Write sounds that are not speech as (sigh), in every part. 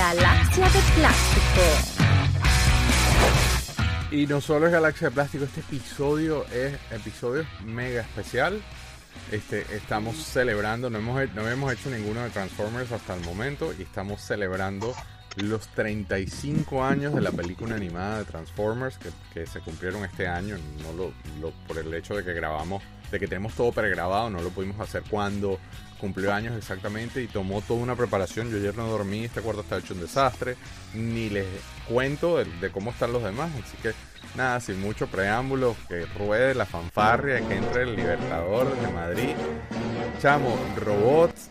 Galaxia de Plástico. Y no solo es Galaxia de Plástico, este episodio es episodio mega especial. Este, estamos celebrando, no hemos, no hemos hecho ninguno de Transformers hasta el momento y estamos celebrando los 35 años de la película animada de Transformers que, se cumplieron este año, no lo- por el hecho de que grabamos, de que tenemos todo pregrabado, no lo pudimos hacer cuando cumplió años exactamente y tomó toda una preparación. Yo ayer no dormí, este cuarto está hecho un desastre, ni les cuento de, de cómo están los demás, así que nada, sin mucho preámbulo, que ruede la fanfarria, que entre el Libertador de Madrid. Chamo, robots.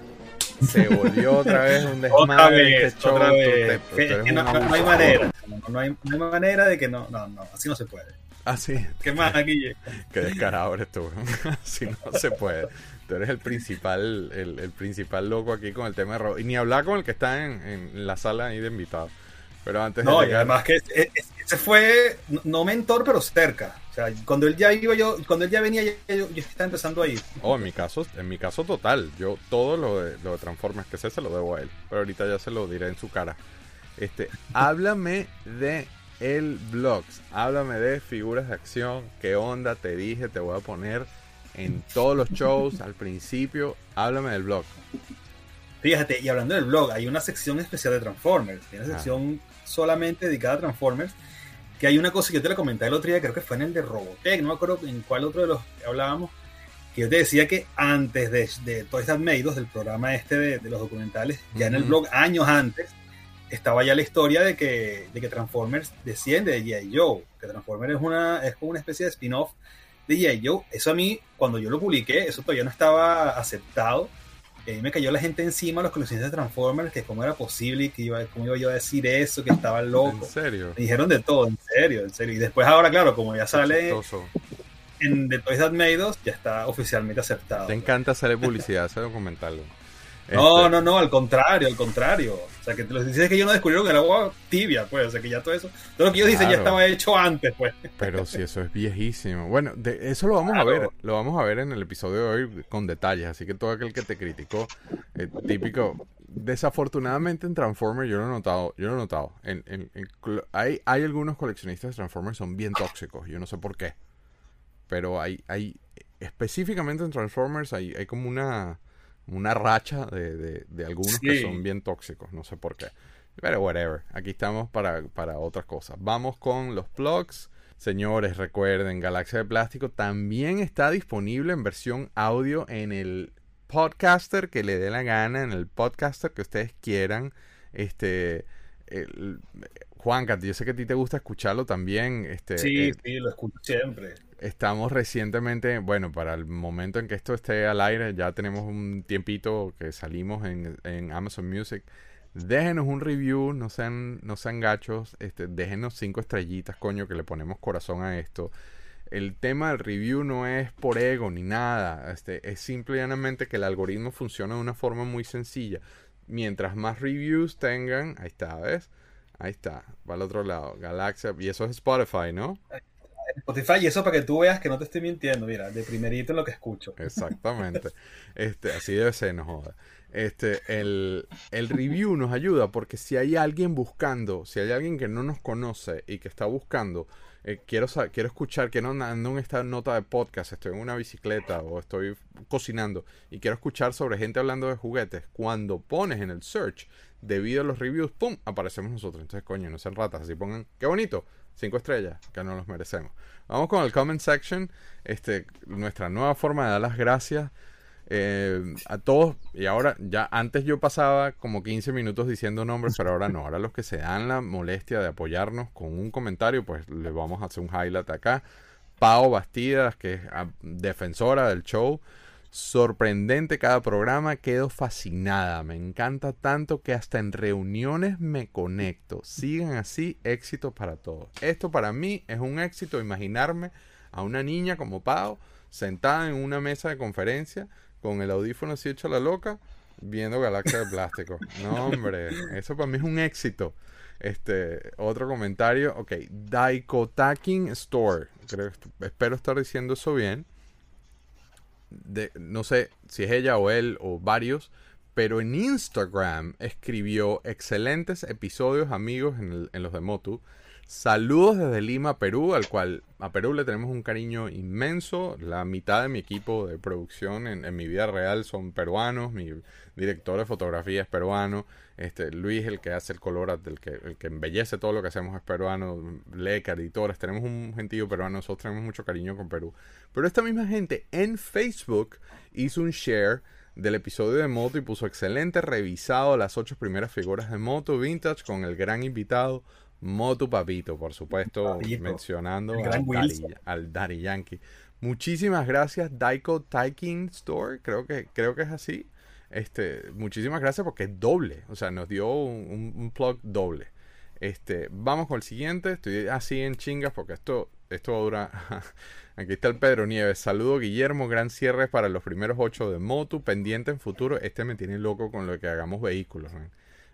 Se volvió otra (laughs) vez un desmadre este show. otra tú vez. te- tú Que- eres que no, hay manera. No, hay, no hay manera de que no. No, no, así no se puede. Ah, sí. ¿Qué más, (laughs) Guille? Qué descarado eres tú. (laughs) Así no se puede. Tú eres el principal, el, el principal loco aquí con el tema de robots. Y ni hablar con el que está en, en la sala ahí de invitados. Pero antes No, de y llegar, además que ese fue, no- mentor, pero cerca. O sea, cuando él ya iba yo, cuando él ya venía, ya- yo, yo estaba empezando ahí. Oh, en mi caso, en mi caso total. Yo todo lo de, lo de Transformers que sé se lo debo a él. Pero ahorita ya se lo diré en su cara. Este, (laughs) háblame de el vlogs. Háblame de figuras de acción. ¿Qué onda? Te dije, te voy a poner en todos los shows al principio. Háblame del blog. Fíjate, y hablando del blog, hay una sección especial de Transformers. Hay una Ah. sección solamente dedicada a Transformers. Que hay una cosa que yo te la comenté el otro día, creo que fue en el de Robotech, no me acuerdo en cuál otro de los que hablábamos. Que yo te decía que antes de, de Toys That Made del programa este de, de los documentales, ya en el blog, años antes, estaba ya la historia de que, de que Transformers desciende de G.I. Joe. Que Transformers es, una, es como una especie de spin-off de G.I. Joe. Eso a mí, cuando yo lo publiqué, eso todavía no estaba aceptado. Y ahí me cayó la gente encima, los coleccionistas de Transformers, que cómo era posible y que iba, cómo iba yo a decir eso, que estaba ¿En loco. serio? Me dijeron de todo, en serio, en serio. Y después ahora, claro, como ya sale en The Toys That Made Us, ya está oficialmente aceptado. Te encanta hacer publicidad, ese documental. No, Este, no, no, al contrario, al contrario. O sea, que los dices que ellos no descubrieron el agua tibia, pues. O sea, que ya todo eso, todo lo que ellos dicen ya estaba hecho antes, pues. Pero si eso es viejísimo. Bueno, de eso lo vamos a ver. Lo vamos a ver en el episodio de hoy con detalles. Así que todo aquel que te criticó, eh, típico. Desafortunadamente en Transformers yo lo he notado. Yo lo he notado. En, en- hay, hay algunos coleccionistas de Transformers que son bien tóxicos. Yo no sé por qué. Pero hay, hay específicamente en Transformers hay, hay como una, una racha de, de- de algunos que son bien tóxicos. No sé por qué. Pero whatever. Aquí estamos para, para otras cosas. Vamos con los plugs. Señores, recuerden, Galaxia de Plástico también está disponible en versión audio en el podcaster que le dé la gana, en el podcaster que ustedes quieran. Este, el- Juanca, yo sé que a ti te gusta escucharlo también. Este, Sí, eh, sí, lo escucho siempre. Estamos recientemente, bueno, para el momento en que esto esté al aire, ya tenemos un tiempito que salimos en, en Amazon Music. Déjenos un review, no sean, no sean gachos, este, déjenos cinco estrellitas, coño, que le ponemos corazón a esto. El tema del review no es por ego ni nada, este, es simple y llanamente que el algoritmo funciona de una forma muy sencilla. Mientras más reviews tengan, ahí está, ¿ves? Ahí está, va al otro lado, Galaxia, y eso es Spotify, ¿no? Spotify, y eso para que tú veas que no te estoy mintiendo, mira, de primerito en lo que escucho. Exactamente. Este, así debe ser, no joda. Este, el, el review nos ayuda porque si hay alguien buscando, si hay alguien que no nos conoce y que está buscando, eh, quiero, quiero escuchar, quiero ando en esta nota de podcast, estoy en una bicicleta o estoy cocinando y quiero escuchar sobre gente hablando de juguetes, cuando pones en el search, debido a los reviews, ¡pum! aparecemos nosotros. Entonces, coño, no sean ratas, así pongan, qué bonito, cinco estrellas, que no los merecemos. Vamos con el comment section, este, nuestra nueva forma de dar las gracias eh, a todos. Y ahora, ya antes yo pasaba como 15 minutos diciendo nombres, pero ahora no. Ahora los que se dan la molestia de apoyarnos con un comentario, pues les vamos a hacer un highlight acá. Pau Bastidas, que es ah, defensora del show. Sorprendente cada programa, quedo fascinada. Me encanta tanto que hasta en reuniones me conecto. Sigan así, éxito para todos. Esto para mí es un éxito, imaginarme a una niña como Pau sentada en una mesa de conferencia con el audífono así hecho a la loca, viendo Galaxia de Plástico. (laughs) No, hombre, eso para mí es un éxito. Este, otro comentario, ok, Daikotaking Store, creo, espero estar diciendo eso bien. De, no sé si es ella o él o varios, pero en Instagram escribió excelentes episodios amigos en, el- en los de Motu. Saludos desde Lima, Perú, al cual a Perú le tenemos un cariño inmenso. La mitad de mi equipo de producción en, mi vida real son peruanos. Mi director de fotografía es peruano. Este, Luis, el que hace el color, el que, el que embellece todo lo que hacemos es peruano. Leca, editores. Tenemos un gentío peruano. Nosotros tenemos mucho cariño con Perú. Pero esta misma gente en Facebook hizo un share del episodio de Moto y puso excelente revisado las ocho primeras figuras de Moto Vintage con el gran invitado Moto Papito, por supuesto, Papito. mencionando al Daddy, Wilson. al Daddy Yankee. Muchísimas gracias, Daiko Taikin Store, creo que, creo que es así. Este, muchísimas gracias porque es doble, o sea, nos dio un, un- un plug doble. Este, vamos con el siguiente, estoy así en chingas porque esto, esto dura. (laughs) Aquí está el Pedro Nieves. Saludo Guillermo, gran cierre para los primeros ocho de Motu, pendiente en futuro. Este me tiene loco con lo que hagamos vehículos. man.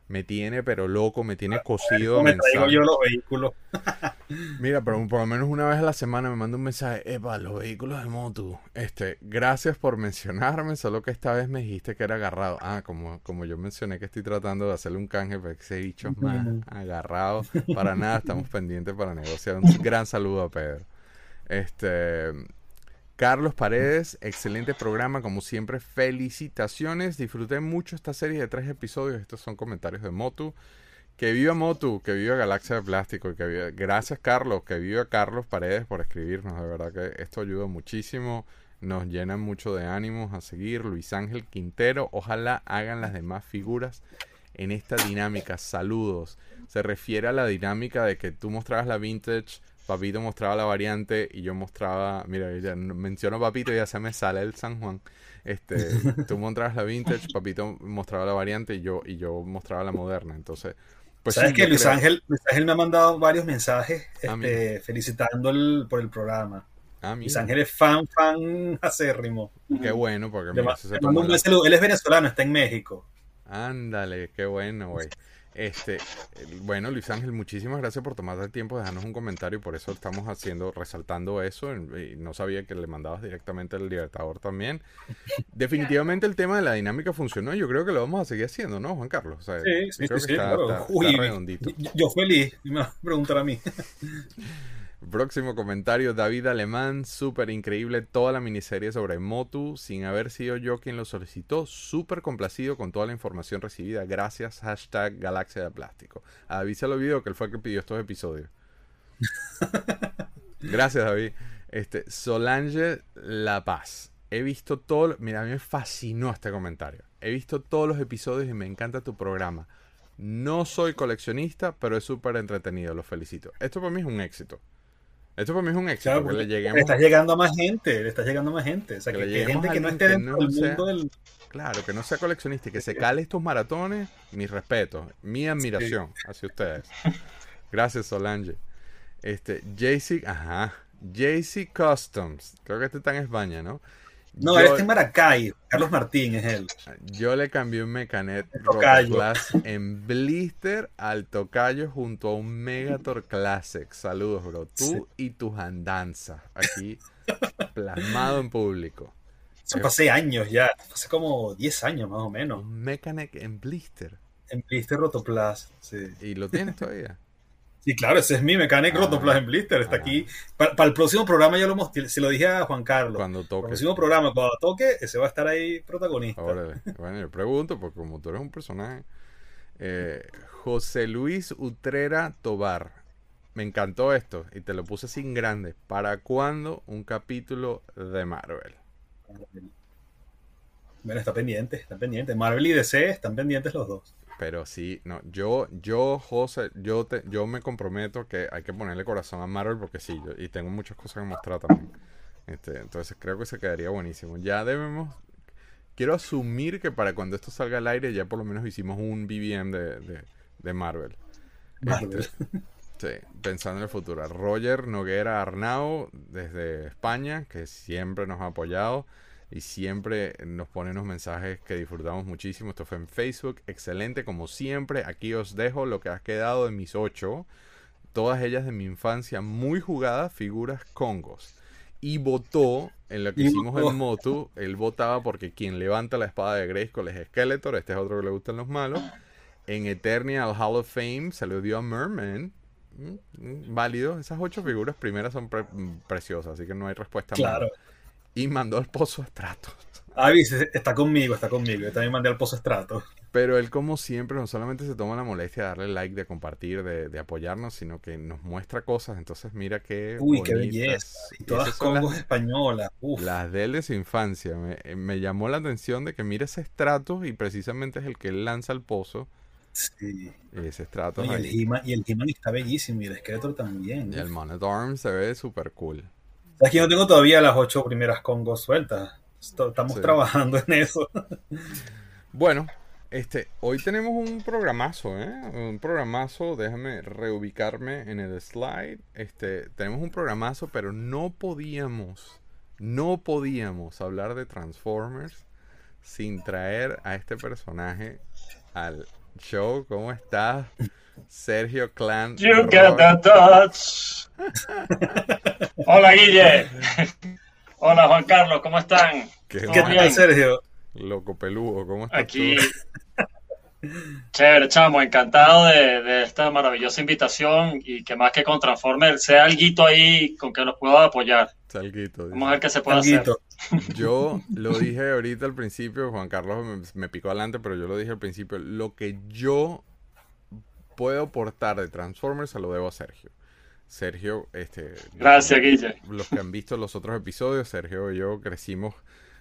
Me tiene pero loco, me tiene cosido. me traigo yo los vehículos. (laughs) Mira, pero por lo menos una vez a la semana me manda un mensaje, Epa, los vehículos de Motu. Este, gracias por mencionarme, solo que esta vez me dijiste que era agarrado. Ah, como, como yo mencioné que estoy tratando de hacerle un canje, pero ese bicho es más agarrado. Para nada, estamos (laughs) pendientes para negociar. Un gran saludo a Pedro. Este, Carlos Paredes, excelente programa, como siempre, felicitaciones. Disfruté mucho esta serie de tres episodios. Estos son comentarios de Motu. Que viva Motu, que viva Galaxia de Plástico. Que viva... Gracias, Carlos. Que viva Carlos Paredes por escribirnos. De verdad que esto ayuda muchísimo. Nos llena mucho de ánimos a seguir. Luis Ángel Quintero. Ojalá hagan las demás figuras en esta dinámica. Saludos. Se refiere a la dinámica de que tú mostrabas la vintage, Papito mostraba la variante y yo mostraba. Mira, ya no- menciono Papito y ya se me sale el San Juan. Este, (laughs) tú mostrabas la vintage, Papito mostraba la variante y yo, y yo mostraba la moderna. Entonces, pues Sabes sí, que Luis creo- Ángel, Luis Ángel me ha mandado varios mensajes Ah, este, felicitando el- por el programa. Ah, Luis Ángel es fan, fan (laughs) acérrimo. qué bueno, porque mira, se la-. Él es venezolano, está en México. Ándale, qué bueno, güey. Este, bueno, Luis Ángel, muchísimas gracias por tomarte el tiempo de dejarnos un comentario por eso estamos haciendo, resaltando eso. y no sabía que le mandabas directamente al Libertador también. (laughs) Definitivamente el tema de la dinámica funcionó y yo creo que lo vamos a seguir haciendo, ¿no, Juan Carlos? O sea, Sí, sí, creo sí, que sí, está, claro. está- está Uy, redondito. yo, yo feliz. Me vas a preguntar a mí. (laughs) Próximo comentario, David Alemán, súper increíble toda la miniserie sobre Motu, sin haber sido yo quien lo solicitó, súper complacido con toda la información recibida, gracias, hashtag Galaxia de Plástico. A David se lo olvidó que él fue el que pidió estos episodios. (laughs) Gracias David. Este, Solange La Paz, he visto todo, mira, a mí me fascinó este comentario, he visto todos los episodios y me encanta tu programa. No soy coleccionista, pero es súper entretenido, los felicito. Esto para mí es un éxito. Esto para mí es un éxito, Claro, que le lleguemos le estás llegando a más gente, le estás llegando a más gente. O sea, Que que, gente que no esté dentro no del sea- mundo del... Claro, que no sea coleccionista y que se cale estos maratones, mis respetos, mi admiración hacia ustedes. Gracias, Solange. Este, JC, ajá, JC Customs, creo que este está en España, ¿no? No, él está en Maracay. Carlos Martín es él. yo le cambié un Mecanet. Rotoplas en blister al tocayo junto a un Megator Classic. Saludos, bro. Tú y tus andanzas aquí plasmado en público. Eso hace años ya. Hace como 10 años más o menos. Un en blister. En Blister Rotoplas. Sí. ¿Y lo tienes todavía? Sí, claro, ese es mi Mechanic Ah, Rotoplas en Blister. Está ah. aquí. Para, para el próximo programa ya lo mostré. Se lo dije a Juan Carlos. Cuando Para el toque. próximo programa, cuando toque, ese va a estar ahí protagonista. Órale. Bueno, yo pregunto, porque como tú eres un personaje. Eh, José Luis Utrera Tobar. Me encantó esto y te lo puse sin grande. ¿Para cuándo un capítulo de Marvel? Bueno, está pendiente, está pendiente. Marvel y DC están pendientes los dos. Pero sí, no, yo, yo, José, yo te, yo me comprometo que hay que ponerle corazón a Marvel porque sí, yo- y tengo muchas cosas que mostrar también. Este, entonces creo que se quedaría buenísimo. Ya debemos, quiero asumir que para cuando esto salga al aire ya por lo menos hicimos un BBM de, de, de Marvel. Marvel. Este, sí, pensando en el futuro. Roger Noguera Arnau, desde España, que siempre nos ha apoyado y siempre nos pone unos mensajes que disfrutamos muchísimo. Esto fue en Facebook. Excelente, como siempre. Aquí os dejo lo que ha quedado de mis ocho. Todas ellas de mi infancia, muy jugadas, figuras congos. Y votó en lo que Y hicimos votó. en Motu, él votaba porque quien levanta la espada de Grayskull es Skeletor, este es otro que le gustan los malos. En Eternia, al Hall of Fame, se le dio a Merman. Mm, mm, Válido, esas ocho figuras primeras son pre- mm, preciosas, así que no hay respuesta mala. Y mandó al pozo a Stratos. Ah, dice, está conmigo, está conmigo. Yo también mandé al pozo estrato. Pero él, como siempre, no solamente se toma la molestia de darle like, de compartir, de, de apoyarnos, sino que nos muestra cosas. Entonces, mira qué. Uy, qué belleza. Y todas son las- congos españolas. Uf. Las de él de su infancia. Me, eh, me llamó la atención de que mira ese estrato y precisamente es el que él lanza al pozo. Sí. Ese estrato No, y, el. He-Man, y el He-Man está bellísimo y el Skeletor también. Y el Man at Arms se ve súper cool. Es que yo no tengo todavía las ocho primeras congos sueltas. Estamos Sí. trabajando en eso. Bueno, este, hoy tenemos un programazo, ¿eh? Un programazo, déjame reubicarme en el slide. Este, tenemos un programazo, pero no podíamos, no podíamos hablar de Transformers sin traer a este personaje al show. ¿Cómo estás? Sergio Clan. You Rock. get the touch. (laughs) Hola Guille. Hola Juan Carlos, ¿cómo están? Qué ¿Qué tal, bien. Sergio? loco peludo, ¿cómo estás Aquí. tú? Chévere, chamo, encantado de, de esta maravillosa invitación y que más que con Transformers sea algo ahí con que los pueda apoyar. Salguito. Vamos a ver qué se puede hacer. Alguito. Yo lo dije ahorita al principio, Juan Carlos me, me picó adelante, pero yo lo dije al principio. Lo que yo puedo aportar de Transformers se lo debo a Sergio. Sergio, este. Gracias, Guille. Los que han visto los otros episodios, Sergio y yo crecimos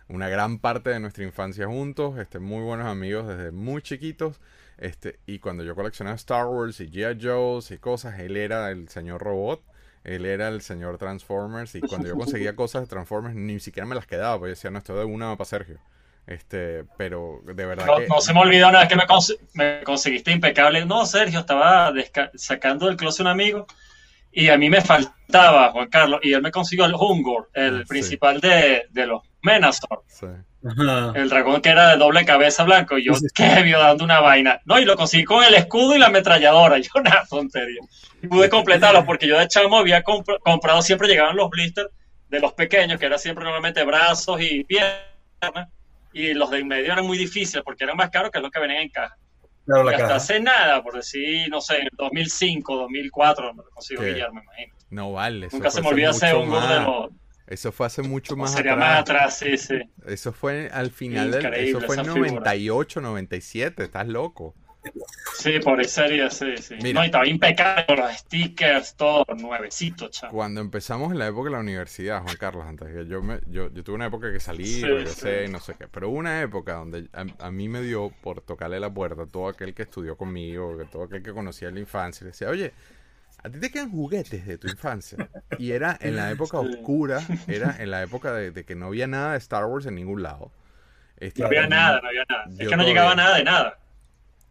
una gran parte de nuestra infancia juntos, este, muy buenos amigos desde muy chiquitos. Este, y cuando yo coleccionaba Star Wars y G.I. Joe's y cosas, él era el señor robot. Él era el señor Transformers y cuando yo conseguía cosas de Transformers ni siquiera me las quedaba, porque decía, no, esto de una va para Sergio. Este, pero de verdad No, que no se me olvidó una vez que me, cons- me conseguiste impecable. No, Sergio, estaba sacando del closet un amigo y a mí me faltaba, Juan Carlos, y él me consiguió el Hungor, el Ah, sí. principal de, de los Menazor. sí. El dragón que era de doble cabeza blanco, y yo, Sí. ¿qué vio dando una vaina? No, y lo conseguí con el escudo y la ametralladora. (laughs) Yo, una tontería. Y pude completarlo porque yo de chamo había compr- comprado, siempre llegaban los blisters de los pequeños, que era siempre normalmente brazos y piernas, y los de en medio eran muy difíciles porque eran más caros que los que venían en caja. Claro, Y la hasta caja. hace nada, por decir, no sé, en el 2005, 2004, me lo ¿Qué? Guillermo, me imagino. No vale. Nunca se me olvida hacer un gordo de los... Eso fue hace mucho más Sería atrás. más atrás, sí, sí. Eso fue al final del, Increíble eso fue en esa figura. 98, 97, estás loco. Sí, sería, sí, sí. Mira. No, y estaba impecable, los stickers, todo nuevecito, chamo. Cuando empezamos en la época de la universidad, Juan Carlos, antes que yo me, yo, yo tuve una época que salí, Sí, regresé sí. y no sé qué, pero una época donde a, a mí me dio por tocarle la puerta a todo aquel que estudió conmigo, todo aquel que conocía en la infancia, y le decía, oye, a ti te quedan juguetes de tu infancia. Y era en la época Sí. oscura, era en la época de, de que no había nada de Star Wars en ningún lado. Este, No había nada, no había nada. Es que no todavía- llegaba nada de nada.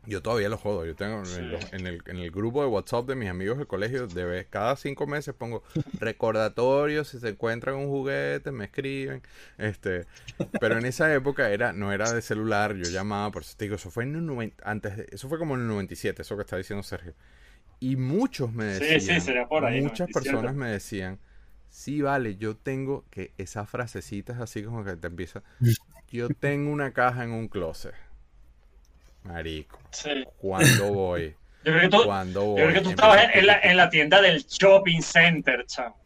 Yo todavía lo jodo. Yo tengo Sí. en, el, en el grupo de WhatsApp de mis amigos del colegio, de vez, cada cinco meses pongo recordatorios. Si se encuentran un juguete, me escriben. Este, pero en esa época era, no era de celular. Yo llamaba, por eso te digo, eso fue en el antes de- eso fue como en el 97, eso que está diciendo Sergio. Y muchos me decían, sí, sería por ahí, muchas 97. personas me decían, sí, vale, yo tengo que esas frasecitas así como que te empieza, yo tengo una caja en un closet. Marico. Sí. ¿Cuándo voy? (laughs) Yo creo que tú, ¿Cuándo yo voy? creo que tú estabas en, la, en la tienda del shopping center, chamo.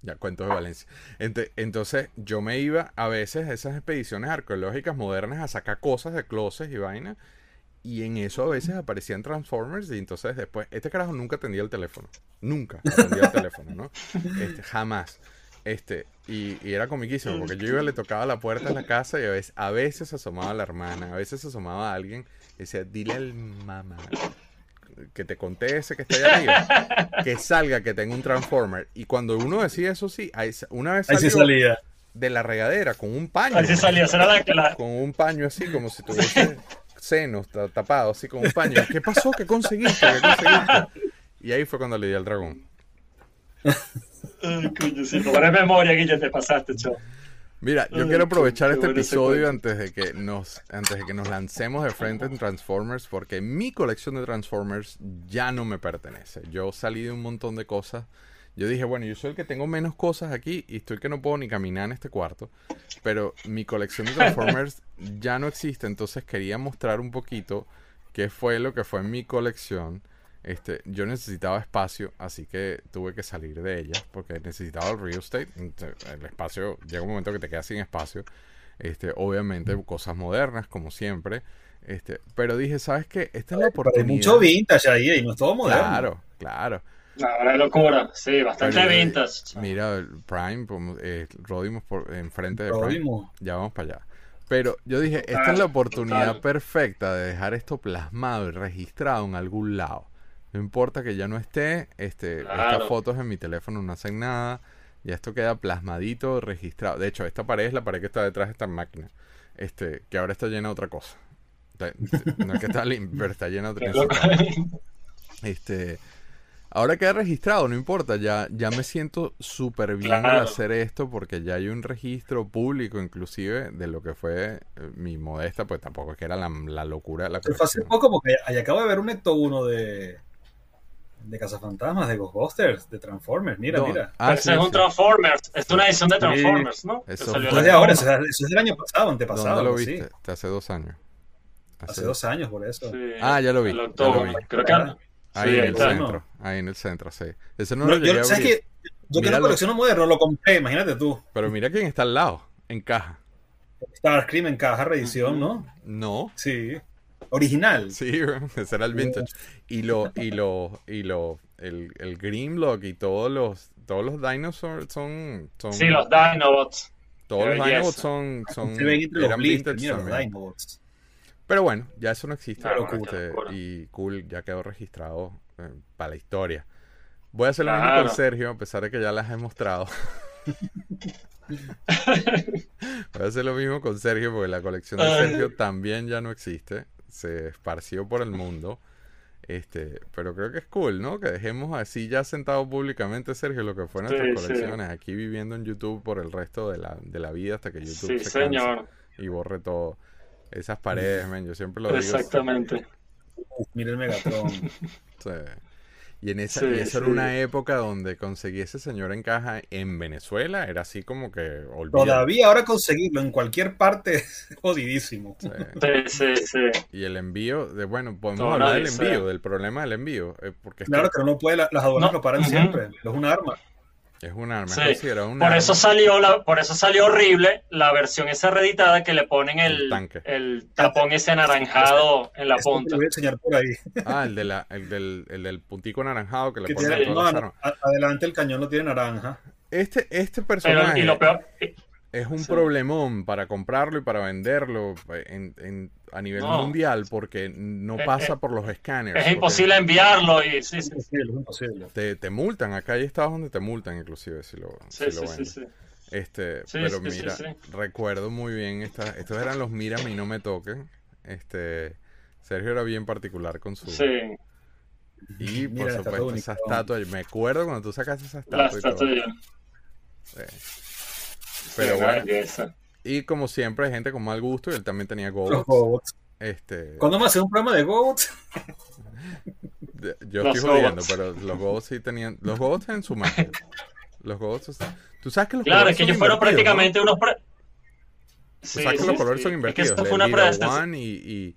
Ya, cuentos de Valencia. Entonces, yo me iba a veces a esas expediciones arqueológicas modernas a sacar cosas de closets y vaina. Y en eso a veces aparecían Transformers. Y entonces después, este carajo nunca atendía el teléfono. Nunca atendía el teléfono, ¿no? Este, jamás. Este, y, y era comiquísimo, porque yo iba, le tocaba la puerta de la casa y a veces, a veces asomaba la hermana, a veces asomaba alguien y decía, dile al mamá que te conté ese que está ahí arriba, que salga, que tenga un Transformer. Y cuando uno decía eso, sí, una vez salió salía. de la regadera con un paño. Así salía, esa era la, la- Con un paño así, como si tuviese senos ta- tapados, así con un paño. ¿Qué pasó? ¿Qué conseguiste? ¿Qué conseguiste? Y ahí fue cuando le di al dragón. Ay, coño, sí, no memoria, Guille, te pasaste, chamo. Mira, yo quiero aprovechar qué este episodio antes de que nos antes de que nos lancemos de frente en Transformers porque mi colección de Transformers ya no me pertenece. Yo salí de un montón de cosas. Yo dije, bueno, yo soy el que tengo menos cosas aquí y estoy que no puedo ni caminar en este cuarto. Pero mi colección de Transformers (laughs) ya no existe, entonces quería mostrar un poquito qué fue lo que fue mi colección. Este, yo necesitaba espacio, así que tuve que salir de ella porque necesitaba el real estate. El espacio, llega un momento que te quedas sin espacio. Este, obviamente, cosas modernas, como siempre. Este, pero dije, ¿sabes qué? Esta es la Pero hay oportunidad. mucho vintage ahí, y no es todo moderno. Claro, claro. Ahora locura. Sí, bastante Pero, vintage. Mira, el Prime, eh, Rodimos por enfrente de Prime. Ya vamos para allá. Pero yo dije, esta es la oportunidad total. perfecta de dejar esto plasmado y registrado en algún lado. No importa que ya no esté, este, Claro. estas fotos en mi teléfono no hacen nada. Ya esto queda plasmadito, registrado. De hecho, esta pared es la pared que está detrás de esta máquina. Este, que ahora está llena de otra cosa. No es que está limpia, pero está llena de otra cosa. Este, ahora queda registrado, no importa, ya, ya me siento súper bien al hacer esto porque ya hay un registro público inclusive de lo que fue eh, mi modesta, pues tampoco es que era la, la locura de la Pero fue hace poco porque ahí acabo de ver un Ecto 1 de, de Cazafantasmas, de Ghostbusters, de Transformers. Mira, No, mira. ah, Ese sí, es un sí. Transformers. Es una edición de Transformers, ¿no? Que Eso salió de ahora, eso es, eso es del año pasado, antepasado. ¿Dónde lo viste? Hace dos años. Hace dos años, por eso. Sí, Ah, ya lo vi, el ya lo vi. Creo que Ah, Ahí Sí, en ahí el centro, ahí en el centro, sí. Ese no No, lo yo, ¿Sabes qué? Yo que no colecciono moderno, lo compré, imagínate tú. pero mira quién está al lado, en caja. Starscream en caja, reedición, ¿no? No, Sí. Original. Sí, ese era el vintage. Y lo, y lo, y lo, el, el Grimlock y todos los, todos los dinosaurs son, son Sí, los Dinobots. todos los. Dinobots son, son, Se ven entre los eran vintage mira, los también. Dinobots. Pero bueno, ya eso no existe. Ah, Este, y cool, ya quedó registrado eh, para la historia. Voy a hacer lo mismo con Sergio, a pesar de que ya las he mostrado. (laughs) Voy a hacer lo mismo con Sergio, porque la colección de. Sergio también ya no existe. Se esparció por el mundo. Este, pero creo que es cool, ¿no? Que dejemos así ya sentado públicamente, Sergio, lo que fue nuestras Sí, sí. colecciones. Aquí viviendo en YouTube por el resto de la, de la vida hasta que YouTube Sí, se señor. y borre todo. Esas paredes, men, yo siempre lo digo. Exactamente. Mira el Megatron. (laughs) Sí. Y en esa, Sí, y eso era una época donde conseguí ese señor en caja en Venezuela, era así como que olvídalo. Todavía ahora conseguirlo en cualquier parte es (laughs) jodidísimo. Sí. Sí, sí, sí. Y el envío, de bueno, podemos hablar del envío, del problema del envío, eh, porque Claro que uno puede, la- las aduanas No, lo paran siempre. Es un arma. Es un arma, Sí. es un Por arma. eso salió la, por eso salió horrible la versión esa reeditada que le ponen El el, tanque. el tapón ese anaranjado en la Eso te punta. voy a enseñar por ahí. Ah, el, de la, el, del, el del puntico anaranjado que le Que ponen tiene- a no, adelante el cañón no tiene naranja. Este, este Pero, personaje y lo peor, es un Sí. problemón para comprarlo y para venderlo eh, en, en- a nivel No. mundial porque no Eh, pasa eh, por los escáneres. es imposible enviarlo y sí, sí, imposible, es imposible. Te, te multan, acá hay estados donde te multan inclusive si lo, sí, si sí, lo sí, sí. Este, Sí, pero sí, sí, mira, sí. recuerdo muy bien estas, estos eran los mírame y no me toquen. Este, Sergio era bien particular con su Sí, y por Mira la supuesto esa estatua, me acuerdo cuando tú sacaste esa la estatua y todo. estatua. Pero bueno, y como siempre hay gente con mal gusto y él también tenía Los GoBots. Este, ¿Cuándo me hace un programa de Gobots? yo Los estoy jodiendo, pero los GoBots sí tenían, los GoBots en su magia. Los GoBots, o sea, tú sabes que los Claro, es que ellos fueron prácticamente unos... pre- Tú Sí, sabes que sí, los colores sí. son Es que invertidos. esto fue una. One y, y,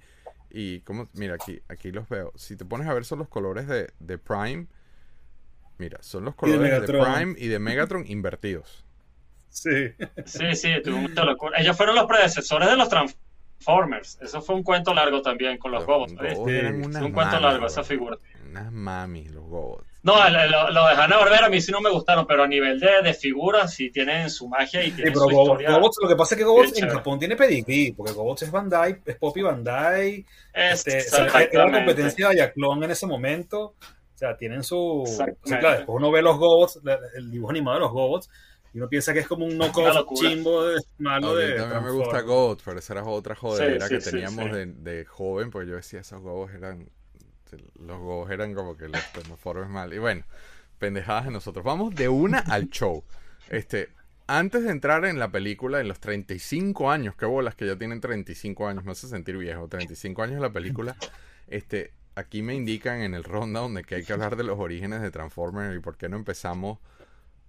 y ¿cómo? Mira, aquí, aquí los veo. Si te pones a ver son los colores de, de Prime. Mira, son los de colores de. Prime y de Megatron invertidos. Sí. Sí, sí, tuvo mucha locura. Ellos fueron los predecesores de los Transformers. Eso fue un cuento largo también con los Sí, eran unas Es un cuento mamis, largo bro. esa figura. Unas mamis, los Gobots. No, el- lo de Hanna Barbera a mí sí no me gustaron, pero a nivel de, de figuras sí tienen su magia y Sí, tienen pero su Gobots, historia. Gobots, lo que pasa es que Gobots en. Japón tiene pedigrí, porque Gobots es Bandai, es Poppy Bandai, este, o sea, era la competencia de Ayaclón en ese momento. O sea, tienen su. Sí, claro, después uno ve los Gobots, el dibujo animado de los Gobots, y uno piensa que es como un knockoff chimbo de malo A de. mí también me gusta. Gobots, pero esa era otra jodera Sí, que sí, teníamos sí. De, de joven, porque yo decía, esos Gobos eran... Los Gobos eran como que los Transformers mal. Y bueno, pendejadas de nosotros. Vamos de una al (laughs) show. Este, antes de entrar en la película, en los 35 años, qué bolas que ya tienen 35 años, me hace sentir viejo, 35 años la película, este, aquí me indican en el ronda donde que hay que hablar de los orígenes de Transformers y por qué no empezamos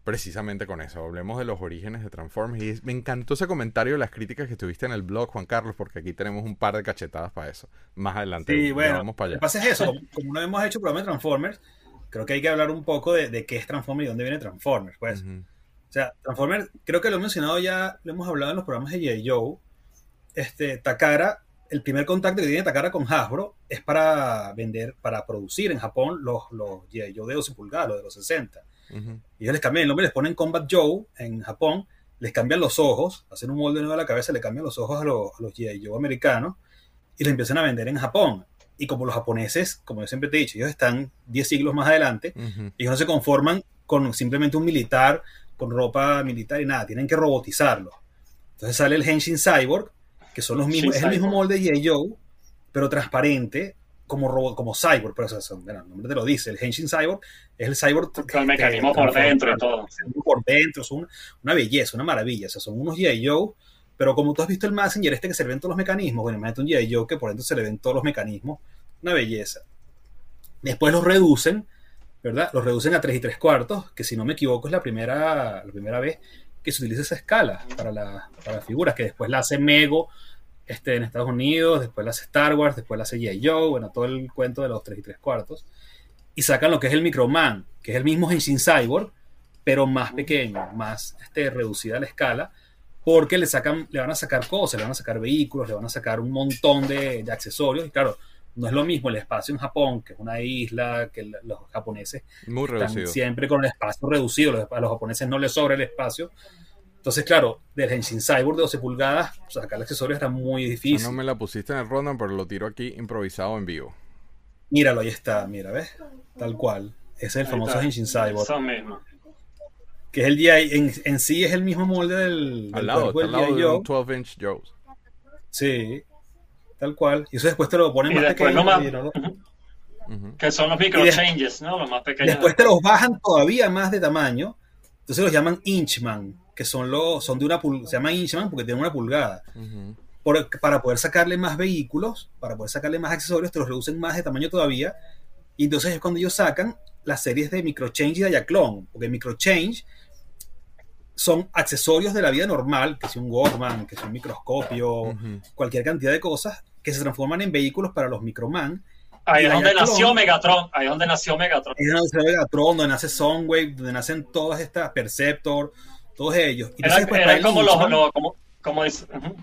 precisamente con eso. Hablemos de los orígenes de Transformers. Y me encantó ese comentario de las críticas que tuviste en el blog, Juan Carlos, porque aquí tenemos un par de cachetadas para eso. Más adelante. Sí, bueno, vamos para allá. Lo que pasa es eso, como no hemos hecho programa de Transformers, creo que hay que hablar un poco de, de qué es Transformers y dónde viene Transformers, pues. O sea, Transformers, creo que lo he mencionado ya, lo hemos hablado en los programas de G.I. Joe. Este, Takara, el primer contacto que tiene Takara con Hasbro es para vender, para producir en Japón los, los G.I. Joe de 12 pulgadas, los de los 60. Y ellos les cambian el nombre, les ponen Combat Joe en Japón, les cambian los ojos, hacen un molde nuevo a la cabeza, le cambian los ojos a los, a los G.I. Joe americanos y los empiezan a vender en Japón. Y como los japoneses, como yo siempre te he dicho, ellos están 10 siglos más adelante, Ujú. ellos no se conforman con simplemente un militar con ropa militar y nada, tienen que robotizarlo. Entonces sale el Henshin Cyborg, que son los mismos, es el mismo molde de G.I. Joe, pero transparente como robot, como cyborg, pero eso, bueno, el nombre te lo dice, el Henshin Cyborg es el cyborg Con el mecanismo por dentro y todo. por dentro, es un- una belleza, una maravilla, o sea, son unos G.I. Joe, pero como tú has visto el Messenger este que se le ven todos los mecanismos, bueno, imagínate un G.I. Joe que por dentro se le ven todos los mecanismos, una belleza. Después los reducen, ¿verdad? Los reducen a 3 y 3 cuartos, que si no me equivoco es la primera, la primera vez que se utiliza esa escala para, la- para las figuras, que después la hace Mego este, en Estados Unidos, después la hace Star Wars, después la hace G.I. Joe, bueno, todo el cuento de los 3 y 3 cuartos. Y sacan lo que es el Microman, que es el mismo Henshin Cyborg, pero más pequeño, más este, reducida la escala, porque le, sacan, le van a sacar cosas, le van a sacar vehículos, le van a sacar un montón de, de accesorios. Y claro, no es lo mismo el espacio en Japón, que es una isla, que los japoneses Muy están reducido. siempre con el espacio reducido, los- a los japoneses no les sobra el espacio. Entonces, claro, del Henshin Cyborg de 12 pulgadas, sacar accesorios era muy difícil. No me la pusiste en el ronda, pero lo tiro aquí improvisado en vivo. Míralo, ahí está, mira, ¿ves? Tal cual. Ese es el Ahí famoso está. Henshin Cyborg. Eso mismo. Que es el GI, en, en sí es el mismo molde del, Al del lado, cuerpo está al lado de Joe. un 12 inch Joe. Sí, tal cual. Y eso después te lo ponen Y más pequeño. más- y no. Que son los micro de- changes, ¿no? Los más pequeños. Después te los bajan todavía más de tamaño. Entonces los llaman Inchman, que son los, son de una pulgada. Se llama Inchman porque tienen una pulgada. Por- para poder sacarle más vehículos, para poder sacarle más accesorios, te los reducen más de tamaño todavía. Y entonces es cuando ellos sacan las series de Microchange y Diaclone. Porque Microchange son accesorios de la vida normal, que es un Walkman, que es un microscopio, cualquier cantidad de cosas, que se transforman en vehículos para los Microman. Ahí es donde nació Megatron. Ahí es donde nació Megatron. Es donde nace Megatron, donde nace Soundwave, donde nacen todas estas Perceptor, todos ellos. Y Era, entonces el como los, como, como ujú.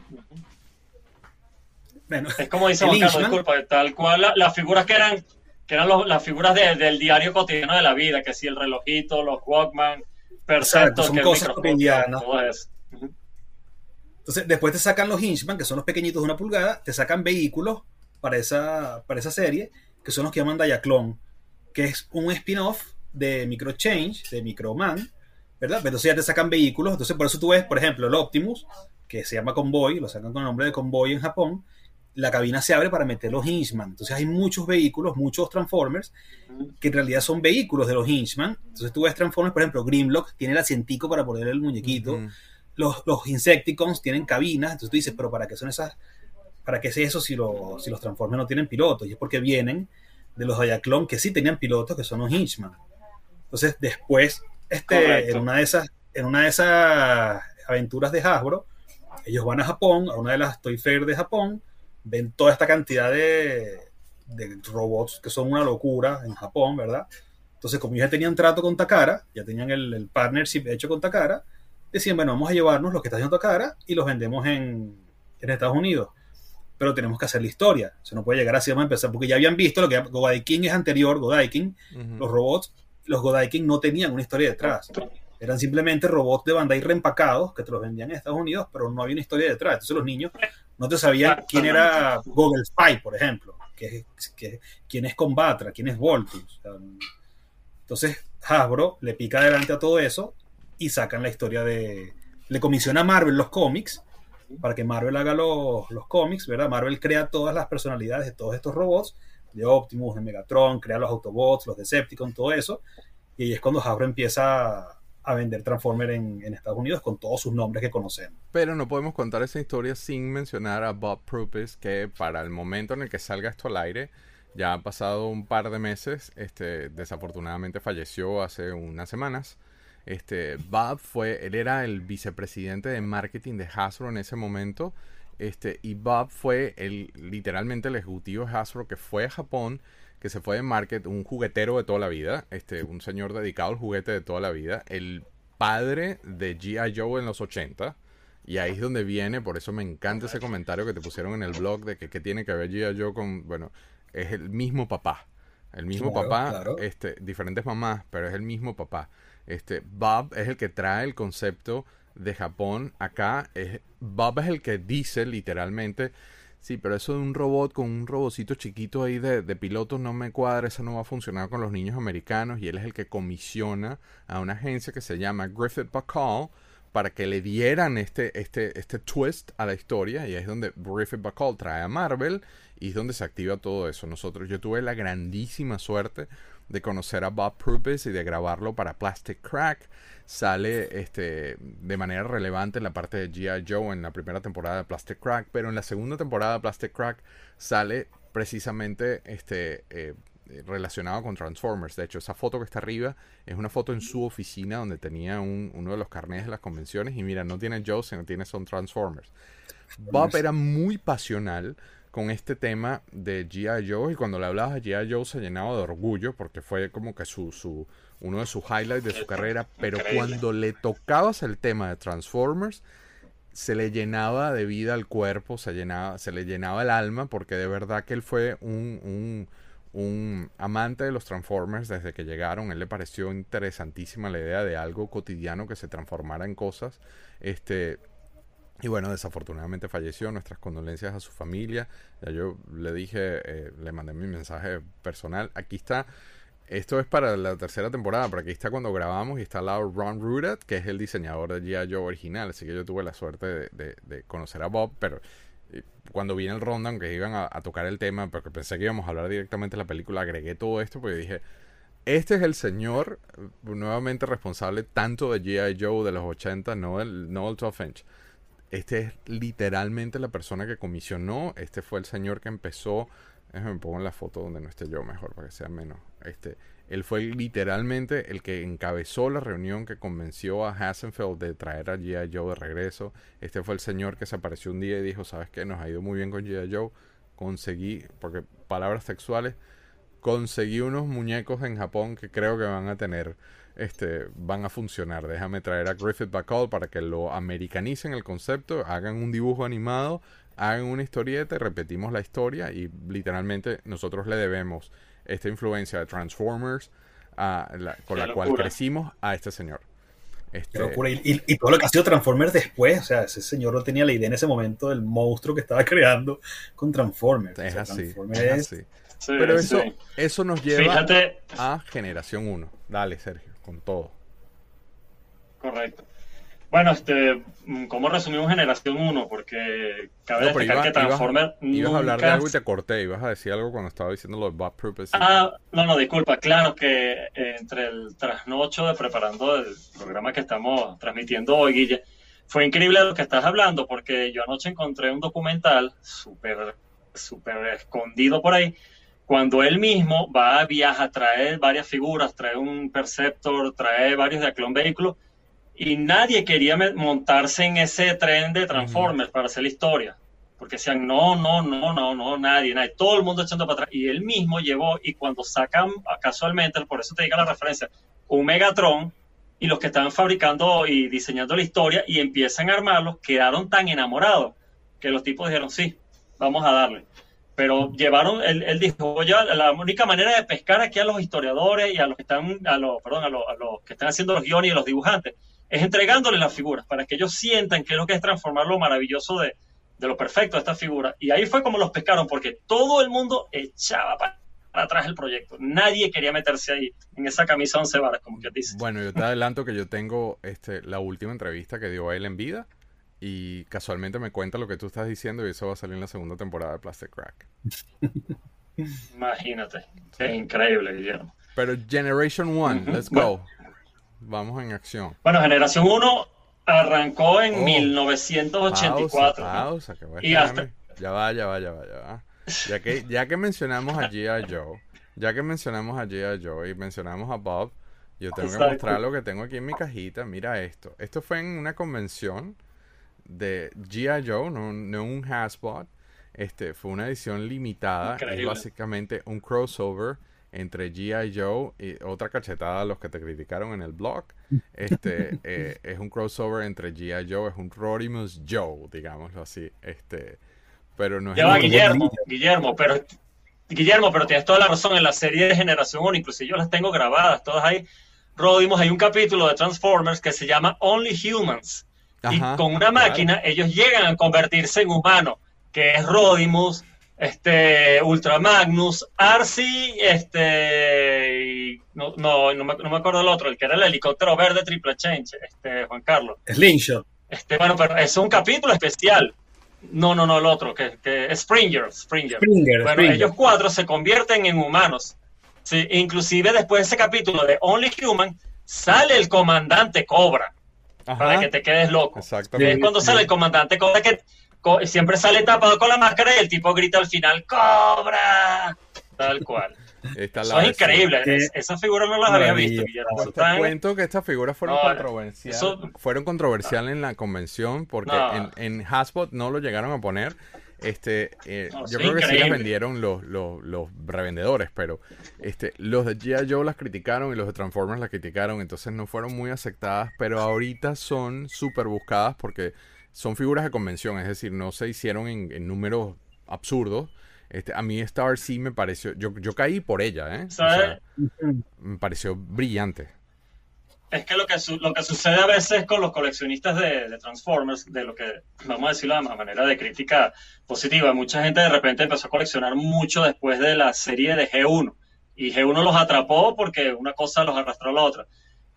Bueno, es como dice Juan Carlos, disculpa, tal cual la- las figuras que eran que eran los- las figuras de- del diario cotidiano de la vida, que si el relojito, los Walkman, Perceptor, son que cosas cotidianas. todo eso. Entonces, después te sacan los Inchman, que son los pequeñitos de una pulgada, te sacan vehículos para esa, para esa serie, que son los que llaman Diaclone, que es un spin-off de Microchange, de Microman, ¿verdad? Pero entonces ya te sacan vehículos, entonces por eso tú ves, por ejemplo, el Optimus, que se llama Convoy, lo sacan con el nombre de Convoy en Japón, la cabina se abre para meter los Inchman. Entonces hay muchos vehículos, muchos Transformers, que en realidad son vehículos de los Inchman. Entonces tú ves Transformers, por ejemplo, Grimlock tiene el asientico para poner el muñequito los, los Insecticons tienen cabinas, entonces tú dices, pero ¿para qué son esas? ¿Para qué es eso si, los si los Transformers no tienen pilotos? Y es porque vienen de los Diaclone que sí tenían pilotos, que son los Hinchman. Entonces, después, este, Correcto. en una de esas, en una de esas aventuras de Hasbro, ellos van a Japón, a una de las Toy Fair de Japón, ven toda esta cantidad de, de robots que son una locura en Japón, ¿verdad? Entonces, como ellos ya tenían trato con Takara, ya tenían el, el partnership hecho con Takara, decían, bueno, vamos a llevarnos lo que está haciendo Takara y los vendemos en, en Estados Unidos. Pero tenemos que hacer la historia. Se no puede llegar así, vamos a empezar, porque ya habían visto lo que Godaikin es anterior, Godaikin, Ujú. los robots, los Godaikin no tenían una historia detrás. Eran simplemente robots de Bandai reempacados que te los vendían en Estados Unidos, pero no había una historia detrás. Entonces los niños no te sabían quién era Google Spy, por ejemplo, que, que- quién es Combatra, quién es Voltus. Entonces Hasbro le pica adelante a todo eso y sacan la historia de... Le comisiona a Marvel los cómics para que Marvel haga los, los cómics, ¿verdad? Marvel crea todas las personalidades de todos estos robots, de Optimus, de Megatron, crea los Autobots, los Decepticons, todo eso. Y es cuando Hasbro empieza a, vender Transformer en, Estados Unidos con todos sus nombres que conocemos. Pero no podemos contar esa historia sin mencionar a Bob Purpose, que para el momento en el que salga esto al aire, Ya ha pasado un par de meses, este, desafortunadamente falleció hace unas semanas. Este, Bob fue, él era el vicepresidente de marketing de Hasbro en ese momento. Este, y Bob fue el, literalmente el ejecutivo de Hasbro que fue a Japón, que se fue de market, un juguetero de toda la vida, este, un señor dedicado al juguete de toda la vida, el padre de G.I. Joe en los 80. Y ahí es donde viene, por eso me encanta ese comentario que te pusieron en el blog de que, que tiene que ver G.I. Joe con, bueno, es el mismo papá. El mismo Claro, papá, claro. este, diferentes mamás, pero es el mismo papá. Este, Bob es el que trae el concepto de Japón acá. Es, Bob es el que dice literalmente, sí, pero eso de un robot con un robocito chiquito ahí de, de piloto no me cuadra, eso no va a funcionar con los niños americanos. Y él es el que comisiona a una agencia que se llama Griffith Bacall para que le dieran este, este, este twist a la historia. Y ahí es donde Griffith Bacall trae a Marvel y es donde se activa todo eso. Nosotros, yo tuve la grandísima suerte de conocer a Bob Purpose y de grabarlo para Plastic Crack. Sale este, de manera relevante en la parte de G.I. Joe en la primera temporada de Plastic Crack, pero en la segunda temporada de Plastic Crack sale precisamente este, eh, relacionado con Transformers. De hecho, esa foto que está arriba es una foto en su oficina donde tenía un- uno de los carnés de las convenciones y mira, no tiene Joe, sino tiene son Transformers. Bob era muy pasional con este tema de G.I. Joe y cuando le hablabas de G.I. Joe se llenaba de orgullo porque fue como que su, su uno de sus highlights de su carrera, pero Increíble. cuando le tocabas el tema de Transformers se le llenaba de vida al cuerpo, se, llenaba, se le llenaba el alma porque de verdad que él fue un, un, un amante de los Transformers desde que llegaron. Él le pareció interesantísima la idea de algo cotidiano que se transformara en cosas. Este, y bueno, desafortunadamente falleció. Nuestras condolencias a su familia. Ya yo le dije, eh, le mandé mi mensaje personal. Aquí está. Esto es para la tercera temporada, pero aquí está cuando grabamos y está al lado Ron Rudat, que es el diseñador de G.I. Joe original. Así que yo tuve la suerte de, de- de conocer a Bob, pero eh, cuando vi en el rundown que iban a, a tocar el tema, porque pensé que íbamos a hablar directamente de la película, agregué todo esto porque dije, este es el señor eh, nuevamente responsable tanto de G.I. Joe de los 80, no el, no el 12 inch. Este es literalmente la persona que comisionó. Este fue el señor que empezó. Déjame pongo la foto donde no esté yo mejor para que sea menos. Este, él fue literalmente el que encabezó la reunión que convenció a Hassenfeld de traer a G.I. Joe de regreso. Este fue el señor que se apareció un día y dijo, ¿sabes qué? Nos ha ido muy bien con G.I. Joe. Conseguí, porque palabras sexuales, conseguí unos muñecos en Japón que creo que van a tener, este, van a funcionar. Déjame traer a Griffith Bacall para que lo americanicen el concepto, hagan un dibujo animado, hagan una historieta y repetimos la historia y literalmente nosotros le debemos esta influencia de Transformers a la- con la cual crecimos a este señor. Este, Qué locura. Y, y- y todo lo que ha sido Transformers después, o sea, ese señor no tenía la idea en ese momento del monstruo que estaba (laughs) creando con Transformers. es O sea, así, Transformers es es- así. Sí, Pero eso, sí. eso nos lleva Fíjate, a generación 1. Dale, Sergio, con todo. correcto. Bueno, este, mm, ¿cómo resumimos Generación 1? Porque cabe No, destacar iba- que Transformer ibas, ibas a hablar de algo y te corté. Ibas a decir algo cuando estaba diciendo lo de Bob Purpose. Ah, no, no, disculpa, claro que eh, entre el trasnocho de preparando el programa que estamos transmitiendo hoy, Guille, fue increíble lo que estás hablando, porque yo anoche encontré un documental súper, súper escondido por ahí, cuando él mismo va, viaja, trae varias figuras, trae un Perceptor, trae varios de Clone Vehículos, y nadie quería montarse en ese tren de Transformers para hacer la historia. Porque decían, no, no, no, no, no, nadie, nadie, todo el mundo echando para atrás. Y él mismo llevó, y cuando sacan ah, casualmente, por eso te diga la referencia, un Megatron, y los que estaban fabricando y diseñando la historia y empiezan a armarlos, quedaron tan enamorados que los tipos dijeron, sí, vamos a darle. Pero llevaron, él, dijo, la única manera de pescar aquí a los historiadores y a los que están, a los, perdón, a los, que están haciendo los guiones y los dibujantes, es entregándoles las figuras para que ellos sientan qué es lo que es transformar lo maravilloso de, de lo perfecto de esta figura. Y ahí fue como los pescaron, porque todo el mundo echaba para atrás el proyecto. Nadie quería meterse ahí, en esa camisa once varas, como que dice. Bueno, yo te adelanto que yo tengo este, la última entrevista que dio él en vida. Y casualmente me cuenta lo que tú estás diciendo y eso va a salir en la segunda temporada de Plastic Crack. (laughs) Imagínate. Qué increíble, Guillermo. Pero Generation 1, Ujú. let's go. Vamos en acción. Bueno, Generación 1 arrancó en Oh. 1984. Pausa, Y hasta- Ya va, ya va, ya va, ya va. Ya que, ya que mencionamos a G.I. Joe, ya que mencionamos a G.I. Joe y mencionamos a Bob, yo tengo que mostrar lo que tengo aquí en mi cajita. Mira esto. Esto fue en una convención de G.I. Joe, no, no un Hasbot. Este, fue una edición limitada. Es Increíble. básicamente un crossover entre G.I. Joe y otra cachetada a los que te criticaron en el blog. Este, (laughs) eh, es un crossover entre G.I. Joe, es un Rodimus Joe, digámoslo así. Este, pero no es Ya va, ningún- Guillermo, Guillermo, pero Guillermo, pero tienes toda la razón. En la serie de Generación 1, inclusive yo las tengo grabadas, todas ahí. Rodimos, hay un capítulo de Transformers que se llama Only Humans. Ajá, y con una claro. máquina ellos llegan a convertirse en humanos, que es Rodimus, este, Ultra Magnus, Arcee, este, y no, no, no me, no me acuerdo el otro, el que era el helicóptero verde Triple Change, este, Juan Carlos. Slingshot. Este, bueno, pero es un capítulo especial. No, no, no, el otro, que, que es Springer, Springer. Springer, Bueno, Springer. ellos cuatro se convierten en humanos. Sí, inclusive después de ese capítulo de Only Human, sale el comandante Cobra, Ajá, para que te quedes loco. Exactamente. Es cuando sale el comandante Cobra que co- siempre sale tapado con la máscara y el tipo grita al final, ¡Cobra! Tal cual. (laughs) Está Eso es increíble. Es- esas figuras no las había visto, Guillermo. Pues te en- cuento que estas figuras fueron No, controversiales. eso- Fueron controversiales en la convención porque No. en, en Hasbot no lo llegaron a poner. Este, eh, No, yo creo que sí las vendieron los, los, los revendedores, pero este, los de G.I. Joe las criticaron y los de Transformers las criticaron, entonces no fueron muy aceptadas, pero ahorita son súper buscadas porque son figuras de convención, es decir, no se hicieron en, en números absurdos. Este, a mí Star sí me pareció, yo, yo caí por ella, ¿eh? O sea, ¿Sabes? me pareció brillante. Es que lo que, su- lo que sucede a veces con los coleccionistas de, de Transformers, de lo que vamos a decirlo de manera de crítica positiva, mucha gente de repente empezó a coleccionar mucho después de la serie de G1 y G1 los atrapó porque una cosa los arrastró a la otra.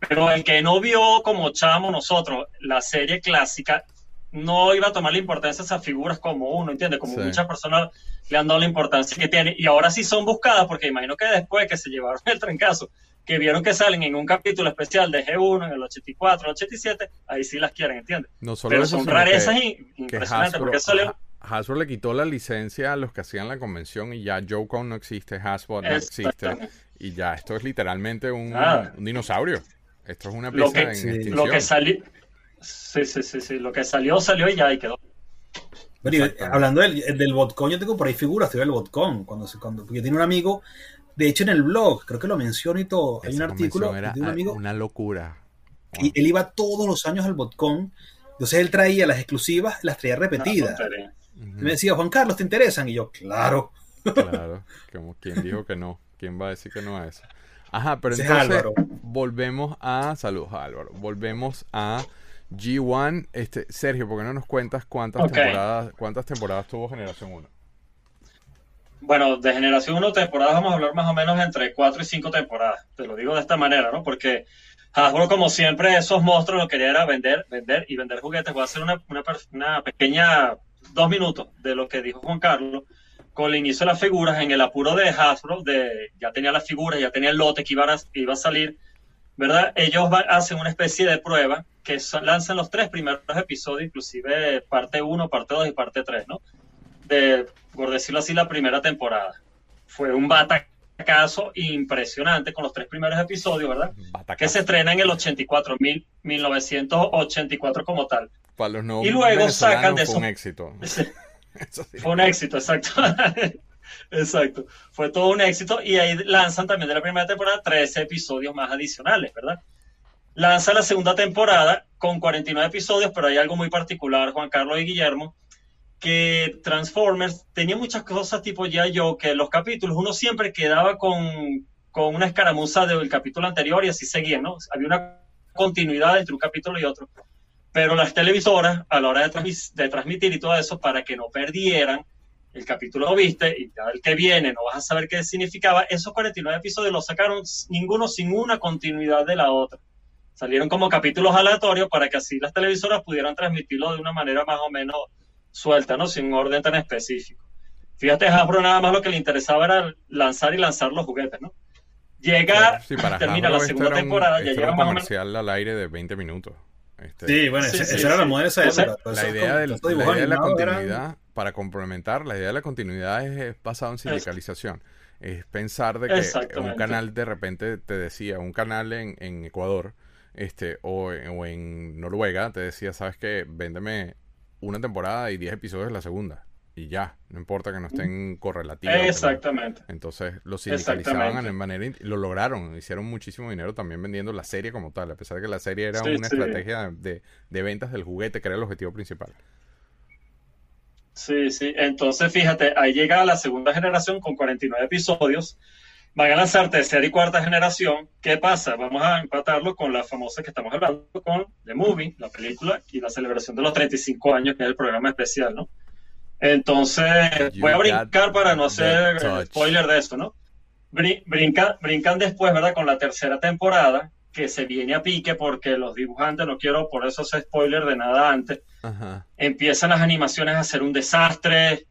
Pero el que no vio como chamo nosotros la serie clásica no iba a tomar la importancia de esas figuras como uno, ¿entiendes? Como Sí. muchas personas le han dado la importancia que tiene y ahora sí son buscadas porque imagino que después que se llevaron el trancazo que vieron que salen en un capítulo especial de G1 en el 84, el 87, ahí sí las quieren, ¿entiendes? No solo Pero eso, son rarezas que- impresionantes, Hasbro, porque salió... Ha- Hasbro le quitó la licencia a los que hacían la convención y ya Joe-Con no existe, Hasbro no existe y ya esto es literalmente un, un dinosaurio. Esto es una Lo pieza que- en sí, extinción. Lo que salió... Sí, sí, sí, sí, lo que salió, salió y ya ahí quedó. Exactamente. hablando del, del botcon, yo tengo por ahí figuras del botcon. Cuando, cuando, porque tiene un amigo, de hecho en el blog, creo que lo menciono y todo, hay un artículo de un amigo una locura. y él iba todos los años al botcon. Entonces él traía las exclusivas, las traía repetidas. me decía, Juan Carlos, ¿te interesan? Y yo, claro. Claro, como quien dijo que no, quién va a decir que no a eso. Ajá, pero entonces Álvaro. volvemos a saludos Álvaro, volvemos a G1, este Sergio, ¿por qué no nos cuentas cuántas temporadas cuántas temporadas tuvo Generación 1? Bueno, de generación 1 temporadas vamos a hablar más o menos entre 4 y 5 temporadas. Te lo digo de esta manera, ¿no? Porque Hasbro, como siempre, esos monstruos lo quería era vender, vender y vender juguetes. Voy a hacer una, una, una pequeña dos minutos de lo que dijo Juan Carlos con el inicio de las figuras en el apuro de Hasbro, de ya tenía las figuras, ya tenía el lote que iba a, iba a salir, ¿verdad? Ellos hacen una especie de prueba que sa- lanzan los tres primeros episodios, inclusive parte 1, parte 2 y parte 3, ¿no? De, por decirlo así, la primera temporada. Fue un batacazo impresionante con los tres primeros episodios, ¿verdad? Batacazo. Que se estrena en el 84, mil, 1984 como tal. Para los no Y luego sacan de fue eso- un éxito. (laughs) Eso sí. Fue un éxito, exacto. (laughs) exacto. Fue todo un éxito y ahí lanzan también de la primera temporada 13 episodios más adicionales, ¿verdad? Lanza la segunda temporada con 49 episodios, pero hay algo muy particular, Juan Carlos y Guillermo, que Transformers tenía muchas cosas tipo ya yo, que los capítulos uno siempre quedaba con, con una escaramuza del capítulo anterior y así seguía, ¿no? Había una continuidad entre un capítulo y otro. Pero las televisoras a la hora de, transmitir y todo eso para que no perdieran el capítulo lo viste y ya el que viene no vas a saber qué significaba esos 49 episodios los sacaron ninguno sin una continuidad de la otra. Salieron como capítulos aleatorios para que así las televisoras pudieran transmitirlo de una manera más o menos suelta no sin un orden tan específico fíjate Hasbro nada más lo que le interesaba era lanzar y lanzar los juguetes no llega Sí, para termina Hasbro la esto segunda era un- temporada ya era un menos comercial al aire de 20 minutos. Este, Sí, bueno, Sí, esa, sí, esa era la moda de esa época. La idea, del- la de la eran- continuidad para complementar, la idea de la continuidad es, es basado en sindicalización. Es pensar de que un canal de repente te decía, un canal en, en Ecuador este o, o en Noruega te decía, ¿sabes qué? Véndeme una temporada y 10 episodios de la segunda y ya, no importa que no estén correlativos. Exactamente. Entonces lo sindicalizaban de manera lo lograron, hicieron muchísimo dinero también vendiendo la serie como tal, a pesar de que la serie era una estrategia de, de, ventas del juguete, que era el objetivo principal. Sí, sí, entonces fíjate, ahí llega la segunda generación con 49 episodios, van a lanzar tercera y cuarta generación, ¿qué pasa? Vamos a empatarlo con la famosa que estamos hablando, con The Movie, la película, y la celebración de los 35 años, que es el programa especial, ¿no? Entonces, voy a brincar para no hacer spoiler de esto, ¿no? brincan después, ¿verdad? Con la tercera temporada, que se viene a pique porque los dibujantes, no quiero por eso hacer spoiler de nada antes, empiezan las animaciones a ser un desastre.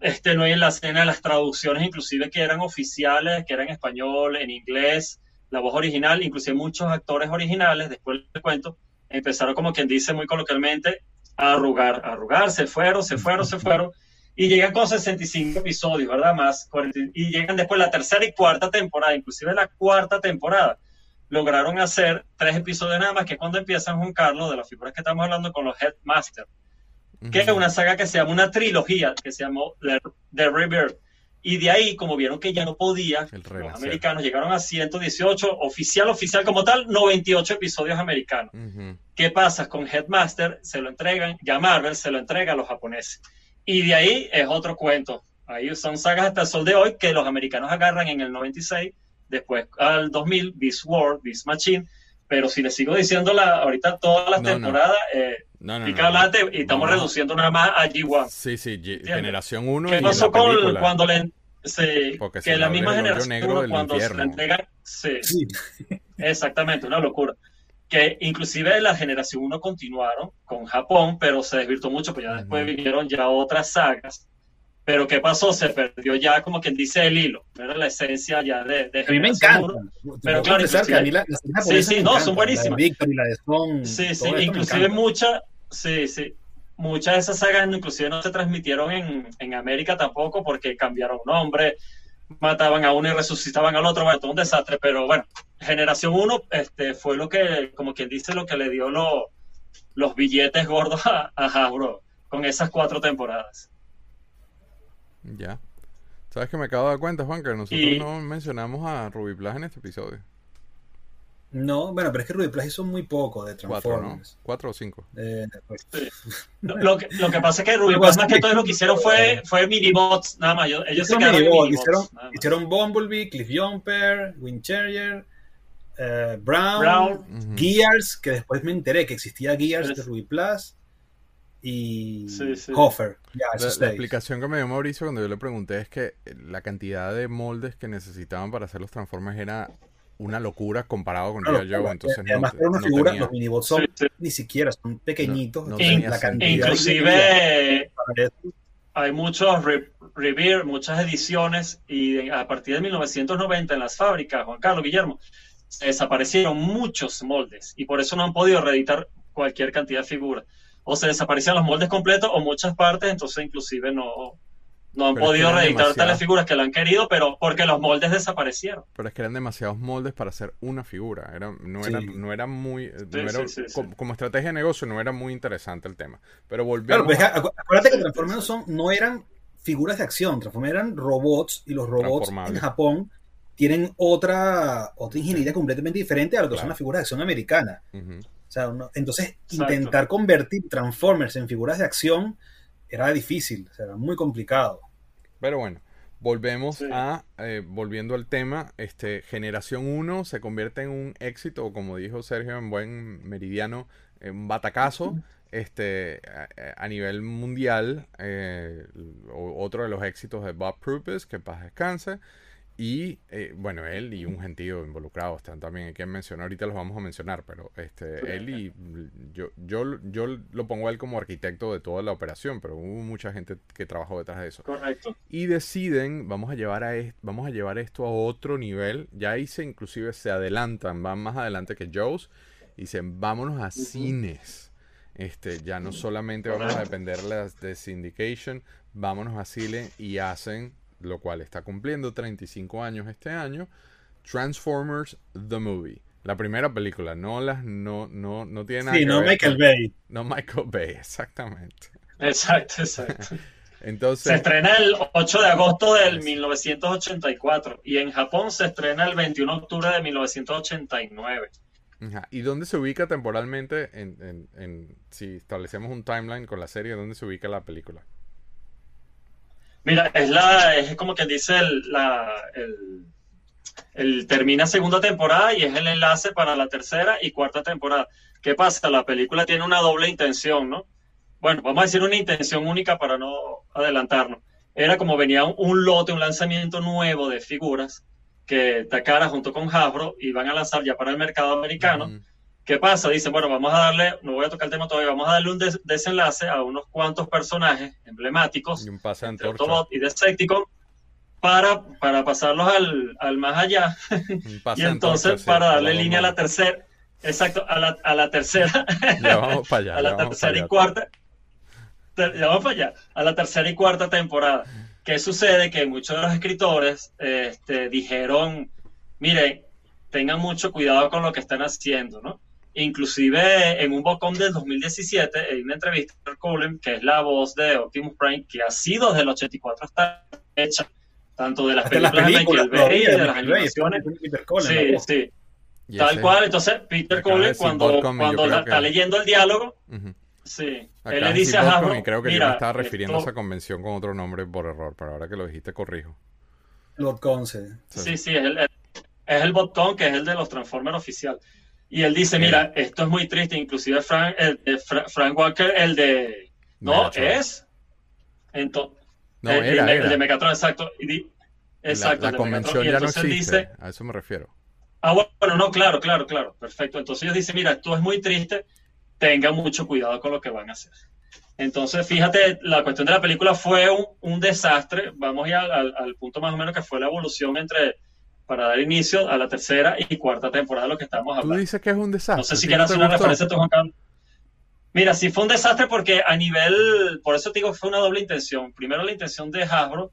Este, no hay en la escena las traducciones, inclusive que eran oficiales, que eran en español, en inglés, la voz original, inclusive muchos actores originales, después les cuento, empezaron como quien dice muy coloquialmente a arrugar, a arrugar, se fueron, se fueron, se fueron, y llegan con 65 episodios, ¿verdad? Más, y llegan después la tercera y cuarta temporada, inclusive la cuarta temporada, lograron hacer tres episodios nada más, que cuando empiezan Juan Carlos, de las figuras que estamos hablando con los Headmasters, que es una saga que se llama una trilogía, que se llamó The, The Rebirth, y de ahí, como vieron que ya no podía, los americanos llegaron a 118, oficial, oficial como tal, 98 episodios americanos. ¿Qué pasa? Con Headmaster se lo entregan, ya Marvel se lo entrega a los japoneses. Y de ahí es otro cuento. Ahí son sagas hasta el sol de hoy que los americanos agarran en el 96, después al 2000, Beast War, Beast Machine. Pero si les sigo diciendo la, ahorita todas las temporadas, Eh, y estamos reduciendo nada más a G1. Sí, sí, generación 1. ¿Qué pasó con cuando le que la misma generación cuando se entrega sí, (laughs) exactamente, una locura. Que inclusive la generación 1 continuaron con Japón, pero se desvirtuó mucho, pues ya después vinieron ya otras sagas. Pero ¿qué pasó? Se perdió ya como quien dice el hilo, era la esencia ya de, de A mí me encanta. Pero claro, sí, sí, no, son buenísimas. sí, sí, inclusive muchas, sí, sí muchas de esas sagas inclusive no se transmitieron en, en, América tampoco porque cambiaron nombre, mataban a uno y resucitaban al otro, bueno, todo un desastre, pero bueno, Generación 1 este, fue lo que, como quien dice, lo que le dio lo, los billetes gordos a, a Hasbro con esas cuatro temporadas. Ya. ¿Sabes que me acabo de dar cuenta, Juan, que nosotros no mencionamos a Ruby Plus en este episodio? No, bueno, pero es que Ruby Plus hizo muy poco de Transformers. ¿Cuatro, o cinco? Eh, pues, (laughs) lo, que, lo, que, pasa es que Ruby Plus más que todo lo que hicieron fue, fue minibots, nada más. Ellos se quedaron minibots, hicieron, hicieron, Bumblebee, Cliff Jumper, Windcharger, eh, Brown, Gears, que después me enteré que existía Gears de Ruby Plus y Hofer. la, la, explicación que me dio Mauricio cuando yo le pregunté es que la cantidad de moldes que necesitaban para hacer los Transformers era una locura comparado con claro, Joe. Entonces, además, no, una figura, los minibots son ni siquiera, son pequeñitos. la cantidad inclusive hay muchos re muchas ediciones, y a partir de 1990 en las fábricas, Juan Carlos Guillermo, se desaparecieron muchos moldes y por eso no han podido reeditar cualquier cantidad de figuras. O se desaparecían los moldes completos o muchas partes, entonces inclusive no, no han podido reeditar las figuras que lo han querido, pero porque los moldes desaparecieron. Pero es que eran demasiados moldes para hacer una figura. Era, no, era, no era muy. como, estrategia de negocio, no era muy interesante el tema. Pero volvemos. Claro, acuérdate que Transformers son, no eran figuras de acción. Transformers eran robots y los robots en Japón tienen otra, otra ingeniería completamente diferente a lo que son las figuras de acción americanas. o sea, entonces, intentar convertir Transformers en figuras de acción era difícil, era muy complicado. Pero bueno, volvemos a, eh, volviendo al tema, este, Generación 1 se convierte en un éxito, como dijo Sergio en buen meridiano, un batacazo. Este, a, nivel mundial, eh, otro de los éxitos de Bob Purpose, que paz descanse, y eh, bueno, él y un gentío involucrado están también, hay que mencionar, ahorita los vamos a mencionar, pero este, él y yo, yo, yo lo pongo a él como arquitecto de toda la operación, pero hubo mucha gente que trabajó detrás de eso. Correcto. Y deciden, vamos a llevar, a vamos a llevar esto a otro nivel, ya ahí se inclusive se adelantan, van más adelante que Joe's, y dicen, vámonos a cines. Este, ya no solamente vamos a depender de syndication, vámonos a Cine y hacen, lo cual está cumpliendo 35 años este año, Transformers The Movie. La primera película, no las, no, no, no tiene nada Sí, que no ver Michael con- Bay. No Michael Bay, (laughs) exactamente. Exacto, exacto. (laughs) Se Entonces, estrena el 8 de agosto del 1984 y en Japón se estrena el 21 de octubre de 1989. ajá, ¿y dónde se ubica temporalmente en, en- en- si establecemos un timeline con la serie, dónde se ubica la película? Mira, es la, es como quien dice el, la, el, termina segunda temporada y es el enlace para la tercera y cuarta temporada. ¿Qué pasa? La película tiene una doble intención, ¿no? Bueno, vamos a decir una intención única para no adelantarnos. Era como venía un, lote, un lanzamiento nuevo de figuras que Takara junto con Hasbro iban a lanzar ya para el mercado americano. ¿Qué pasa? Dicen, bueno, vamos a darle, no voy a tocar el tema todavía, vamos a darle un des- desenlace a unos cuantos personajes emblemáticos Y un pase entre. Autobot y Decepticon para, para pasarlos al, al más allá Un pase (laughs) y entonces antorcha, para darle línea a la tercera, exacto, a la, a la tercera, (laughs) Ya vamos para allá. (laughs) a la tercera y allá. cuarta, ter- ya vamos para allá, a la tercera y cuarta temporada. ¿Qué sucede? Que muchos de los escritores este, dijeron, miren, tengan mucho cuidado con lo que están haciendo, ¿no? Inclusive en un bocón del 2017, en una entrevista a Cullen, que es la voz de Optimus Prime, que ha sido desde el 84 hasta hecha, tanto de las Hasta películas de Michael Bay y de las animaciones. Peter Cullen, Sí, sí, tal ese- cual. Entonces, Peter Cullen, cuando, yo cuando la- que- está leyendo el diálogo, Ujú. sí, Acá él le dice a Hasbro, y creo que yo mira, me estaba refiriendo a esto- esa convención con otro nombre por error, pero ahora que lo dijiste corrijo. Lord Conce. Sí, sí, es el, es el botón que es el de los Transformers oficial. Y él dice, mira, esto es muy triste, inclusive Frank, el de Fra- Frank Walker, el de... No, es... Ento- No, el, era, el de- era. el de Megatron, exacto. y La- exacto, la, de convención ya no entonces existe. dice, A eso me refiero. Ah, bueno, no, claro, claro, claro, perfecto. Entonces ellos dicen, mira, esto es muy triste, tengan mucho cuidado con lo que van a hacer. Entonces, fíjate, la cuestión de la película fue un, un desastre. Vamos ya al, al punto más o menos que fue la evolución entre, para dar inicio a la tercera y cuarta temporada de lo que estamos Tú hablando. dices que es un desastre. No sé si ¿a ti quieres hacer una gustó? referencia a tu Juan Carlos. Mira, sí fue un desastre porque a nivel, por eso te digo, fue una doble intención. Primero la intención de Hasbro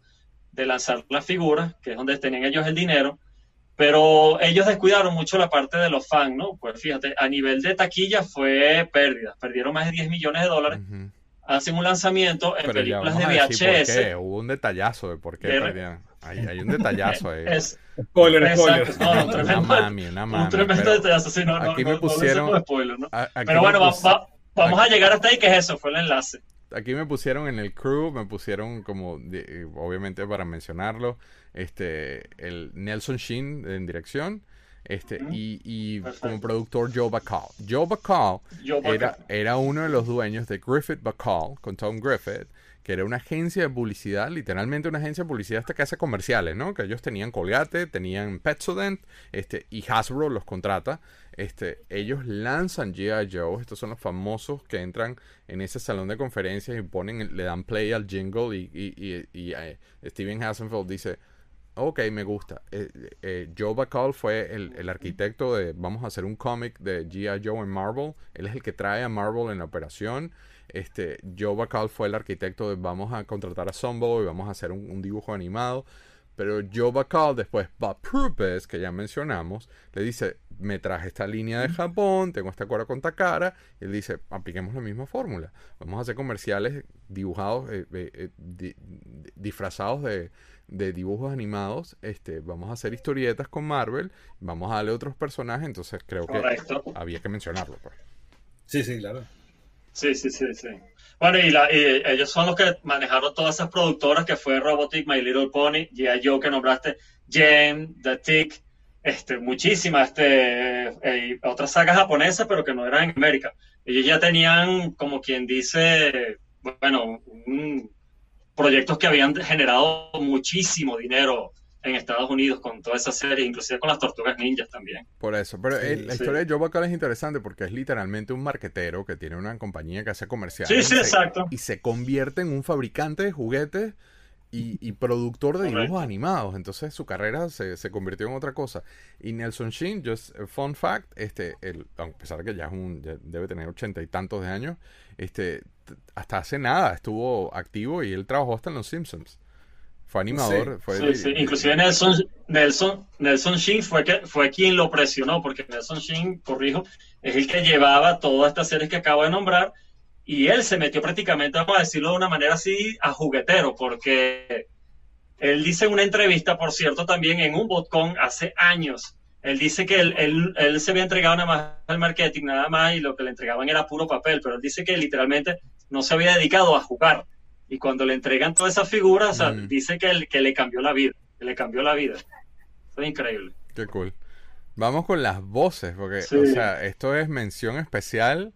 de lanzar las figuras, que es donde tenían ellos el dinero, pero ellos descuidaron mucho la parte de los fans, ¿no? Pues fíjate, a nivel de taquilla fue pérdida, perdieron más de 10 millones de dólares, Ujú. hacen un lanzamiento en Pero ya películas vamos de a decir por VHS. qué. Hubo un detallazo de por qué De- perdían. Hay, hay un detallazo ahí. Es, Spoiler, spoiler. exacto, no, no, una tremendo, mami, una mami. un tremendo pero detallazo, sí, no, no, aquí no, me no pusieron- como spoiler, ¿no? a- Pero bueno, va- pus- va- vamos aquí- a llegar hasta ahí, que es eso, fue el enlace. Aquí me pusieron en el crew, me pusieron como, obviamente para mencionarlo, este, el Nelson Shin en dirección, este, y, como productor Joe Bacall. Joe Bacall era, era uno de los dueños de Griffith Bacall, con Tom Griffith, que era una agencia de publicidad, literalmente una agencia de publicidad hasta que hace comerciales, ¿no? Que ellos tenían Colgate, tenían Petsodent, este, y Hasbro los contrata. Este, ellos lanzan G.I. Joe, estos son los famosos que entran en ese salón de conferencias y ponen, le dan play al jingle y, y, y- y, eh, Steven Hassenfeld dice, ok, me gusta. Eh, eh, Joe Bacall fue el, el arquitecto de, vamos a hacer un cómic de G.I. Joe en Marvel. Él es el que trae a Marvel en la operación. Este, Joe Bacall fue el arquitecto de, vamos a contratar a Zumbo y vamos a hacer un, un dibujo animado. Pero Joe Bacall, después Bob Purpose, que ya mencionamos, le dice, me traje esta línea de Japón, tengo este acuerdo con Takara. Y él dice, apliquemos la misma fórmula. Vamos a hacer comerciales dibujados, eh, eh, eh, di- di- disfrazados de, de dibujos animados. Este, vamos a hacer historietas con Marvel. Vamos a darle otros personajes. Entonces creo que Correcto. había que mencionarlo. Pues. Sí, sí, claro. Sí, sí, sí, sí. Bueno, y, la- y ellos son los que manejaron todas esas productoras que fue Robotic, My Little Pony, G.I. Joe que nombraste, Jen, The Tick, este, muchísimas, este, eh, otras sagas japonesas, pero que no eran en América. Ellos ya tenían, como quien dice, bueno, un- proyectos que habían generado muchísimo dinero en Estados Unidos con toda esa serie, inclusive con las tortugas ninjas también. Por eso, pero Sí, el- la sí. historia de Joe Bacall es interesante porque es literalmente un marquetero que tiene una compañía que hace comerciales Sí, sí, y se- exacto. y se convierte en un fabricante de juguetes y, y productor de dibujos Correcto. animados. Entonces su carrera se, se convirtió en otra cosa. Y Nelson Shin, just a fun fact, este, el, a pesar de que ya, es un, ya debe tener ochenta y tantos de años, este, hasta hace nada estuvo activo y él trabajó hasta en Los Simpsons. Fue animador, fue Sí, sí. Inclusive Nelson, Nelson, Nelson Shin fue, que, fue quien lo presionó, porque Nelson Shin, corrijo, es el que llevaba todas estas series que acabo de nombrar, y él se metió prácticamente, vamos a decirlo de una manera así, a juguetero, porque él dice en una entrevista, por cierto, también en un botcon hace años, él dice que él, él, él se había entregado nada más al marketing, nada más, y lo que le entregaban era puro papel, pero él dice que literalmente no se había dedicado a jugar. Y cuando le entregan todas esas figuras, o sea, Mm. dice que, el- que le cambió la vida, que le cambió la vida. Fue increíble. Qué cool. Vamos con las voces, porque, Sí. o sea, esto es mención especial.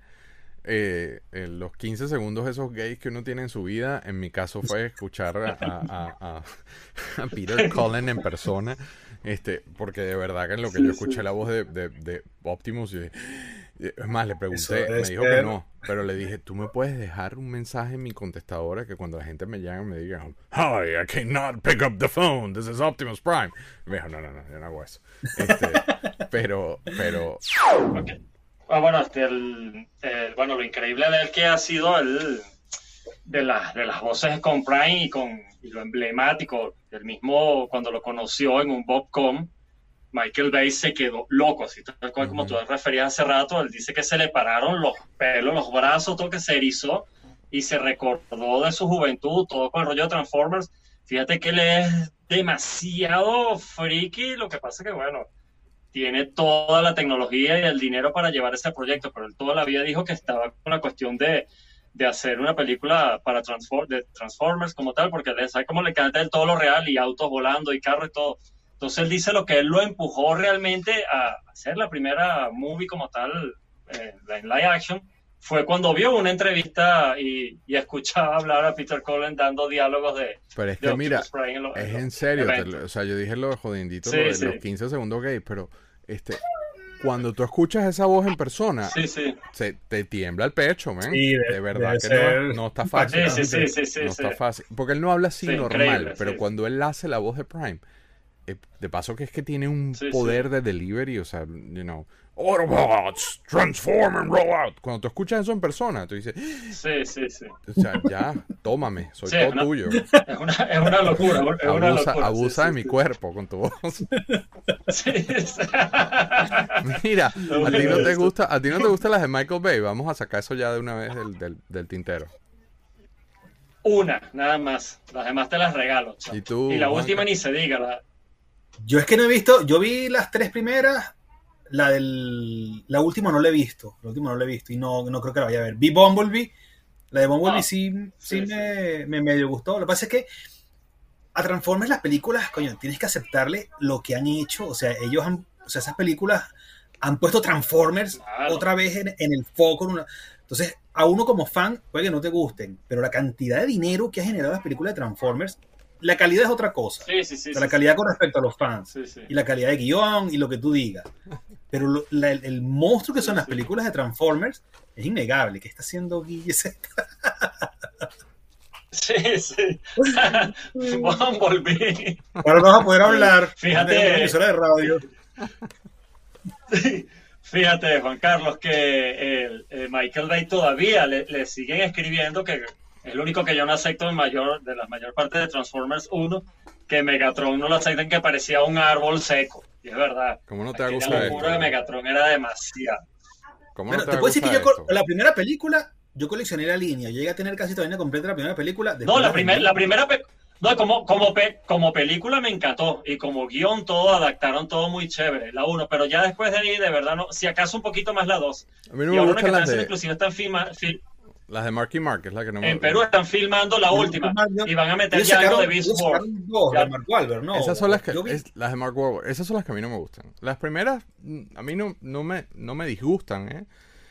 eh, en los 15 segundos esos gays que uno tiene en su vida, en mi caso fue escuchar a, a- a- a (laughs) Peter (laughs) Cullen en persona, este, porque de verdad que en lo que Sí, yo escuché sí. la voz de, de- de Optimus, y- es más, le pregunté, me dijo que no, pero le dije, tú me puedes dejar un mensaje en mi contestadora que cuando la gente me llame me diga, hi, I cannot pick up the phone, this is Optimus Prime. Me dijo, no, no, no, yo no hago eso. Este, (laughs) pero, pero. Ah, bueno, este, el, el- bueno, lo increíble de él que ha sido el de, las de las voces con Prime y con y lo emblemático, el mismo cuando lo conoció en un Bobcom, Michael Bay se quedó loco, así tal cual como Ujú. tú referías hace rato, él dice que se le pararon los pelos, los brazos, todo que se erizó y se recordó de su juventud, todo con el rollo de Transformers. Fíjate que él es demasiado friki, lo que pasa que bueno, tiene toda la tecnología y el dinero para llevar ese proyecto, pero él toda la vida dijo que estaba con la cuestión de, de hacer una película para de Transformers como tal, porque le sabe cómo le encanta él todo lo real y autos volando y carros y todo. Entonces él dice lo que él lo empujó realmente a hacer la primera movie como tal eh, en live action fue cuando vio una entrevista y, y escuchaba hablar a Peter Cullen dando diálogos de, pero es de que mira, en los- es en serio, lo- o sea, yo dije lo jodidito Sí, lo de sí. los 15 segundos gays, pero, este, cuando tú escuchas esa voz en persona, Sí, sí. se te tiembla el pecho, man. Sí, de, de- verdad que ser no, no está fácil. Sí, sí, sí, sí, sí, no sí. está fácil. Porque él no habla así Sí, normal, pero sí. cuando él hace la voz de Prime, de paso que es que tiene un Sí, poder de delivery, o sea, you know, Autobots, transform and roll out. Cuando tú escuchas eso en persona, tú dices, Sí, sí, sí. o sea, ya, tómame, soy Sí, todo tuyo. (laughs) Es una, es una locura. Es una Abusa, locura. abusa de mi cuerpo con tu voz. (laughs) Mira, (laughs) a ti no te gusta, a ti no te gustan las de Michael Bay. Vamos a sacar eso ya de una vez del, del, del tintero. Una, nada más. Las demás te las regalo. ¿Y tú, la Juanca? última ni se diga. La... Yo es que no he visto, yo vi las tres primeras, la del, la última no la he visto, la última no la he visto y no, no creo que la vaya a ver. Vi Bumblebee, la de Bumblebee Ah, sí, sí, sí, me, me medio gustó. Lo que pasa es que a Transformers las películas, coño, tienes que aceptarle lo que han hecho, o sea, ellos han, o sea, esas películas han puesto Transformers Claro. otra vez en, en el foco. en una- Entonces, a uno como fan, puede que no te gusten, pero la cantidad de dinero que ha generado las películas de Transformers, la calidad es otra cosa. Sí, sí, sí. O sea, sí, la calidad con respecto a los fans Sí, sí. y la calidad de guion y lo que tú digas. Pero lo- la- el, el monstruo que son las películas de Transformers es innegable. ¿Qué está haciendo Guille? (laughs) Sí, sí. (laughs) Bumblebee. Ahora vas a poder hablar. Fíjate. Una emisora de radio. Fíjate, Juan Carlos, que el, eh, Michael Bay todavía le, le siguen escribiendo que es lo único que yo no acepto en mayor, de la mayor parte de Transformers 1, que Megatron no lo aceptan que parecía un árbol seco. Y es verdad. ¿Cómo no te va a Aquí gustar la locura de? Megatron era demasiado. ¿Cómo Bueno, no te te a puedo decir que yo esto? la primera película, yo coleccioné la línea. Llegué a tener casi toda la línea completa de la primera película. No, la, primer- la primera... No, como, como, pe- como película me encantó y como guion todo adaptaron todo muy chévere, la 1, pero ya después de ahí de verdad no, si acaso un poquito más la 2. A mí no y me ahora que gustan están las de, inclusive están filma- fil- las de Marky Mark, es la que no me en Perú están filmando la última y van a meter ya algo de Beast dos de Mark Wahlberg, ¿no? Esas son las que es- las de Mark Wahlberg, esas son las que a mí no me gustan. Las primeras a mí no, no me no me disgustan, ¿eh?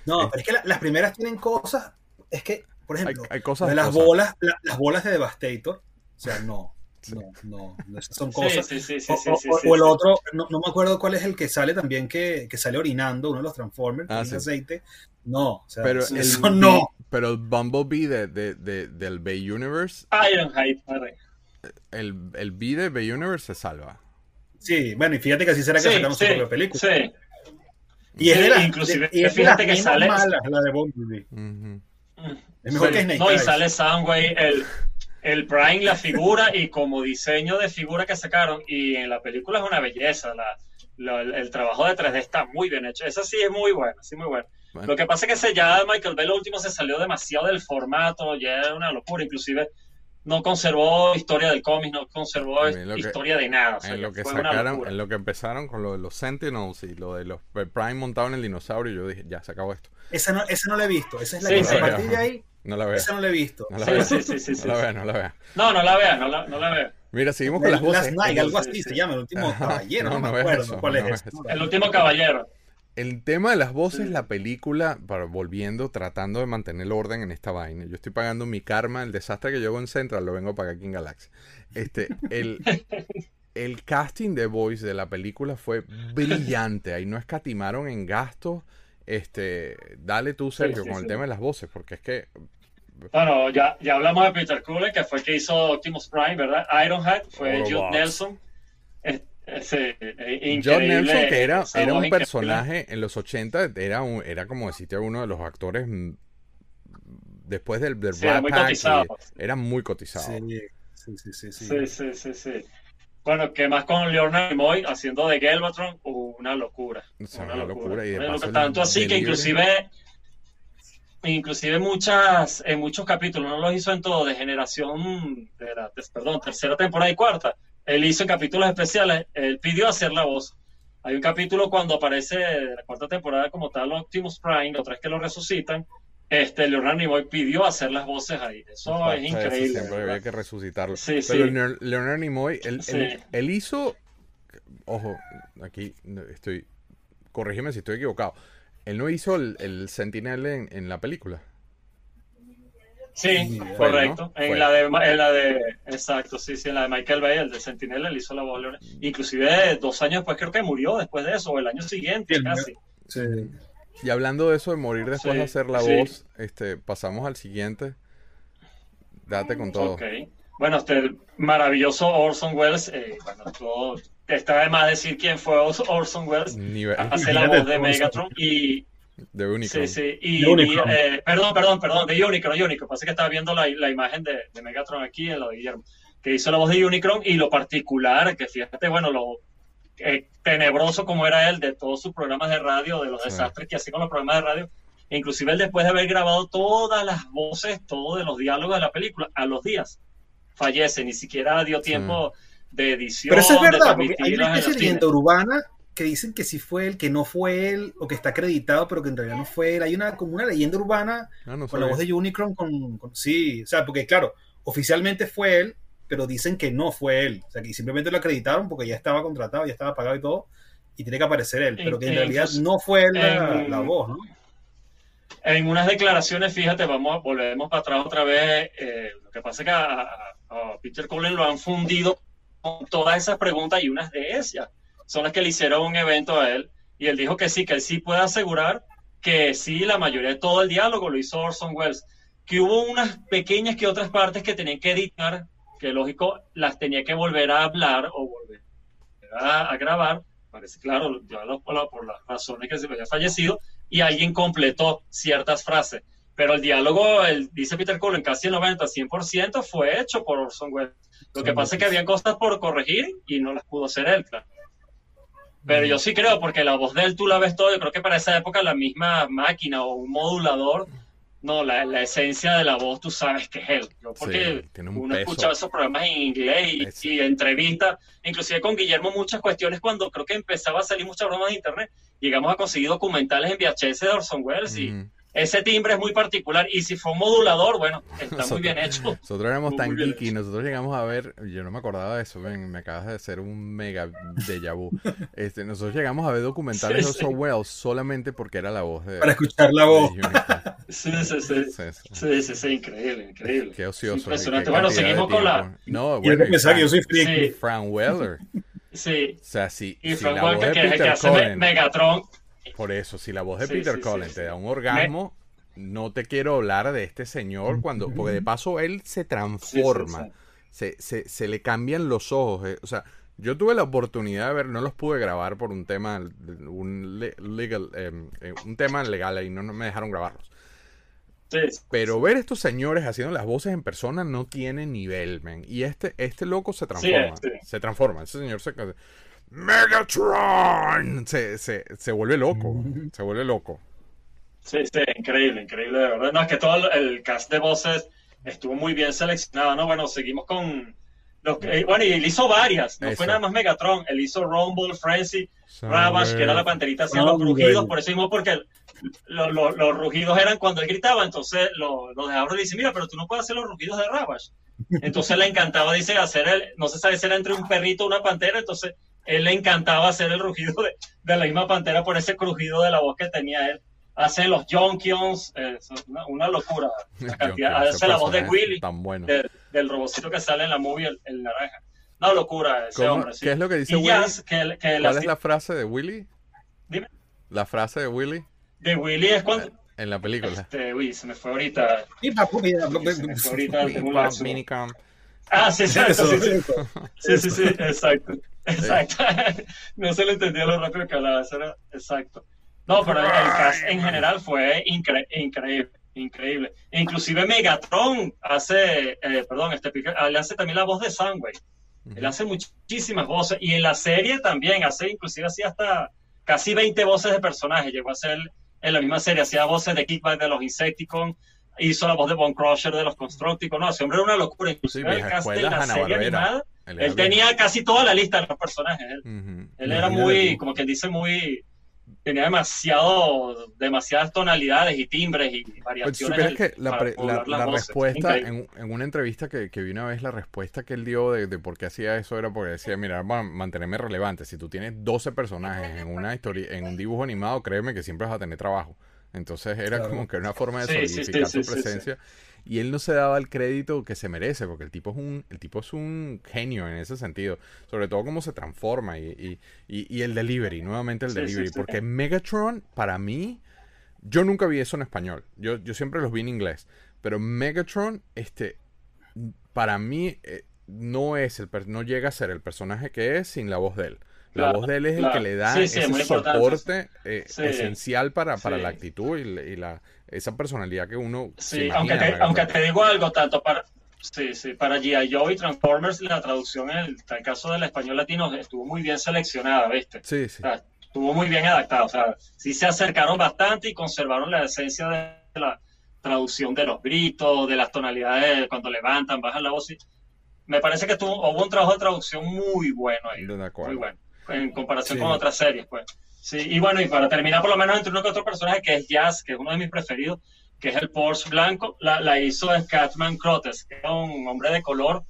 No, pero es que la- las primeras tienen cosas. Es que, por ejemplo, hay cosas de las cosas. bolas, la- las bolas de Devastator. O sea, no. No, no, no, esas son cosas. sí, sí, sí, O, sí, o- sí, o- sí, o el sí. otro, no, no me acuerdo cuál es el que sale también que, que sale orinando, uno de los Transformers, Ah, tiene aceite. No, o sea, Pero eso, el, eso (laughs) no. Pero el Bumblebee de, de, de- del Bay Universe, Ironhide, madre. el, el B de The Universe se salva. Sí, bueno, y fíjate que así será que Sí, sacamos sí, su propia película. sí. Y es Sí, de las, inclusive, de- y es fíjate que sale- malas, la de Bumblebee. Ujú. Es mejor Sí. que Snake No, y sale Soundwave, el, el Prime, la figura, y como diseño de figura que sacaron, y en la película es una belleza, la, la- el, el trabajo de 3D está muy bien hecho, esa sí es muy buena, sí muy buena. Bueno. Lo que pasa es que se, ya Michael Bay lo último se salió demasiado del formato, ya era una locura, inclusive no conservó historia del cómic, no conservó lo que- historia de nada. o sea, En lo que fue una sacaron, locura. en lo que empezaron con lo de los Sentinels y lo de los el Prime montado en el dinosaurio, yo dije, ya se acabó esto. Esa no, esa no la he visto. Esa es la Sí, que sí. a partir de ahí, No la veo. esa no la he visto. No la Sí, veo. sí, sí, sí, sí, No la veo, no la veo. No, no la vea, no la, no la vea. Mira, seguimos con las Last voces. Night, algo así Sí, se llama, el último Ajá. caballero. No, No, no me acuerdo eso, cuál no es eso. El último caballero. El tema de las voces, Sí. la película, para, volviendo, tratando de mantener el orden en esta vaina. Yo estoy pagando mi karma, el desastre que yo hago en Central, lo vengo a pagar aquí en Galaxy. Este, el, (laughs) el casting de voice de la película fue brillante. Ahí no escatimaron en gastos. Este, dale tú, Sergio, sí, con el tema de las voces, porque es que Bueno, ya, ya hablamos de Peter Cullen, que fue el que hizo Optimus Prime, ¿verdad? Ironheart fue. Jude Nelson. Ese, eh, John Nelson, que era, era un increíble. personaje en los 80, era, un- era como decirte uno de los actores mm, después del, del Sí, era muy Pack, cotizado. era muy cotizado. Sí, sí, sí, sí, sí. Bueno, que más con Leonard Nimoy haciendo de Galvatron, una locura. O sea, una una locura, y de paso tanto así que inclusive inclusive muchas en muchos capítulos no los hizo en todo de generación de la de- perdón tercera temporada y cuarta. Él hizo en capítulos especiales él pidió hacer la voz. Hay un capítulo cuando aparece la cuarta temporada como tal Optimus Prime otra vez que lo resucitan este Leonard Nimoy pidió hacer las voces ahí eso es eso, increíble Siempre había que resucitarlo. Sí, Pero sí. Leon- Leonard Nimoy, él, Sí. él- él hizo. Ojo, aquí estoy. Corrígeme si estoy equivocado. Él no hizo el, el Sentinel en, en la película. Sí, Fue, correcto. ¿no? Fue. En la de, en la de, exacto, sí, sí, en la de Michael Bay, el de Sentinel, él hizo la voz. Leonard. Inclusive dos años después creo que murió después de eso, o el año siguiente el casi. Sí. Y hablando de eso de morir después Sí, de hacer la sí. voz, este, pasamos al siguiente. Date con todo. Ok. Bueno, este maravilloso Orson Welles, eh, bueno, todo, está de más decir quién fue Orson Welles, Nivel hace la voz de Megatron y de Unicron. Sí, sí. Y, y, eh, perdón, perdón, perdón, de Unicron, Unicron. Pasa que estaba viendo la, la imagen de, de Megatron aquí en lo de Guillermo, que hizo la voz de Unicron y lo particular, que fíjate, bueno, lo eh, tenebroso como era él de todos sus programas de radio, de los Sí. desastres que hacía con los programas de radio. E inclusive él después de haber grabado todas las voces, todos de los diálogos de la película, a los días fallece, ni siquiera dio tiempo de edición. Pero eso es verdad, porque hay una leyenda urbana que dicen que sí fue él, que no fue él, o que está acreditado, pero que en realidad no fue él. Hay una como una leyenda urbana Ah, no con la voz de Unicron, con, con- sí, o sea, porque claro, oficialmente fue él, pero dicen que no fue él. O sea, que simplemente lo acreditaron porque ya estaba contratado, ya estaba pagado y todo, y tiene que aparecer él, pero que en realidad no fue él la, la voz, ¿no? En unas declaraciones, fíjate, vamos, volvemos para atrás otra vez. eh, lo que pasa es que a, a- Peter Cullen lo han fundido con todas esas preguntas y unas de ellas son las que le hicieron un evento a él. Y él dijo que sí, que él sí puede asegurar que sí, la mayoría de todo el diálogo lo hizo Orson Welles. Que hubo unas pequeñas que otras partes que tenían que editar, que lógico, las tenía que volver a hablar o volver a, a grabar. Parece claro, por, la- por las razones que se había fallecido y alguien completó ciertas frases. Pero el diálogo, el, dice Peter Cullen, casi el 90-100% fue hecho por Orson Welles. Lo que pasa es que había cosas por corregir y no las pudo hacer él, claro. Pero yo sí creo, porque la voz de él tú la ves todo, yo creo que para esa época la misma máquina o un modulador, no, la, la esencia de la voz tú sabes que es él. Yo porque Sí, tiene un uno peso. escucha esos programas en inglés y, y entrevistas, inclusive con Guillermo muchas cuestiones cuando creo que empezaba a salir muchas bromas de internet, llegamos a conseguir documentales en VHS de Orson Welles y. ese timbre es muy particular y si fue un modulador, bueno, está muy bien hecho. (laughs) Nosotros éramos Muy tan geeky, nosotros llegamos a ver, yo no me acordaba de eso, ven, me acabas de hacer un mega déjà vu. (laughs) Este, nosotros llegamos a ver documentales Sí, de sí. Orson Welles solamente porque era la voz de, Para escuchar la voz. (laughs) Sí, sí, sí. Sí, sí. Sí, sí, sí, increíble, increíble. Qué ocioso. Impresionante. qué Bueno, seguimos con la-. No, bueno, que yo soy Frank. Sí. Weller. Sí. O sea, si, Y Frank de que es el que hace Cullen, Megatron. Por eso, si la voz de Sí, Peter sí, sí. te da un orgasmo, no te quiero hablar de este señor cuando, porque de paso él se transforma. Se, se, se le cambian los ojos. eh. O sea, yo tuve la oportunidad de ver, no los pude grabar por un tema, un, le- legal, em, eh, un tema legal y no, no me dejaron grabarlos. Sí, sí. Pero ver estos señores haciendo las voces en persona no tiene nivel, man. Y este, este loco se transforma. Se transforma. Ese señor se. ¡Megatron! Se, se, se vuelve loco. (laughs) Se vuelve loco. Sí, sí, increíble, increíble, de verdad. No, es que todo el, cast de voces estuvo muy bien seleccionado, ¿no? Bueno, seguimos con... Los, que- eh, bueno, y él hizo varias, no Eso. fue nada más Megatron, él hizo Rumble, Frenzy, Ravage, que era la panterita haciendo los rugidos, por eso mismo, porque lo- lo- los rugidos eran cuando él gritaba, entonces lo, lo dejaron y dice, mira, pero tú no puedes hacer los rugidos de Ravage. (laughs) Entonces le encantaba, dice, hacer el, no se sabe si era entre un perrito o una pantera, entonces él le encantaba hacer el rugido de, de la misma pantera por ese crujido de la voz que tenía él. Hace los Jonkions, es una, una locura. (laughs) La cantidad, Ese hace la voz de Willy, Tan bueno. de- del robocito que sale en la movie, el, el naranja. Una locura ese ¿Cómo- hombre. sí. ¿Qué es lo que dice y Willy? Jazz, que, que ¿Cuál la- es la frase de Willy? Dime. La frase de Willy de Willy es cuando... en la película. Este, uy, se me fue ahorita. Y papu, mira, Se me fue ahorita el (laughs) Ah, sí, exacto, Eso, sí, sí. eso. Sí, sí, sí, exacto. Exacto. (laughs) No se le entendía lo rápido que hablaba, eso era exacto. No, pero el, cast en general fue incre- increíble, increíble. Inclusive Megatron hace, eh, perdón, este ah, le hace también la voz de Soundwave. Él hace muchísimas voces y en la serie también hace, inclusive hacía hasta casi 20 voces de personajes. Llegó a hacer en la misma serie, hacía voces de Kickback de los Insecticons, hizo la voz de Bone Crusher de los Constructicons. No, ese hombre era una locura. Sí, Inclusive el de escuela, la serie Hanna-Barbera. animada, Él tenía casi toda la lista de los personajes. Él, él era muy, tú. como quien dice, muy. Tenía demasiado, demasiadas tonalidades y timbres y Pues variaciones. del- que la, pre- respuesta en, en una entrevista que, que vi una vez, la respuesta que él dio de, de por qué hacía eso era porque decía, mira, para mantenerme relevante, si tú tienes 12 personajes en una historia, en un dibujo animado, créeme que siempre vas a tener trabajo. Entonces era Claro. como que una forma de Sí, sí, sí, solidificar sí, su sí, sí. presencia. Y él no se daba el crédito que se merece, porque el tipo es un, el tipo es un genio en ese sentido. Sobre todo cómo se transforma y, y, y- y el delivery, nuevamente el delivery. sí. Porque Megatron, para mí, yo nunca vi eso en español. Yo, yo siempre los vi en inglés. Pero Megatron, este, para mí, eh, no es el per- no llega a ser el personaje que es sin la voz de él. La Claro, voz de él es el claro. que le da Sí, sí, es ese soporte eh, Sí. esencial para, para la actitud y, y la, esa personalidad que uno se Sí, imagina aunque te, aunque te digo algo, tanto para, sí, sí, para G.I. Joe y Transformers, la traducción en el, en el caso del español latino estuvo muy bien seleccionada, ¿viste? Sí, sí. O sea, estuvo muy bien adaptado. O sea, sí se acercaron bastante y conservaron la esencia de la traducción de los gritos, de las tonalidades cuando levantan, bajan la voz. y- Me parece que tuvo, hubo un trabajo de traducción muy bueno ahí. De. Muy bueno. En comparación Sí. con otras series, pues. Sí, y bueno, y para terminar, por lo menos entre uno que otro personaje que es Jazz, que es uno de mis preferidos, que es el Porsche blanco, la, la hizo Scatman Crotes, que era un hombre de color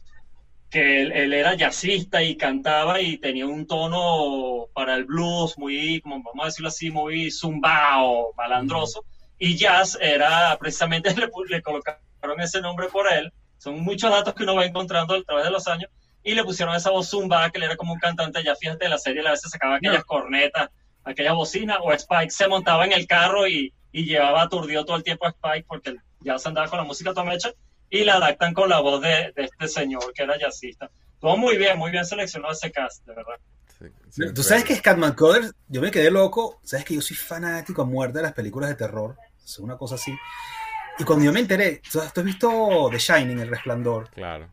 que él, él era jazzista y cantaba y tenía un tono para el blues muy, como vamos a decirlo así, muy zumbao, malandroso. Y jazz era precisamente, (laughs) le, le colocaron ese nombre por él. Son muchos datos que uno va encontrando a través de los años. Y le pusieron esa voz zumba, que él era como un cantante, ya fíjate, la serie a veces sacaba aquellas cornetas, aquellas bocinas, o Spike se montaba en el carro y, y llevaba aturdido todo el tiempo a Spike porque ya se andaba con la música toda mecha y la adaptan con la voz de, de este señor que era jazzista. Todo muy bien, muy bien seleccionado ese cast, de verdad. Sí, sí, Tú sabes pero- que Scatman Crothers, yo me quedé loco. Sabes que yo soy fanático a muerte de las películas de terror. Es una cosa así. Y cuando yo me enteré, ¿tú has tú has visto The Shining, El Resplandor? Claro.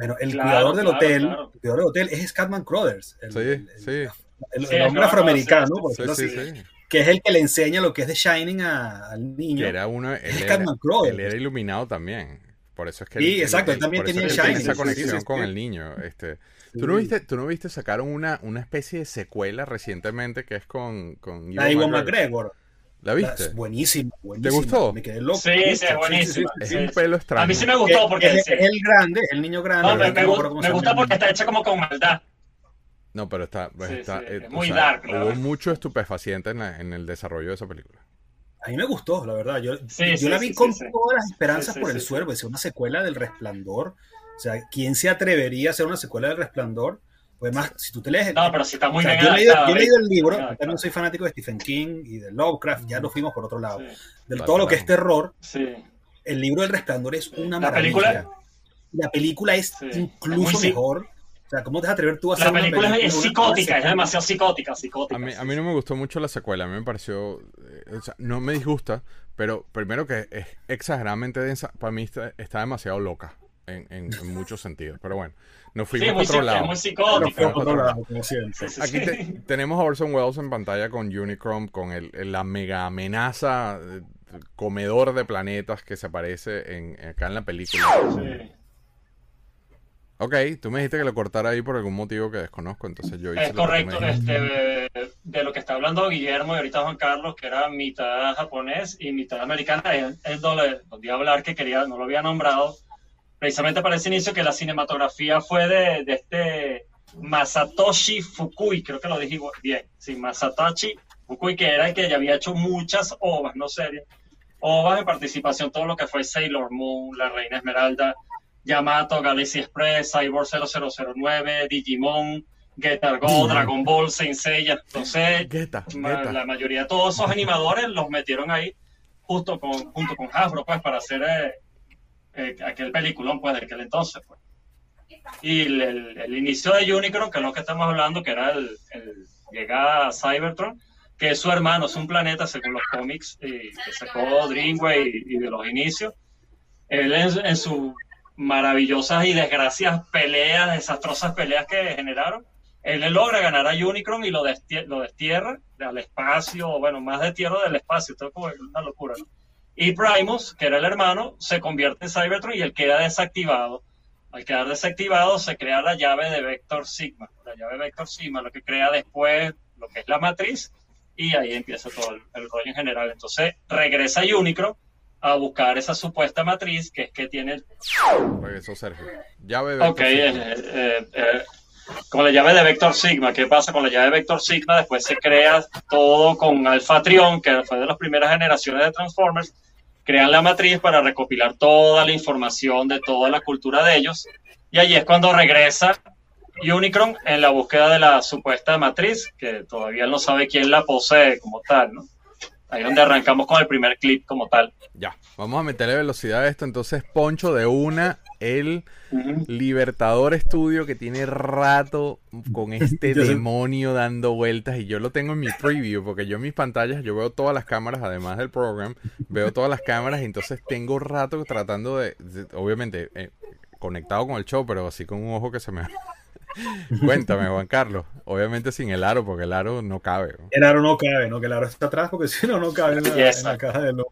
Bueno, el Claro, cuidador del claro, hotel, claro. el cuidador del hotel es Scatman Crothers. El, Sí, el- el- sí. el- hombre no, afroamericano, no, sí, por Sí, decirlo sí, así, sí. que es el que le enseña lo que es The Shining a- al niño. Que era uno, él Es era, Scatman Crothers. él era iluminado también. Por eso es que Sí, exacto, él también por eso tenía tiene esa conexión sí, sí, con sí. el niño. Este, ¿tú, Sí. no viste, ¿Tú no viste? Sacaron una, una especie de secuela recientemente que es con, con McGregor. McGregor. ¿La viste? Es buenísima, buenísima. gustó? Me quedé loco. Sí, sí, es buenísima. Es Sí, un sí. pelo extraño. A mí sí me gustó porque es, sí. es el grande, el niño grande. No, me, ahorita me no gu- acuerdo cómo me gusta porque está hecha como con maldad. No, pero está, Sí, está sí, eh, es o muy sea, dark, Hubo verdad. mucho estupefaciente en, la- en el desarrollo de esa película. A mí me gustó, la verdad. Yo, Sí, yo sí, la sí, vi sí, con sí. todas las esperanzas Sí, sí, por el sí, suelo. Es una secuela del Resplandor. O sea, ¿quién se atrevería a hacer una secuela del Resplandor? Pues más, si tú te lees. No, pero sí está muy o sea, bien yo, he leído, adaptada, yo he leído el libro, adaptada. también soy fanático de Stephen King y de Lovecraft, ya nos fuimos por otro lado. Sí, De todo lo que es terror, sí. el libro del Resplandor es una La maravilla. película- La película es Sí. incluso Es mejor. O sea, ¿cómo te vas a atrever tú a hacer La una película es- es una- psicótica, es demasiado psicótica, psicótica. A mí, a no me gustó mucho la secuela, a mí me pareció, eh, o sea, no me disgusta, pero primero que es exageradamente densa, para mí está, está demasiado loca en, en- en muchos sentidos, pero bueno, nos fuimos para otro lado. muy Otro lado. lado, como siempre. Sí, sí, Aquí te- tenemos a Orson Welles en pantalla con Unicron, con el, la mega amenaza eh, comedor de planetas que se aparece en, acá en la película. Sí. Ok, tú me dijiste que lo cortara ahí por algún motivo que desconozco, entonces yo hice Es lo que correcto, este, de lo que está hablando Guillermo y ahorita Juan Carlos, que era mitad japonés y mitad americana, es, es donde, donde iba a hablar que quería, no lo había nombrado, precisamente para ese inicio que la cinematografía fue de, de este Masatoshi Fukui, creo que lo dije bien, sí, Masatoshi Fukui, que era el que ya había hecho muchas ovas, no series, ovas en participación, todo lo que fue Sailor Moon, La Reina Esmeralda, Yamato, Galaxy Express, Cyborg 0009, Digimon, Getter Go, Dragon Ball, Saint Seiya. Entonces, Geta, Geta. la mayoría de todos esos animadores los metieron ahí justo con, junto con Hasbro, pues, para hacer eh, eh, aquel peliculón, pues, de aquel entonces, pues. Y el, inicio de Unicron, que es lo que estamos hablando, que era el, el llegada a Cybertron, que es su hermano, es un planeta, según los cómics y que sacó Dreamway y, y de los inicios. Él en, en sus maravillosas y desgracias peleas, desastrosas peleas que generaron, él le logra ganar a Unicron y lo, destie- lo destierra al espacio, bueno, más de tierra del espacio, esto es como una locura. Y Primus, que era el hermano, se convierte en Cybertron y él queda desactivado. Al quedar desactivado se crea la llave de Vector Sigma. La llave Vector Sigma, lo que crea después lo que es la matriz, y ahí empieza todo el, el rollo en general. Entonces regresa Unicron a buscar esa supuesta matriz que es que tiene Regresó Sergio. Ya bebé. Ok, eh, eh, eh, con la llave de Vector Sigma, ¿qué pasa con la llave de Vector Sigma? Después se crea todo con Alpha Trion, que fue de las primeras generaciones de Transformers. Crean la matriz para recopilar toda la información de toda la cultura de ellos. Y allí es cuando regresa Unicron en la búsqueda de la supuesta matriz, que todavía no sabe quién la posee como tal, ¿no? Ahí es donde arrancamos con el primer clip como tal. Ya, vamos a meterle velocidad a esto. Entonces, Poncho de una, el. Libertador Studio que tiene rato con (laughs) este demonio dando vueltas y yo lo tengo en mi preview porque yo en mis pantallas yo veo todas las cámaras además del program, veo todas las cámaras y entonces tengo rato tratando de, de- obviamente eh, conectado con el show pero así con un ojo que se me... (laughs) Cuéntame Juan Carlos, obviamente sin el aro porque el aro no cabe. ¿no? El aro no cabe, ¿no? Que el aro está atrás porque (laughs) si no, no cabe en la, en la caja de los.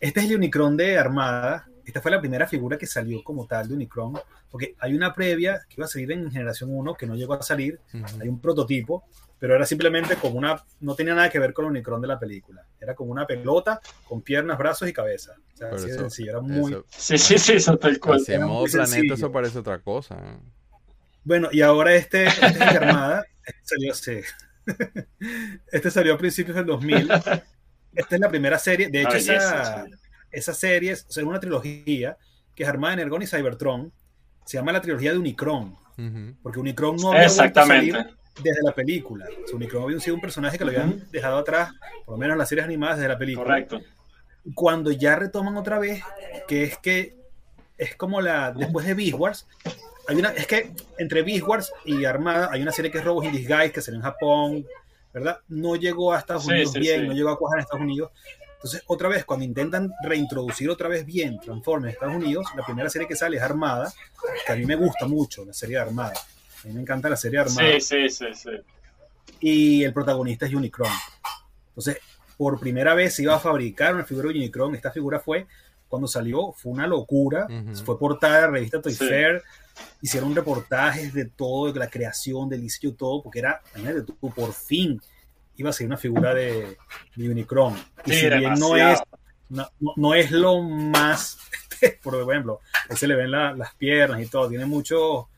Este es el Unicron de Armada. Esta fue la primera figura que salió como tal de Unicron. Porque hay una previa que iba a salir en generación 1 que no llegó a salir. Hay un prototipo, pero era simplemente como una. No tenía nada que ver con el Unicron de la película. Era como una pelota con piernas, brazos y cabeza. O sea, así de eso- sencillo. Era muy. eso- Sí, sí, sí, eso tal cual. en modo planeta sencillo. eso parece otra cosa. ¿no? Bueno, y ahora este, este es Armada. Este salió, sí. (laughs) Este salió a principios del 2000. (laughs) Esta es la primera serie. De hecho, esa, belleza, sí. esa serie es o sea, una trilogía que es Armada, Energon y Cybertron. Se llama la trilogía de Unicron. Porque Unicron no había vuelto a Exactamente. salir desde la película. O sea, Unicron había sido un personaje que lo habían dejado atrás, por lo menos en las series animadas desde la película. Correcto. Cuando ya retoman otra vez, que es que es como la. Después de Beast Wars, hay una, es que entre Beast Wars y Armada hay una serie que es Robos in Disguise, que salió en Japón, ¿verdad? No llegó a Estados Sí, Unidos sí, bien, sí. no llegó a cuajar en Estados Unidos. Entonces, otra vez, cuando intentan reintroducir otra vez bien Transformers en Estados Unidos, la primera serie que sale es Armada, que a mí me gusta mucho, la serie de Armada. A mí me encanta la serie de Armada Sí, sí, sí, sí. y el protagonista es Unicron. Entonces, por primera vez se iba a fabricar una figura de Unicron. Esta figura fue, cuando salió, fue una locura. Ujú. Fue portada de la revista Toy Sí. Fair. Hicieron reportajes de todo, de la creación, del diseño, todo, porque era, imagínate tú, por fin iba a ser una figura de, de Unicron. Y Sí, si bien no es, no, no- no es lo más, (laughs) por ejemplo, ahí se le ven la- las piernas y todo, tiene mucho...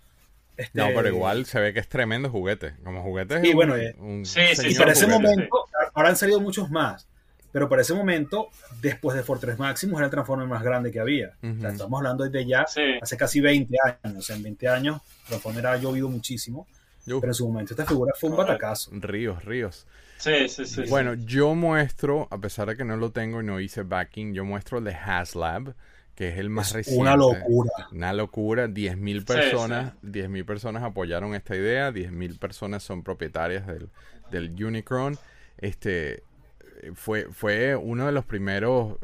este, No, pero igual se ve que es tremendo juguete. Como juguete es Sí, un- bueno, eh. un Sí, sí, señor Y para ese juguete. momento, ahora han salido muchos más, pero para ese momento, después de Fortress Maximus, era el Transformer más grande que había. O sea, estamos hablando desde ya, Sí. hace casi 20 años. O sea, en 20 años, Transformer ha llovido muchísimo, Uf, pero en su momento esta figura fue un batacazo. ríos, ríos. Sí, sí, sí. Bueno, yo muestro, a pesar de que no lo tengo y no hice backing, yo muestro el de HasLab, que es el más Es reciente. una locura. Una locura, 10.000 Sí, personas, 10.000 personas apoyaron esta idea, 10.000 personas son propietarias del, del Unicron. Este fue, fue uno de los primeros,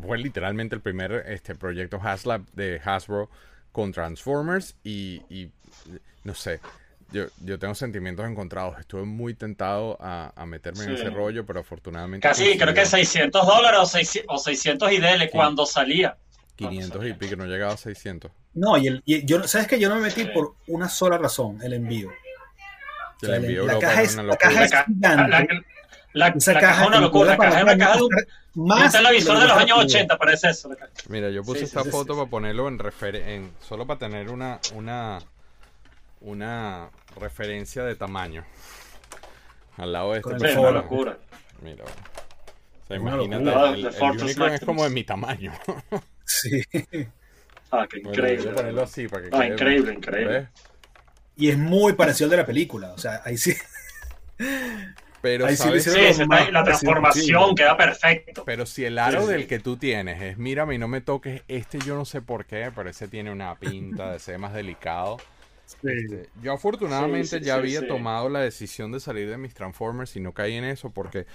fue literalmente el primer este proyecto Haslab de Hasbro con Transformers y, y, no sé, yo, yo tengo sentimientos encontrados. Estuve muy tentado a, a meterme en Sí. ese rollo, pero afortunadamente Casi, coincidió. creo que 600 dólares o 600, o 600 y dele cuando salía. 500 y pico, no llegaba a 600. No, y, el, y yo, ¿sabes que Yo no me metí Sí. por una sola razón, el envío. O sea, El envío la, caja es, una la locura. caja es La, gigante. la- la- Esa la caja caja es una locura. La caja es una caja de un, más de televisor de que los años puedo. 80, parece eso. Mira, yo puse Sí, esta sí, foto sí. para ponerlo en refer en solo para tener una una una referencia de tamaño al lado de este el una locura. Mira. O sea, Una imagínate, locura. el, The el Unicorn es como de mi tamaño. (laughs) Sí. Ah, qué Bueno, increíble. a ponerlo así para que Ah, quede- increíble, increíble. ¿ves? Y es muy parecido al de la película. O sea, ahí sí. Pero Ahí sabes Sí, más la transformación queda perfecto. Pero si el aro Sí, sí. del que tú tienes es mírame y no me toques, este yo no sé por qué, pero ese tiene una pinta de ser más delicado. Este, yo afortunadamente Sí, sí, ya sí, había sí. tomado la decisión de salir de mis Transformers y no caí en eso porque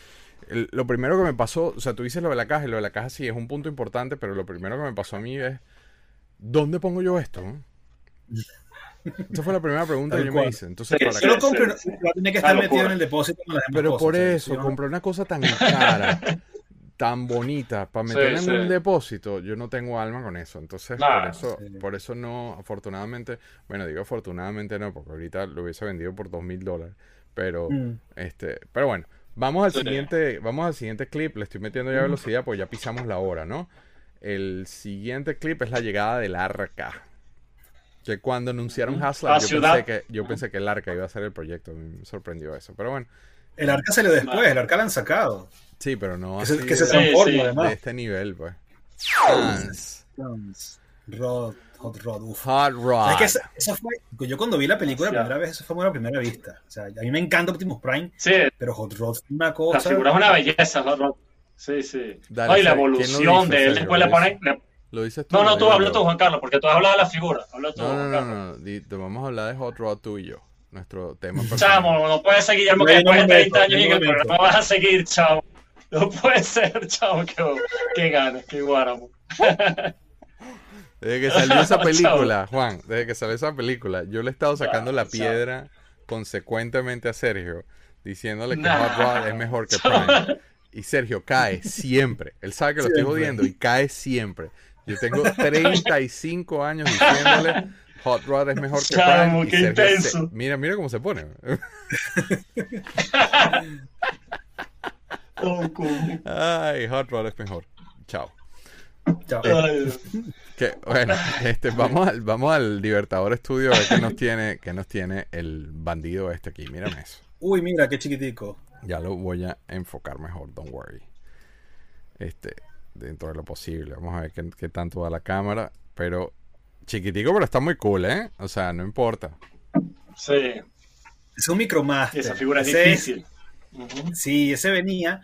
el- lo primero que me pasó, o sea, tú dices lo de la caja y lo de la caja sí es un punto importante, pero lo primero que me pasó a mí es, ¿dónde pongo yo esto? Esa fue la primera pregunta que yo me hice. Entonces, Sí, ¿para sí, sí. va a tener que estar metido en el depósito Pero cosas, por sea, eso, no- compré una cosa tan cara, (laughs) tan bonita, para Sí, meterla en sí. un depósito, yo no tengo alma con eso. Entonces, Nah. por eso, Sí. por eso no, afortunadamente, bueno, digo afortunadamente no, porque ahorita lo hubiese vendido por dos mil dólares. Pero, Mm. este, pero bueno, vamos al Sí. siguiente, vamos al siguiente clip. Le estoy metiendo ya velocidad, pues ya pisamos la hora, ¿no? El siguiente clip es la llegada del arca. Que cuando anunciaron Haslab, La yo pensé que, yo pensé que el arca iba a ser el proyecto. A mí me sorprendió eso. Pero bueno, El arca salió después, el arca la han sacado. Sí, pero no Que se, así que se Sí, transforma sí. además. de este nivel, pues. Trans. Rod, Hot Rod, uf. Hot Rod. ¿Sabes qué? Esa, esa fue, yo cuando vi la película la Ya. primera vez, eso fue una primera vista. O sea, a mí me encanta Optimus Prime, Sí, pero Hot Rod fue una la cosa. figura es una belleza. Hot Rod. Sí, sí. Dale, No, y la Fer, ¿quién lo evolución dice, de él, después ¿Lo le ponen... le- ¿Lo dices tú? No, no, tú digo habla yo? tú, Juan Carlos, porque tú has hablado de la figura. Habla tú, No, no, no, te vamos a hablar de Hot Rod tú y yo. Nuestro tema personal. Chamo, no puede ser Guillermo que No, después de no, 30 no, años y en no, vas a seguir, chamo. No puede ser, chamo, qué, qué ganas, qué guáramo. Desde que salió esa (laughs) Chao. película, Juan, desde que salió esa película, yo le he estado sacando la Chao. piedra consecuentemente a Sergio, diciéndole que Nah. Hot Rod es mejor que (laughs) Prime. Y Sergio cae siempre. Él sabe que lo estoy jodiendo y cae siempre. Yo tengo 35 años diciéndole Hot Rod es mejor que Chamo, Prime. y qué se- intenso. mira, mira cómo se pone. (laughs) Ay, Hot Rod es mejor. Chao. Chao. Que, bueno, este, vamos, al, vamos al Libertador Studio a ver qué nos tiene, qué nos tiene el bandido este aquí. Mírame eso. Uy, mira, qué chiquitico. Ya lo voy a enfocar mejor, don't worry. Este, dentro de lo posible. Vamos a ver qué, qué tanto da la cámara. Pero chiquitico, pero está muy cool, ¿eh? O sea, no importa. Sí, Es un Micromaster. esa figura es Ese difícil. Ujú. Sí, ese venía.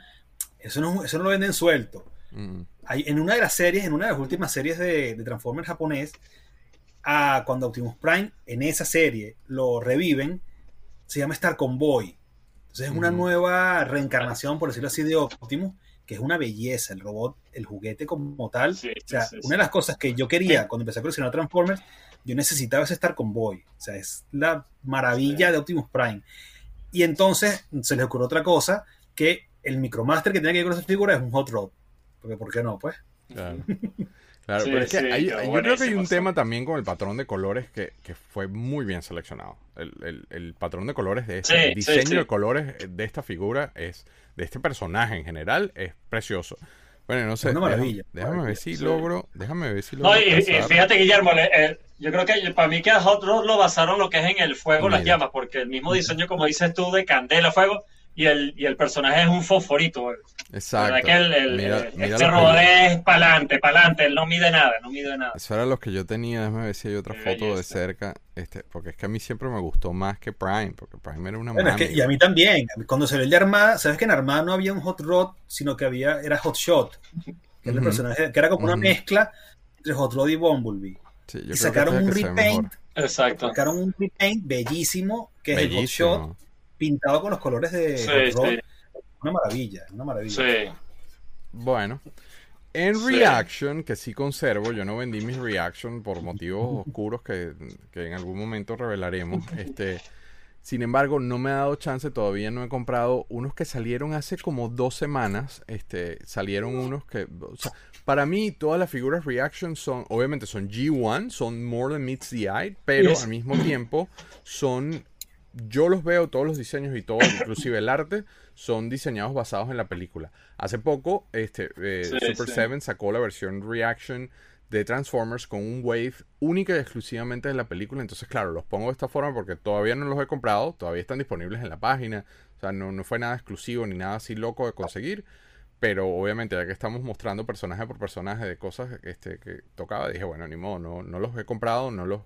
Eso no, eso no lo venden suelto. Mm, Hay, en una de las series, en una de las últimas series de, de Transformers japonés, a cuando Optimus Prime en esa serie lo reviven, se llama Star Convoy. Entonces es una Ujú. nueva reencarnación, por decirlo así, de Optimus, que es una belleza, el robot, el juguete como tal. Sí, o sea, sí, sí. una de las cosas que yo quería cuando empecé a coleccionar Transformers, yo necesitaba ese Star Convoy. O sea, es la maravilla Sí. de Optimus Prime. Y entonces se les ocurrió otra cosa, que el Micromaster que tiene que ver con esa figura es un Hot Rod. Porque, ¿por qué no? Pues. claro. (laughs) Claro, Sí, pero es que sí, hay- quedó yo creo que hay un tema también con el patrón de colores que, que fue muy bien seleccionado. El, el- el patrón de colores de este, Sí, el sí, diseño sí. de colores de esta figura es, de este personaje en general, es precioso. Bueno, no sé, una déjame- maravilla. déjame, ver si Sí. logro, déjame ver si logro No, y, fíjate, Guillermo, le- eh, yo creo que para mí que a Hot Rod lo basaron lo que es en el fuego, las llamas, porque el mismo diseño, como dices tú, de candela, fuego, y el, y el personaje es un fosforito. La Exacto. verdad que el, el- Mira- el- mira este robot es pa'lante, pa'lante, él no mide nada, no mide nada. Eso era lo que yo tenía, déjame ver si hay otra Qué foto de cerca, este, porque es que a mí siempre me gustó más que Prime, porque Prime era una Bueno, es mami. que, y a mí también. Cuando se ve el de Armada, ¿sabes que en Armada no había un Hot Rod, sino que había, era Hot Shot? Que, era el Ujú. personaje, que era como una mezcla entre Hot Rod y Bumblebee. Sí, yo Y creo sacaron un repaint. Exacto. sacaron un repaint bellísimo, que es el Hot Shot. Pintado con los colores de Sí, Hot Rod. sí, Una maravilla, una maravilla. sí. Bueno. En Sí. Reaction, que sí conservo, yo no vendí mis Reaction por motivos (laughs) oscuros que, que en algún momento revelaremos. Este, sin embargo, no me ha dado chance, todavía no he comprado unos que salieron hace como dos semanas. Este, salieron unos que, o sea, para mí todas las figuras Reaction son, obviamente son G1, son more than meets the eye, pero Yes. al mismo tiempo son yo los veo, todos los diseños y todo, inclusive el arte, son diseñados basados en la película. Hace poco, este, eh, Sí, Super sí. 7 sacó la versión Reaction de Transformers con un wave única y exclusivamente de la película. Entonces, claro, los pongo de esta forma porque todavía no los he comprado, todavía están disponibles en la página. O sea, no, no fue nada exclusivo ni nada así loco de conseguir. Pero obviamente, ya que estamos mostrando personaje por personaje de cosas este, que tocaba, dije, bueno, ni modo, no, no los he comprado, no los,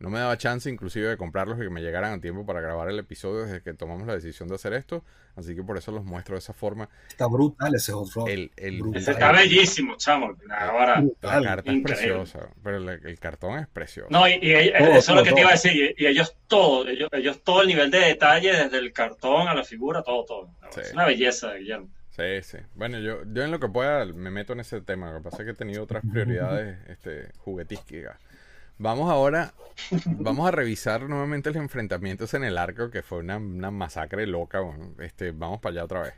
no me daba chance inclusive de comprarlos y que me llegaran a tiempo para grabar el episodio desde que tomamos la decisión de hacer esto. Así que por eso los muestro de esa forma. Está brutal ese Hot Rod. El, el, Brutal. Ese está bellísimo, chamo. Ahora, la carta es preciosa, pero el, el cartón es precioso. no, y, y ellos- Todo, eso es lo todo, que te iba a decir. Y, y ellos todo, ellos, ellos todo el nivel de detalle, desde el cartón a la figura, todo, todo. Sí. Es una belleza, Guillermo. Sí, sí. Bueno, yo, yo en lo que pueda me meto en ese tema. Lo que pasa es que he tenido otras (laughs) prioridades este, juguetísticas. Vamos ahora, vamos a revisar nuevamente los enfrentamientos en el arco, que fue una, una masacre loca. bueno, este, vamos para allá otra vez.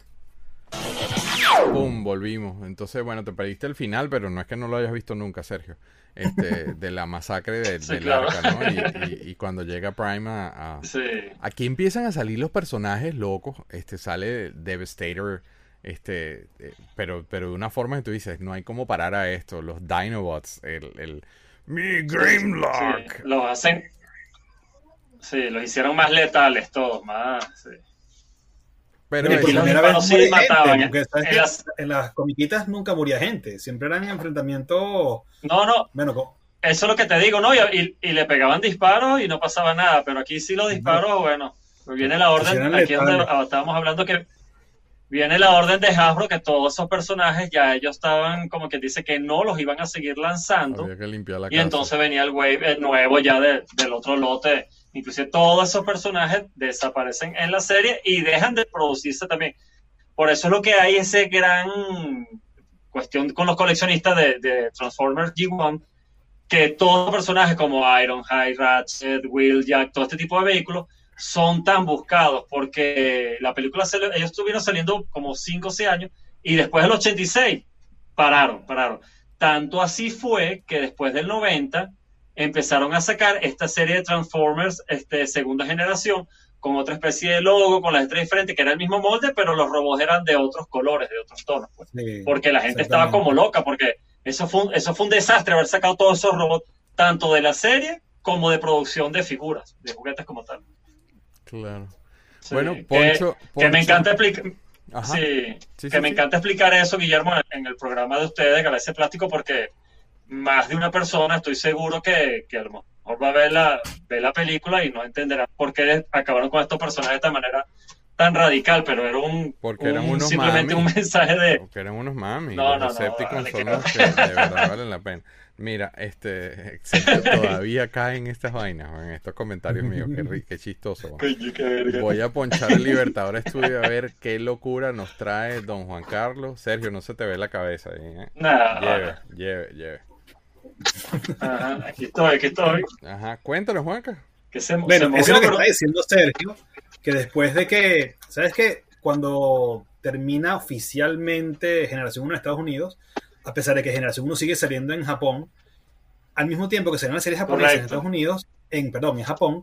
¡Pum! Volvimos. Entonces, bueno, te perdiste el final, pero no es que no lo hayas visto nunca, Sergio. Este, de la masacre de- Sí, del claro. arca, ¿no? Y, y- y cuando llega Prime a, a- Sí. Aquí empiezan a salir los personajes locos. Este sale Devastator. Este, eh, pero, pero de una forma que tú dices, no hay como parar a esto. Los Dinobots, el, el Mi Grimlock. Sí, los hacen. Sí, los hicieron más letales todos, más. sí. Pero Pero por los primera vez sí gente, mataban, porque sabes en las- en las comiquitas nunca moría gente, siempre eran enfrentamientos, No, no, bueno, eso es lo que te digo, ¿no? Y, y- y le pegaban disparos y no pasaba nada, pero aquí sí los disparos, bueno, pues viene la orden, aquí donde estábamos hablando que viene la orden de Hasbro que todos esos personajes ya ellos estaban como que dice que no los iban a seguir lanzando había que limpiar la y casa. entonces venía el wave el nuevo ya de- del otro lote. Inclusive todos esos personajes desaparecen en la serie y dejan de producirse también. Por eso es lo que hay ese gran cuestión con los coleccionistas de, de Transformers G1, que todos los personajes como Ironhide, Ratchet, Wheeljack, todo este tipo de vehículos son tan buscados porque la película, se- ellos estuvieron saliendo como 5 o 6 años y después del 86 pararon, pararon. Tanto así fue que después del 90 empezaron a sacar esta serie de Transformers este, segunda generación con otra especie de logo, con las estrellas diferentes, que era el mismo molde, pero los robots eran de otros colores, de otros tonos. pues. sí, Porque la gente estaba como loca, porque eso fue, un, eso fue un desastre haber sacado todos esos robots, tanto de la serie como de producción de figuras, de juguetes como tal. Claro. Sí, Bueno, que- Poncho, que, me Poncho- encanta explicar. Ajá. Sí, Sí, que sí, me encanta explicar eso, Guillermo, en el programa de ustedes, Galaxia Plástico, porque más de una persona estoy seguro que, que a lo mejor va a ver la, ver la película y no entenderá por qué acabaron con estos personajes de esta manera tan radical, pero era un, Porque eran unos simplemente un mensaje de... Porque eran unos mamis. No, los no, no, Decepticons vale, son los no. que de verdad valen la pena. Mira, este, excepto (laughs) todavía caen estas vainas, en estos comentarios míos, qué, qué chistoso. man. Voy a ponchar el Libertador Estudio a ver qué locura nos trae don Juan Carlos. Sergio, no se te ve la cabeza ahí, ¿eh? Nah, Lleve, lleve, lleve. ajá, aquí estoy, aquí estoy. Ajá, cuéntanos, Juanca. Que se, se Bueno, movió, eso es lo que pero- está diciendo Sergio, que después de que, ¿sabes qué? Cuando termina oficialmente Generación 1 en Estados Unidos, a pesar de que Generación 1 sigue saliendo en Japón, al mismo tiempo que salieron las series japonesas en Correcto. Estados Unidos, en, perdón, en Japón,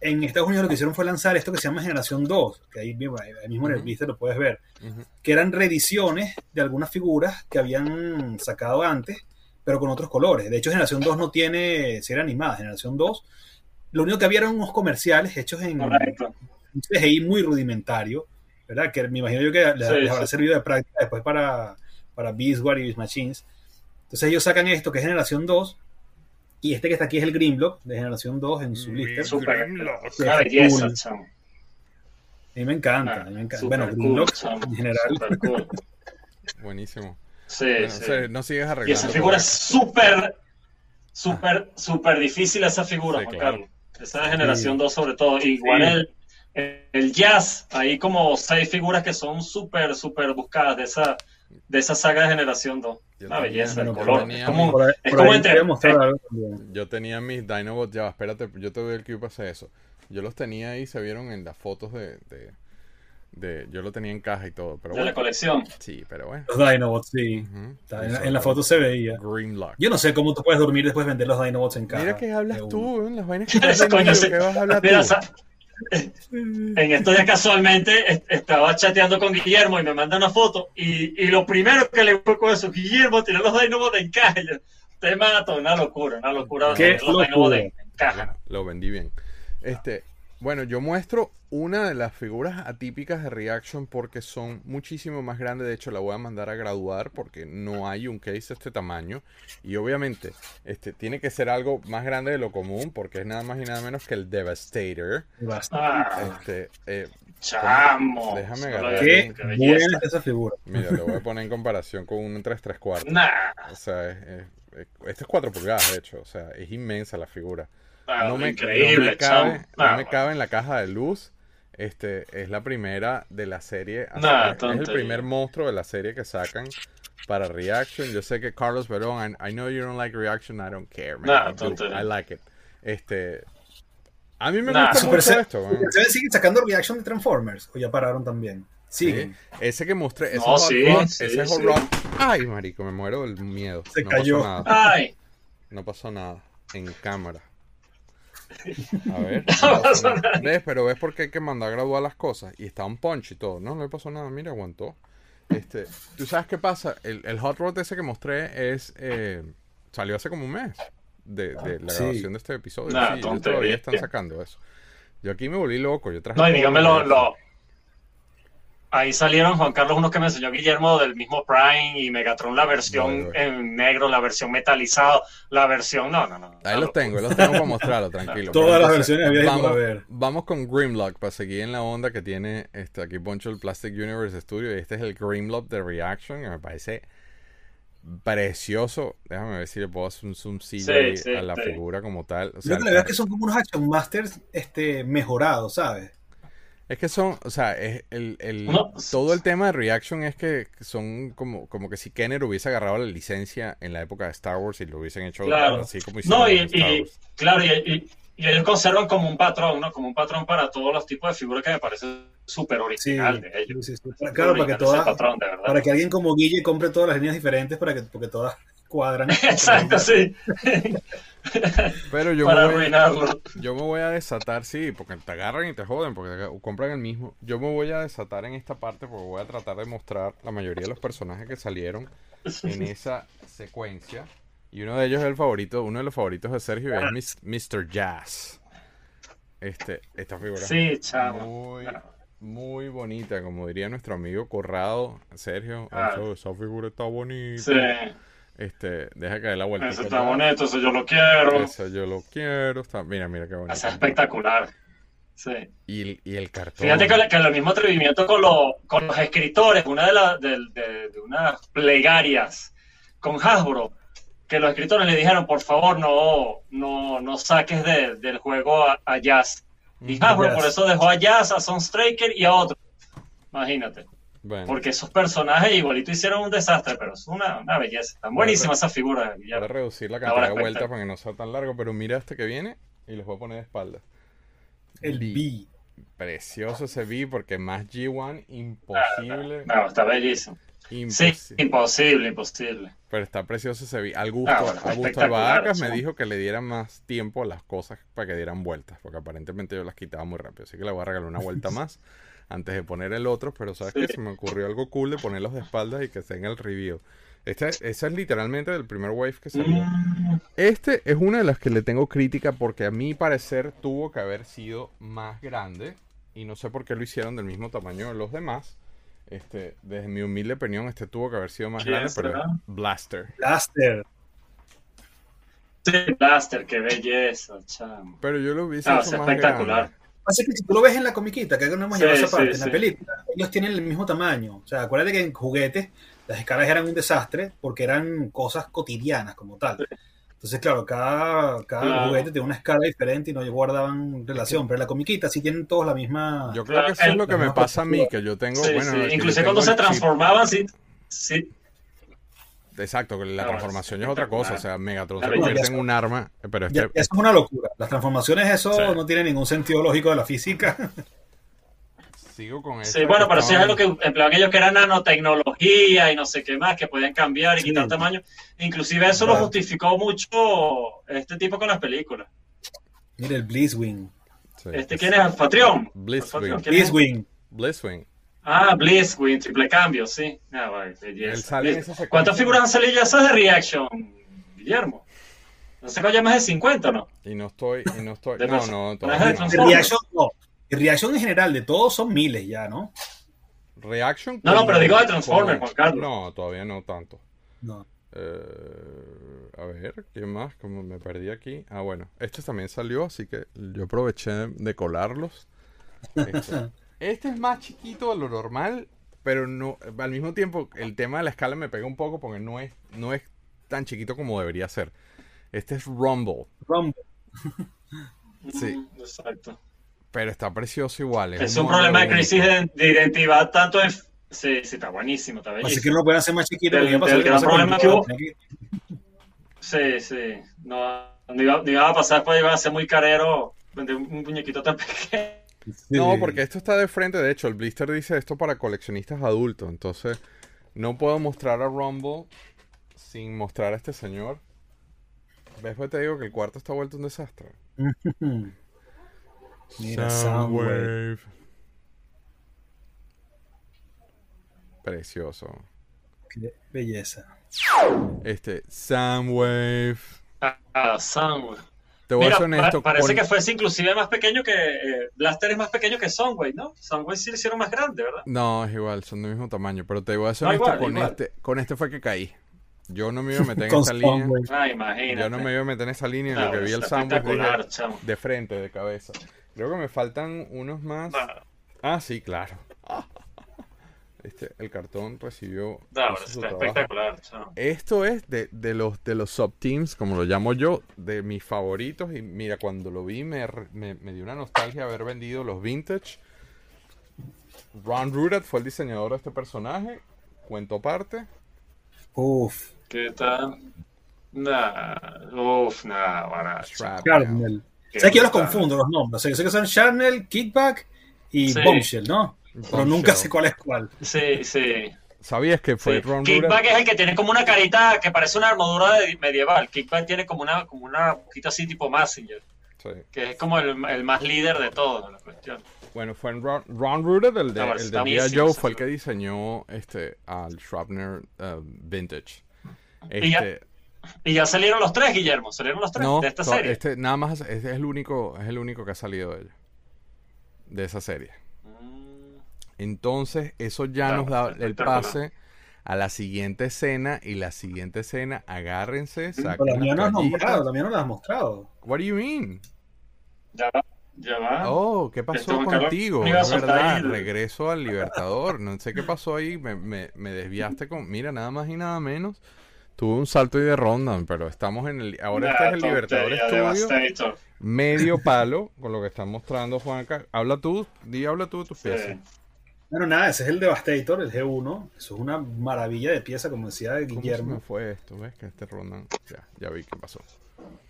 en Estados Unidos lo que hicieron fue lanzar esto que se llama Generación 2, que ahí, mismo- ahí mismo en el blister lo puedes ver, Ujú. que eran reediciones de algunas figuras que habían sacado antes, pero con otros colores. De hecho, Generación 2 no tiene serie animada. Generación 2, lo único que había eran unos comerciales hechos en Correcto. un CGI muy rudimentario, ¿verdad? Que me imagino yo que les, Sí, les habrá sí. servido de práctica después para, para Beast War y Beast Machines. Entonces ellos sacan esto que es Generación 2, y este que está aquí es el Grimlock de Generación 2 en su blister. Súper. Grimlock. Belleza, cool. A mí me encanta, Ah, a mí me encanta. súper Bueno, cool, Grimlock chamo, en general. cool. (laughs) Buenísimo. Sí, Bueno, sí. No sigues Y arreglando. esa figura es súper, súper, súper difícil esa figura, Sí, Juan claro. Carlos. Esa de generación 2 sobre todo. Igual Sí. el, el jazz, hay como seis figuras que son súper, súper buscadas de esa, de esa saga de generación 2. Yo Una tenía- belleza, el yo color. tenía Es como, Por ahí, es por entre- también. Yo tenía mis Dinobots, ya, va, espérate, yo te doy el cube para eso. Yo los tenía ahí, se vieron en las fotos de, de, de- yo lo tenía en caja y todo, pero de la bueno. colección. Sí, pero bueno. Los Dinobots, sí. Ujú. Está En, la, en la foto se veía. Grimlock. Yo no sé cómo tú puedes dormir después de vender los Dinobots en casa. Mira que hablas tú, ¿eh? las vainas que (laughs) Coño, vendiendo, sí. ¿qué vas a hablar Mira, tú? En estos días casualmente est- estaba chateando con Guillermo y me manda una foto y, y lo primero que le fue con eso, Guillermo tiene los Dinobots en caja. Y yo, te mato, una locura, una locura. Qué los. Lo vendí bien. Este, bueno, yo muestro una de las figuras atípicas de Reaction porque son muchísimo más grandes. De hecho, la voy a mandar a graduar porque no hay un case de este tamaño. Y obviamente, este, tiene que ser algo más grande de lo común porque es nada más y nada menos que el Devastator. Ah, Este, eh, chamo. Déjame agarrar. Qué buena es esa figura. mira, lo voy a poner en comparación con un 3 3 cuartos. Nah, O sea, es, es- es- este es 4 pulgadas, de hecho. O sea, es inmensa la figura. Ah, no me, increíble, no me cabe, chamo. no me cabe en la caja de luz. Este es la primera de la serie. Nah, es el primer monstruo de la serie que sacan para Reaction. Yo sé que Carlos Verón, I, I know you don't like Reaction, I don't care, man. Nah, I, do. tontería. I like it. Este, a mí me Nah. gusta mucho Seven- esto. Seven siguen sacando reaction de Transformers. O ya pararon también. Siguen. Ese que mostré, ese No, Hot sí, sí, ese Hot sí. Rod. Ay, marico, me muero del miedo. Se no cayó. pasó nada. Ay, No pasó nada. En cámara. A ver. No pasó nada. ¿Ves? Pero ves por qué hay que mandar a graduar las cosas. Y está un punch y todo. No, no le pasó nada. Mira, aguantó. Este, ¿Tú sabes qué pasa? El, el hot rod ese que mostré es eh, salió hace como un mes de, de la Sí. grabación de este episodio. Nah, sí, todavía están sacando eso. Yo aquí me volví loco. Yo traje no, y dígame lo- Ahí salieron, Juan Carlos, unos que me enseñó Guillermo del mismo Prime y Megatron, la versión Voy, voy. en negro, la versión metalizado, la versión. No, no, no. Ahí los tengo, ahí los tengo para mostrarlo, tranquilo. (laughs) Todas las versiones había vamos, haber. vamos con Grimlock para seguir en la onda que tiene este, aquí Poncho el Plastic Universe Studio. Y este es el Grimlock de Reaction, que me parece precioso. Déjame ver si le puedo hacer un zoomcillo Sí, a la sí. figura como tal. O Yo sea, creo que la verdad es que son como unos Action Masters este, mejorados, ¿sabes? Es que son, o sea, es el, el- No. todo el tema de Reaction es que son como, como que si Kenner hubiese agarrado la licencia en la época de Star Wars y lo hubiesen hecho Claro. así como hicieron No, y, en Star y- Wars. claro, y, y- y ellos conservan como un patrón, ¿no? Como un patrón para todos los tipos de figuras que me parece súper Sí, original de ellos. sí, sí, sí. Para- Claro, para que, todas, patrón, de verdad. para que alguien como Guille compre todas las líneas diferentes para que, porque todas cuadran. (laughs) Exacto, sí. (laughs) (laughs) Pero yo para me voy, arruinarlo. Yo me voy a desatar, sí, porque te agarran y te joden, porque te compran el mismo. Yo me voy a desatar en esta parte porque voy a tratar de mostrar la mayoría de los personajes que salieron en (laughs) esa secuencia. Y uno de ellos es el favorito, uno de los favoritos de Sergio es Mr. Jazz. Este, esta figura Sí, muy, muy bonita, como diría nuestro amigo Corrado, Sergio. Ah. "Eso- esa figura está bonita. Sí, Este, deja caer la vuelta. ese está bonito, eso yo lo quiero. Eso yo lo quiero. Está, mira, mira qué bonito. Es espectacular. Sí. Y, el- y el cartón. Fíjate que, el mismo atrevimiento con, lo- con los escritores, una de, las de, de- de unas plegarias con Hasbro, que los escritores le dijeron, por favor, no, no, no saques de- del juego a, a Jazz. Y Ujú. Hasbro por eso dejó a Jazz, a Sunstriker y a otro. Imagínate. Bueno, Porque esos personajes igualito hicieron un desastre, pero es una, una belleza. Están buenísimas esas figuras. voy a reducir la cantidad de vueltas para que no sea tan largo, pero mira este que viene y los voy a poner de espalda. El B. Precioso ese B porque más G1 imposible. No, está bellísimo. Sí, imposible. imposible, imposible. Pero está precioso ese B. Al gusto, Ah, bueno, gusto espectacular, Albahacas me dijo que le dieran más tiempo a las cosas para que dieran vueltas, porque aparentemente yo las quitaba muy rápido. Así que le voy a regalar una vuelta (laughs) más antes de poner el otro, pero sabes Sí. que se me ocurrió algo cool de ponerlos de espaldas y que estén en el review. Esta, esa es literalmente del primer wave que salió. Este es una de las que le tengo crítica porque a mi parecer tuvo que haber sido más grande y no sé por qué lo hicieron del mismo tamaño de los demás. Este, desde mi humilde opinión, este tuvo que haber sido más ¿Quién grande, pero será? es Blaster. Blaster. Sí, Blaster, qué belleza, chamo. Pero yo lo hubiese No, hecho es más espectacular. grande. Pasa que si tú lo ves en la comiquita, que no hemos Sí, llevado esa sí, parte, en sí. la película, ellos tienen el mismo tamaño. O sea, acuérdate que en juguetes las escalas eran un desastre porque eran cosas cotidianas como tal. Entonces, claro, cada, cada Claro. juguete tiene una escala diferente y no guardaban relación. Pero la comiquita sí tienen todos la misma. Yo creo que eso es lo que me pasa a mí, que yo tengo, Sí, bueno, sí. Inclusive tengo cuando se transformaban, sí, sí, Exacto, que la No, transformación es es otra cosa, o sea, Megatron La se convierte en un arma, pero este, eso es una locura. Las transformaciones, eso Sí. no tiene ningún sentido lógico de la física. (laughs) sigo con Sí, esto bueno, pero sí es algo que empleaban ellos que era nanotecnología y no sé qué más, que podían cambiar y Sí. quitar tamaño. Inclusive eso lo Claro. justificó mucho este tipo con las películas. Mire, el Blizzwing. Sí, Este, es ¿Quién es? Patreon. Blitzwing. ¿Quién es? Blizzwing. Ah, Blitzwing, triple cambio, sí. Ah, vale, belleza. ¿Cuántas figuras han salido ya esas de Reaction, Guillermo? No sé, ya más de 50, ¿no? Y no estoy, y no estoy, no, no, no. Reaction, no. Reaction en general de todos son miles ya, ¿no? Reaction. No, no, pero digo de Transformers, Juan Carlos. No, todavía no tanto. No. Eh, a ver, ¿qué más? Como me perdí aquí. Ah, bueno, este también salió, así que yo aproveché de colarlos. Este, (laughs) este es más chiquito de lo normal, pero no, al mismo tiempo el tema de la escala me pega un poco porque no es, no es tan chiquito como debería ser. Este es Rumble, Rumble. (laughs) Sí. Exacto. pero está precioso igual. Es un mono problema de crisis de, de identidad tanto en... Sí, sí, está buenísimo, está Así que no lo pueden hacer más chiquito. Del lo que gran problema el que hubo. Sí, sí. No, no iba, no iba a pasar, pues iba a ser muy carero vender un, un muñequito tan (laughs) pequeño. No, porque esto está de frente. De hecho, el blister dice esto para coleccionistas adultos. Entonces, no puedo mostrar a Rumble sin mostrar a este señor. ¿Ves? Pues te digo que el cuarto está vuelto un desastre. (laughs) Mira, Soundwave. Precioso. Qué belleza. Este, Soundwave. Ah, Soundwave. Te voy a ser honesto. pa- parece con- que fuese inclusive más pequeño que... eh, Blaster es más pequeño que Soundwave, ¿no? Soundwave sí lo hicieron más grande, ¿verdad? No, es igual, son del mismo tamaño. Pero te voy a ser No, honesto, igual, con, igual. Este, con este fue que caí. Yo no me iba a (laughs) meter en esa línea. Ah, imagínate. Yo no me iba a meter en esa línea. En lo No, que vi el chamo. de frente, de cabeza. Creo que me faltan unos más. No, Ah, sí, claro. Este, el cartón recibió su está espectacular. Esto es de, de los de los subteams, como lo llamo yo, de mis favoritos. Y mira, cuando lo vi me, me, me dio una nostalgia haber vendido los vintage. Ron Rudat fue el diseñador de este personaje. Cuento aparte. Uf. ¿Qué tal? Nah, uff, nah, barato. Sharpnel. Qué ¿Sabes que yo los confundo los nombres? O sea, yo sé que son Sharpnel, Kickback y Sí. Bombshell, ¿no? Pero Bombshell. nunca sé cuál es cuál. Sí, sí. ¿Sabías que fue sí. Ron Kickback es el que tiene como una carita que parece una armadura de- medieval. Kickback tiene como una, como una poquita así tipo Massinger, Sí. que es como el, el más líder de todo la cuestión. Bueno, fue en Ron, Ron Rudat, el de, el de G.I. Joe, fue el que diseñó este, al Shrapner uh, Vintage. Y ya- Este, Y ya salieron los tres, Guillermo, salieron los tres No, de esta serie. este nada más este es el único, es el único que ha salido de ella. De esa serie. Entonces, eso ya Claro, nos da el pase a la siguiente escena y la siguiente escena, agárrense, Pero saquen la mía no has nombrado, mía no la has mostrado. What do you mean? Ya va, ya va. Oh, ¿qué pasó contigo? Es verdad, regreso al Libertador. No sé qué pasó ahí, me, me, me desviaste con... Mira, nada más y nada menos. Tuve un salto ahí de ronda, pero estamos en el... Ahora este es el Nah, Libertador tontería, Studio. Devastator. medio palo con lo que están mostrando Juanca. Habla tú, di, habla tú de tus Sí. piezas. Bueno, nada, ese es el Devastator, el G1. Eso es una maravilla de pieza, como decía ¿Cómo se me Guillermo. fue esto? ¿Ves que este rondan? Ya, ya vi qué pasó.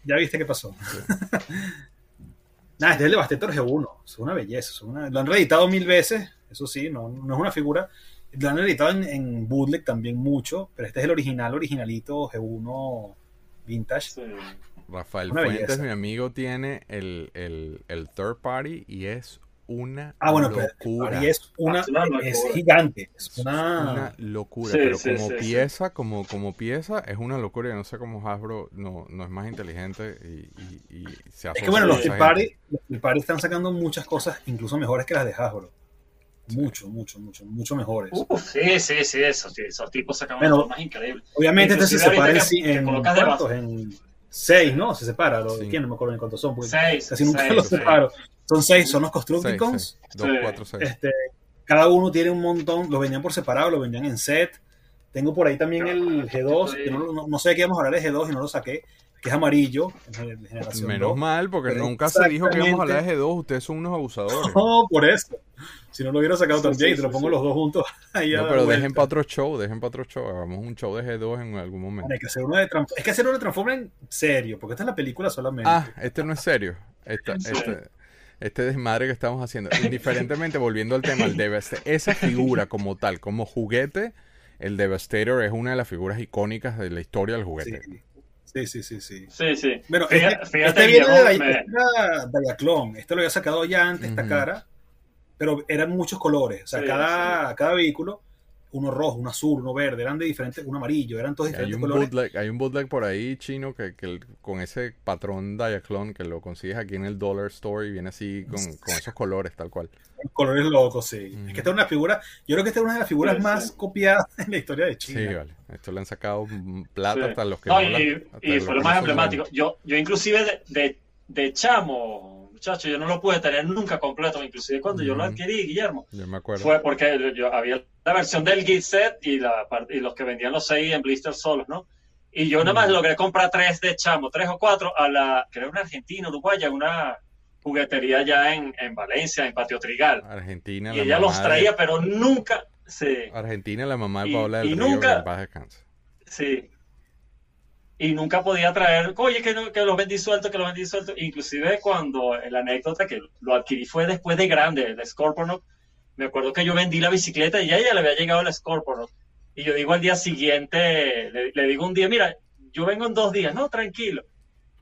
Ya viste qué pasó. (laughs) nada, este es el Devastator G1. Eso es una belleza. eso es una- Lo han reeditado mil veces, eso sí, no, no es una figura. Lo han reeditado en, en bootleg también mucho, pero este es el original, originalito G1 vintage. Sí. Rafael Una Fuentes, belleza. mi amigo, tiene el, el, el third party y es una Ah, bueno, locura. ahí es una, Es una locura. es gigante. Es Es una, una locura, Sí, pero sí, como sí, sí. pieza, como, como pieza, es una locura. Yo no sé cómo Hasbro no, no es más inteligente y, y- y se Es que bueno, los Party, los Party están sacando muchas cosas incluso mejores que las de Hasbro. Mucho, mucho, mucho, mucho mejores. Uf, sí, sí, sí, esos, sí, esos tipos sacan Bueno, cosas más increíbles. Obviamente este se separa en, que- en. En seis, ¿no? Se separa. Los, Sí. ¿Quién? No me acuerdo ni cuántos son. porque Seis, casi nunca seis, los seis. Son seis, son los Constructicons. seis. Dos, Sí. cuatro, seis. Este, cada uno tiene un montón. Los vendían por separado, los vendían en set. Tengo por ahí también el G2. que no, no- no sé de qué íbamos a hablar de G2 y no lo saqué. que es amarillo, generación Menos 2. mal, porque Pero nunca se dijo que íbamos a hablar de G2. Ustedes son unos abusadores. No, por eso. Si no lo hubiera sacado Sí, también, sí, te lo pongo sí. los dos juntos (laughs) ahí No, pero vuelta. dejen para otro show, dejen para otro show. Hagamos un show de G2 en algún momento. Hay que hacer uno de Transform- Es que hacer uno de Transformers en serio, porque esta es la película solamente. Ah, este no es serio. Esta- ¿En serio? este, este desmadre que estamos haciendo. Indiferentemente, (laughs) volviendo al tema, el Devastator, esa figura como tal, como juguete, el Devastator es una de las figuras icónicas de la historia del juguete. sí, sí, sí, sí. Sí, sí. Bueno, Fíjate- este, fíjate, este viene de Guillermo, Dia- me-. Este lo había sacado ya antes, esta cara, pero eran muchos colores. O sea, Sí, cada, cada vehículo, uno rojo, uno azul, uno verde, eran de diferentes, uno amarillo, eran todos Hay diferentes un, colores. bootleg, hay un bootleg por ahí chino que, que el- con ese patrón Diaclone que lo consigues aquí en el Dollar Store y viene así con, con esos colores tal cual. Colores locos, sí. Ujú. Es que esta es una figura, yo creo que esta es una de las figuras Sí, más sí. copiadas (laughs) en la historia de China. Sí, vale. Esto le han sacado mm, plata Sí. hasta los que No, no la- y, hasta y fue lo más emblemático. Yo, yo inclusive de, de, de chamo, muchacho, yo no lo pude tener nunca completo, inclusive cuando yo lo adquirí, Guillermo. Yo me acuerdo. fue porque yo había la versión del Geek Set y, la, y los que vendían los seis en blister solos, ¿no? Y yo nada más logré comprar tres de chamo, tres o cuatro, a la, creo una Argentina, Uruguaya, una juguetería ya en, en Valencia, en Patio Trigal. Argentina, Y la ella los de- traía, pero nunca se... Argentina, la mamá de Y- Paola del y Río, nunca- que en paz descanse. Sí. Y nunca podía traer, oye, que, no- que los vendí suelto, que los vendí suelto. Inclusive cuando la anécdota que lo adquirí fue después de grande, el Scorponok. Me acuerdo que yo vendí la bicicleta y a ella le había llegado el Scorponok. Y yo digo al día siguiente, le, le digo un día, mira, yo vengo en dos días, no, tranquilo.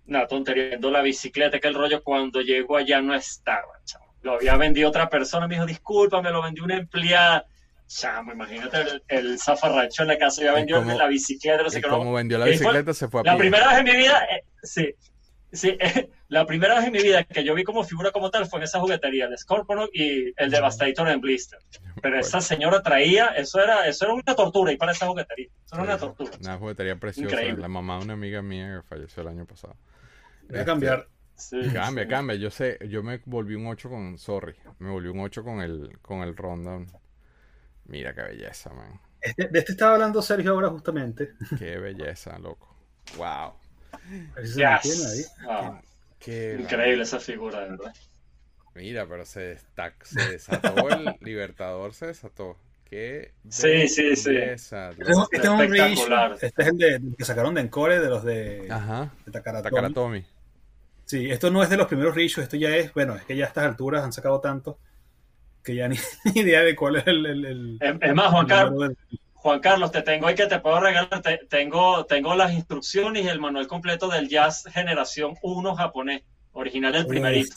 Una tontería, la bicicleta, que el rollo cuando llego allá no estaba, chamo. Lo había vendido otra persona, me dijo, disculpa, me lo vendió una empleada. Chamo, imagínate el, el zafarracho en la casa, ya Y vendió como- la bicicleta, no sé qué, como vendió la Y fue bicicleta, se fue a La pie. primera vez en mi vida, eh, sí, sí, eh, (laughs) la primera vez en mi vida que yo vi como figura como tal fue en esa juguetería, el Scorponok y el Devastator en Blister. Pero esa señora traía, eso era, eso era una tortura y para esa juguetería, eso era una tortura. Una juguetería preciosa. Increíble. La mamá de una amiga mía que falleció el año pasado. Voy a cambiar. Sí, Cambia, sí. cambia. Yo sé, yo me volví un 8 con, sorry, me volví un 8 con el, con el rundown. Mira qué belleza, man. Este- de este estaba hablando Sergio ahora justamente. Qué belleza, loco. Wow. Yes. ahí. Ah, Qué increíble esa figura, de verdad. Mira, pero se, destac- se desató el (laughs) Libertador, se desató. Qué Sí, sí, sí. belleza, Este es, un- loco. este es un reissue. Espectacular. Este es el de, que sacaron de Encore, de los de, Ajá. de Takaratomi. Takaratomi. Sí, esto no es de los primeros reissues, esto ya es, bueno, es que ya a estas alturas han sacado tanto que ya ni, (laughs) ni idea de cuál es el... el, el- Es, es más, Juan, el Car- número del- Juan Carlos, te tengo ahí que te puedo regalar, te- tengo, tengo las instrucciones y el manual completo del Jazz Generación 1 japonés, original del Uf. primerito,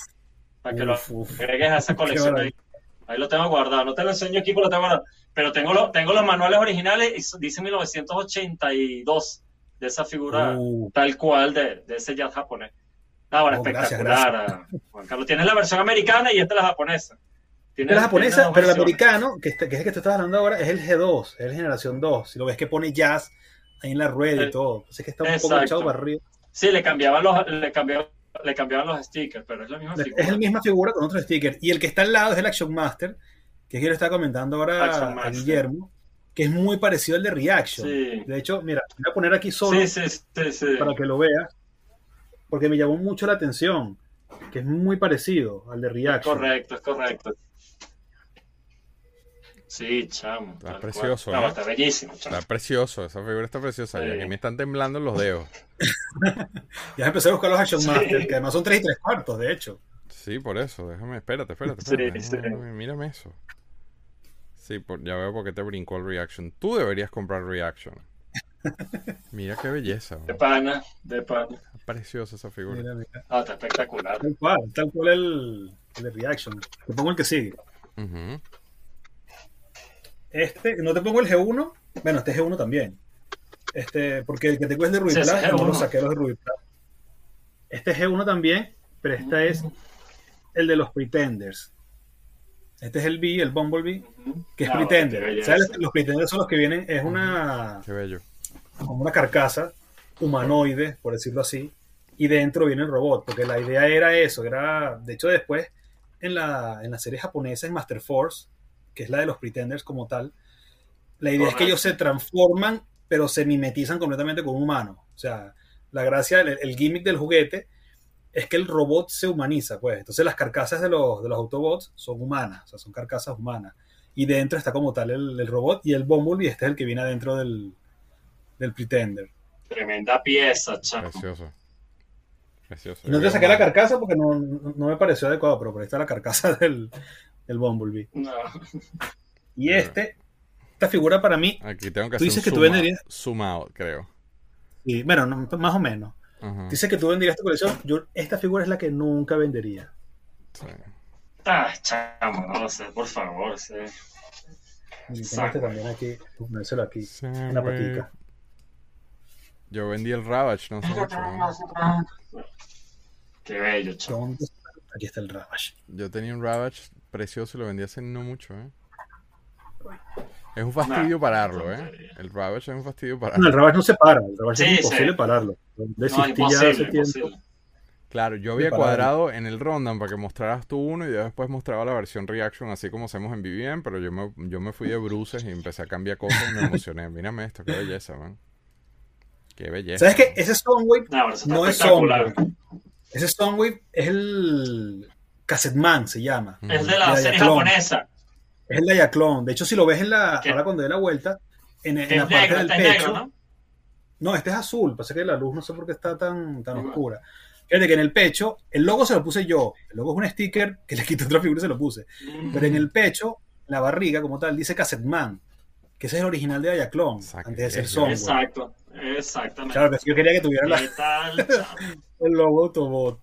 para que lo Uf, uf. agregues a esa (laughs) colección ahí. Ahí lo tengo guardado, no te lo enseño aquí, pero lo tengo guardado. Pero tengo, lo- tengo los manuales originales y dice 1982 de esa figura Uh, tal cual de, de ese jazz japonés. Ahora, Oh, gracias, espectacular, ah, Juan Carlos. Tienes la versión americana y esta es la japonesa. Es la japonesa, pero el americano, que, está- que es el que tú estás hablando ahora, es el G2, es el generación 2. Si lo ves que pone jazz ahí en la rueda y todo. Así que está un poco echado para arriba. Sí, le cambiaban los, le cambiaban, le cambiaban los stickers, pero es la misma figura. Es la misma figura con otro sticker. Y el que está al lado es el Action Master, que es que lo está comentando ahora a. Guillermo, que es muy parecido al de Reaction. Sí. De hecho, mira, voy a poner aquí solo Sí, sí, para que lo veas, porque me llamó mucho la atención, que es muy parecido al de Es Reaction. correcto, es correcto. Sí, chamo. Está precioso. ¿eh? No, está bellísimo, chamo. Está precioso, esa figura está preciosa. Y Sí. aquí me están temblando los dedos. (laughs) Ya empecé a buscar los Action Sí. Master, que además son 3 y 3 cuartos, de hecho. Sí, por eso. Déjame, espérate, espérate. Sí, espérate. sí. Mírame, mírame eso. Sí, por- ya veo por qué te brincó el Reaction. Tú deberías comprar Reaction. (laughs) Mira qué belleza. De pana, de pana. Está preciosa esa figura. Mira, mira. Ah, está espectacular. Tal cual, tal cual el, el Reaction. Te pongo el que sigue. Ujú. Este, no te pongo el G1. Bueno, este es G1 también. Este, porque el que tengo es de Rubiplaza, es no lo G1. saqué los de Rubiplaza. Este es G1 también, pero este es el de los Pretenders. Este es el B, el Bumblebee, que es Ah, Pretender. ¿Sabes? Los Pretenders son los que vienen, es una, Qué bello. como una carcasa humanoide, por decirlo así, y dentro viene el robot, porque la idea era eso, era, de hecho después, en la, en la serie japonesa, en Master Force, que es la de los Pretenders como tal, la idea es que ellos se transforman, pero se mimetizan completamente con un humano. O sea, la gracia, el, el gimmick del juguete es que el robot se humaniza, pues. Entonces las carcasas de los, de los Autobots son humanas, o sea, son carcasas humanas. Y dentro está como tal el, el robot y el Bumblebee, este es el que viene adentro del, del Pretender. Tremenda pieza, chamo. Precioso. Precioso. Y no te saqué la carcasa porque no, no, no me pareció adecuado, pero por ahí está la carcasa (laughs) del, del Bumblebee. No. Y este, esta figura para mí, Aquí tengo que Tú hacer dices un que tú zoom venderías- zoom out, creo. y, bueno, no, más o menos. Ajá, Dice que tú venderías tu colección. Yo, esta figura es la que nunca vendería. sí. Ah, chamo, no lo sé, por favor. Sí. Y este también aquí, ponérselo aquí, Sí, en la patica. Yo vendí el Ravage, no sé. Qué bello, chamo. Aquí está el Ravage. Yo tenía un Ravage precioso y lo vendí hace no mucho, ¿eh? Es un fastidio Nah, pararlo, ¿eh? El Ravage es un fastidio No, el pararlo. Ravage no se para. El Ravage Sí, es imposible sí. pararlo. No, Desistí ya imposible, hace tiempo. imposible. Claro, yo había pararlo. cuadrado en el Rondan para que mostraras tú uno y yo después mostraba la versión Reaction así como hacemos en BBM, pero yo me, yo me fui de bruces y empecé a cambiar cosas y me emocioné. Mírame esto, qué belleza, man. Qué belleza. ¿Sabes qué? Ese Soundwave No, no es. Soundwave. Ese Soundwave es el Cassetman, se llama. Ujú. Es de la ya, serie clon. japonesa. Es el Diaclone. De hecho, si lo ves en la. ¿Qué? Ahora cuando dé la vuelta, en, en la parte negro, del pecho. negro, ¿no? No, este es azul. Pasa que la luz no sé por qué está tan, tan oscura. Fíjate que en el pecho, el logo se lo puse yo. El logo es un sticker que le quité otra figura y se lo puse. Pero en el pecho, la barriga como tal, dice Cassetman. Que ese es el original de Diaclone. Antes de ser Soundwave. Exacto, exactamente. Claro, pero yo quería que tuviera la- (laughs) el logo Autobot.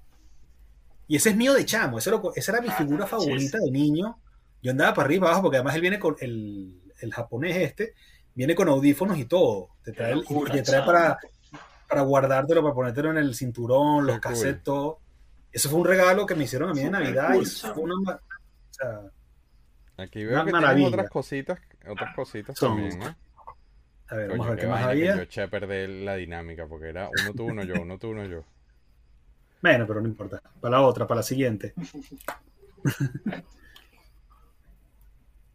Y ese es mío de chamo. Ese lo- esa era mi Ah, figura no, favorita de niño. Yo andaba para arriba y para abajo porque además él viene con el, el japonés este. Viene con audífonos y todo. Te trae, el- locura, y te trae para, para guardártelo, para ponértelo en el cinturón, los cassettes, todo. Eso fue un regalo que me hicieron a mí de Navidad. cool, y eso fue una, o sea, Aquí Una veo que maravilla. otras cositas, otras cositas también, ¿no? a ver, Coño, vamos a ver qué qué más había. yo eché a perder la dinámica porque era uno tú, uno yo, uno tú, uno yo. Bueno, pero no importa. Para la otra, para la siguiente. (laughs)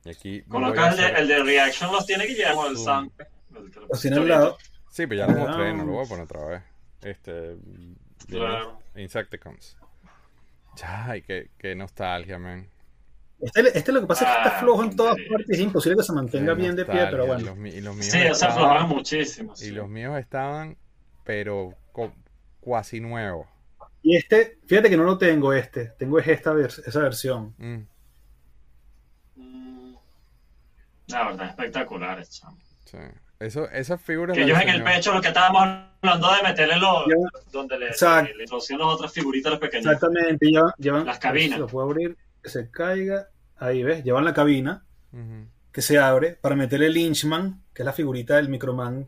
Y aquí Coloca a el de, hacer- el de Reaction, los tiene que llevar con el. Los tiene al lado. Sí, pero ya lo mostré, no lo voy a poner otra vez. Este. Claro. Insecticons. Ay, qué, qué nostalgia, man. Este, este lo que pasa es que está Ah, flojo en todas partes. Es imposible que se mantenga bien de pie, pero Y bueno. los, y los míos Sí, se estaban- aflojaban muchísimo. Y sí. los míos estaban, pero co- cuasi nuevos. Y este, fíjate que no lo tengo este. Tengo es esta vers- esa versión. Mm, Mm. La verdad, espectaculares, chamo. sí. Eso, esas figuras. Que ellos en el pecho, lo que estábamos hablando de meterle los. Donde le, Exacto. le introducían las otras figuritas, los pequeños. Exactamente. Llevan, llevan Las cabinas. Lo puedo abrir, que se caiga. Ahí ves, llevan la cabina que se abre para meterle el Lynchman, que es la figurita del Microman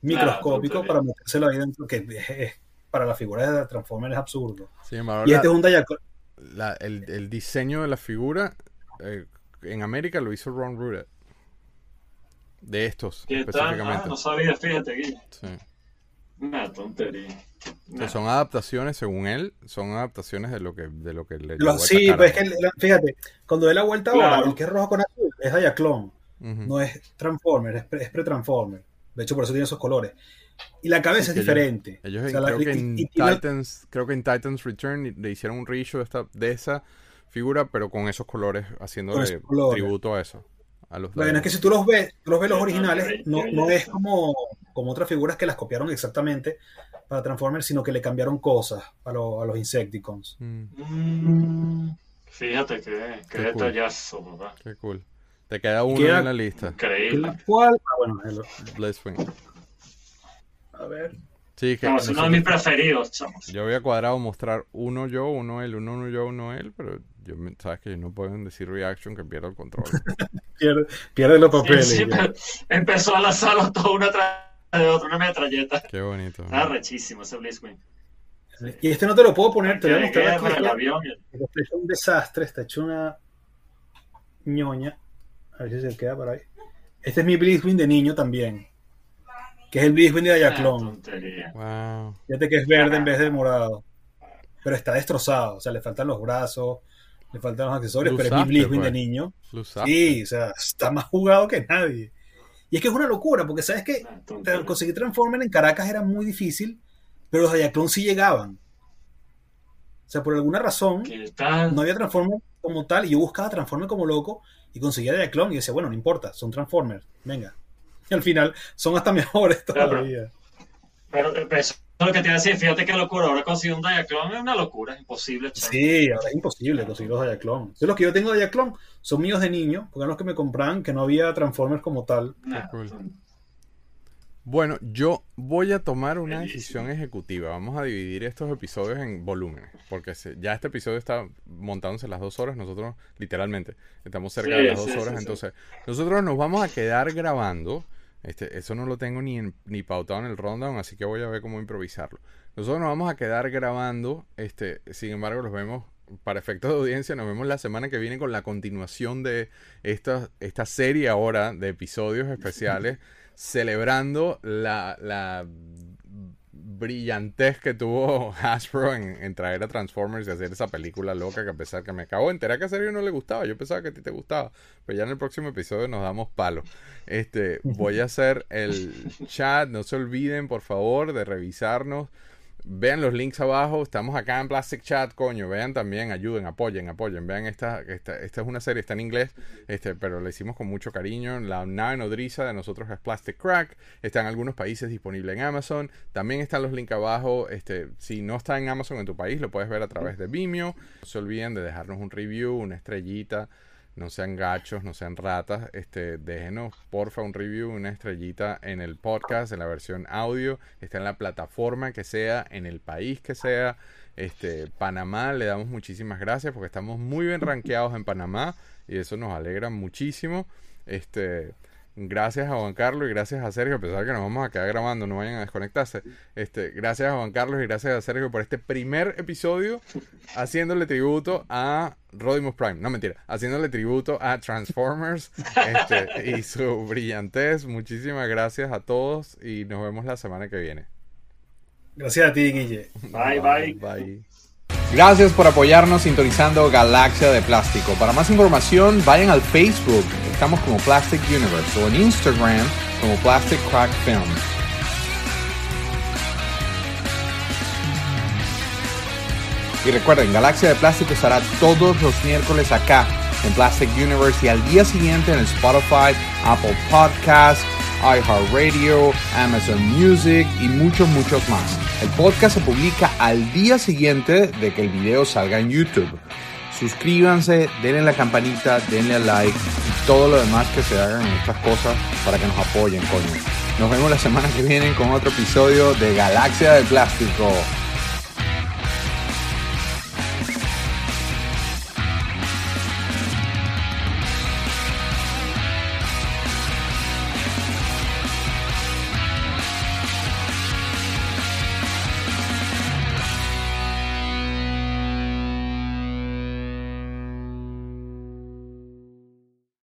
microscópico, tontería. para metérselo ahí dentro, que es, es- para las figuras de Transformers es absurdo. Embargo, Y la- este es un la- el, el diseño de la figura eh, en América lo hizo Ron Rudet. De estos, específicamente. Ah, no sabía, fíjate, Guille. Sí. Una tontería. Nah. son adaptaciones, según él, son adaptaciones de lo que, de lo que le Lo- llevó sí, pues es que, la- fíjate, cuando dé la vuelta ahora, Claro. el que es rojo con azul es Diaclone. Ujú. no es Transformer, es, pre- es pre-Transformer. De hecho, por eso tiene esos colores. Y la cabeza Sí, es que diferente. Ellos O la- creo que y- en y Titans, creo que en Titans Return le hicieron un reissue de, esta, de esa figura, pero con esos colores, haciéndole esos colores. tributo a eso. A los Bueno, es que si tú los ves, tú los ves los originales, no, es como, como otras figuras que las copiaron exactamente para Transformers, sino que le cambiaron cosas a, lo- a los Insecticons. Mm, Mm, Fíjate que, qué Qué cool. detallazo, papá. qué cool. Te queda uno Queda- en la lista. Increíble. ¿Cuál? Ah, bueno, el-. A ver. Sí, que No, es uno de mis preferidos, chamos. yo había cuadrado mostrar uno yo, uno él, uno, uno yo, uno él, pero yo, sabes que no pueden decir reaction que pierda el control. (laughs) Pierde, pierde los papeles. sí, empezó a lanzarlos todo una tras de otra, una metralleta. Qué bonito. Está rechísimo ese Blitzwing. Y este no te lo puedo poner, te voy a mostrar aquí. el avión. Está un desastre, está hecho una ñoña. A ver si se queda por ahí. Este es mi Blitzwing de niño también. Que es el Blitzwing de Ah, tontería. Wow. Fíjate que es verde en vez de morado. Pero está destrozado. O sea, le faltan los brazos, le faltan los accesorios, pero es mi usaste, Blitzwing pues. de niño. Sí, o sea, está más jugado que nadie. Y es que es una locura, porque sabes que Ah, conseguir Transformer en Caracas era muy difícil, pero los Diaclone sí llegaban. O sea, por alguna razón, no había Transformers como tal, y yo buscaba Transformers como loco, y conseguía Diaclone, y decía, bueno, no importa, son Transformers, venga. Y (laughs) al final son hasta mejores Claro. todavía. Pero, pero eso es lo que te iba a decir, fíjate qué locura, ahora conseguir un Diaclone es una locura, es imposible. Sí, ahora es imposible conseguir los Diaclone. Entonces, los que yo tengo de Diaclone son míos de niño, porque eran los que me compraban, que no había Transformers como tal. Nah, cool. Bueno, yo voy a tomar una decisión ejecutiva. Vamos a dividir estos episodios en volúmenes, porque se- ya este episodio está montándose las dos horas. Nosotros, literalmente, estamos cerca Sí, de las dos sí, horas. sí, sí. entonces, nosotros nos vamos a quedar grabando. Este, eso no lo tengo ni, en- ni pautado en el rundown, así que voy a ver cómo improvisarlo. Nosotros nos vamos a quedar grabando. Este, sin embargo, los vemos para efectos de audiencia. Nos vemos la semana que viene con la continuación de esta, esta serie ahora de episodios especiales (laughs) celebrando la, la brillantez que tuvo (laughs) Hasbro en, en traer a Transformers y hacer esa película loca que a pesar que me acabo de enterar que a Sergio no le gustaba, yo pensaba que a ti te gustaba, pero ya en el próximo episodio nos damos palo. Este, voy a hacer el (laughs) chat, no se olviden por favor de revisarnos. Vean los links abajo, estamos acá en Plastic Chat, coño, vean también, ayuden, apoyen, apoyen, vean esta, esta, esta es una serie, está en inglés, este, pero la hicimos con mucho cariño, la nave nodriza de nosotros es Plastic Crack, está en algunos países disponible en Amazon, también están los links abajo, este, si no está en Amazon en tu país, lo puedes ver a través de Vimeo, no se olviden de dejarnos un review, una estrellita, no sean gachos, no sean ratas, este, déjenos porfa un review, una estrellita en el podcast, en la versión audio, está en la plataforma que sea, en el país que sea. Este, Panamá, le damos muchísimas gracias porque estamos muy bien rankeados en Panamá y eso nos alegra muchísimo. Este, gracias a Juan Carlos y gracias a Sergio, a pesar de que nos vamos a quedar grabando, no vayan a desconectarse. Este, gracias a Juan Carlos y gracias a Sergio por este primer episodio haciéndole tributo a Rodimus Prime. No, mentira. Haciéndole tributo a Transformers este, y su brillantez. Muchísimas gracias a todos y nos vemos la semana que viene. Gracias a ti, Guille. Bye, bye. Bye. Gracias por apoyarnos sintonizando Galaxia de Plástico. Para más información, vayan al Facebook. Estamos como Plastic Universe o en Instagram como Plastic Crack Film. Y recuerden, Galaxia de Plástico estará todos los miércoles acá en Plastic Universe y al día siguiente en Spotify, Apple Podcasts, iHeartRadio, Amazon Music y muchos, muchos más. El podcast se publica al día siguiente de que el video salga en YouTube. Suscríbanse, denle la campanita, denle al like y todo lo demás que se hagan en estas cosas para que nos apoyen, coño. Nos vemos la semana que viene con otro episodio de Galaxia de Plástico.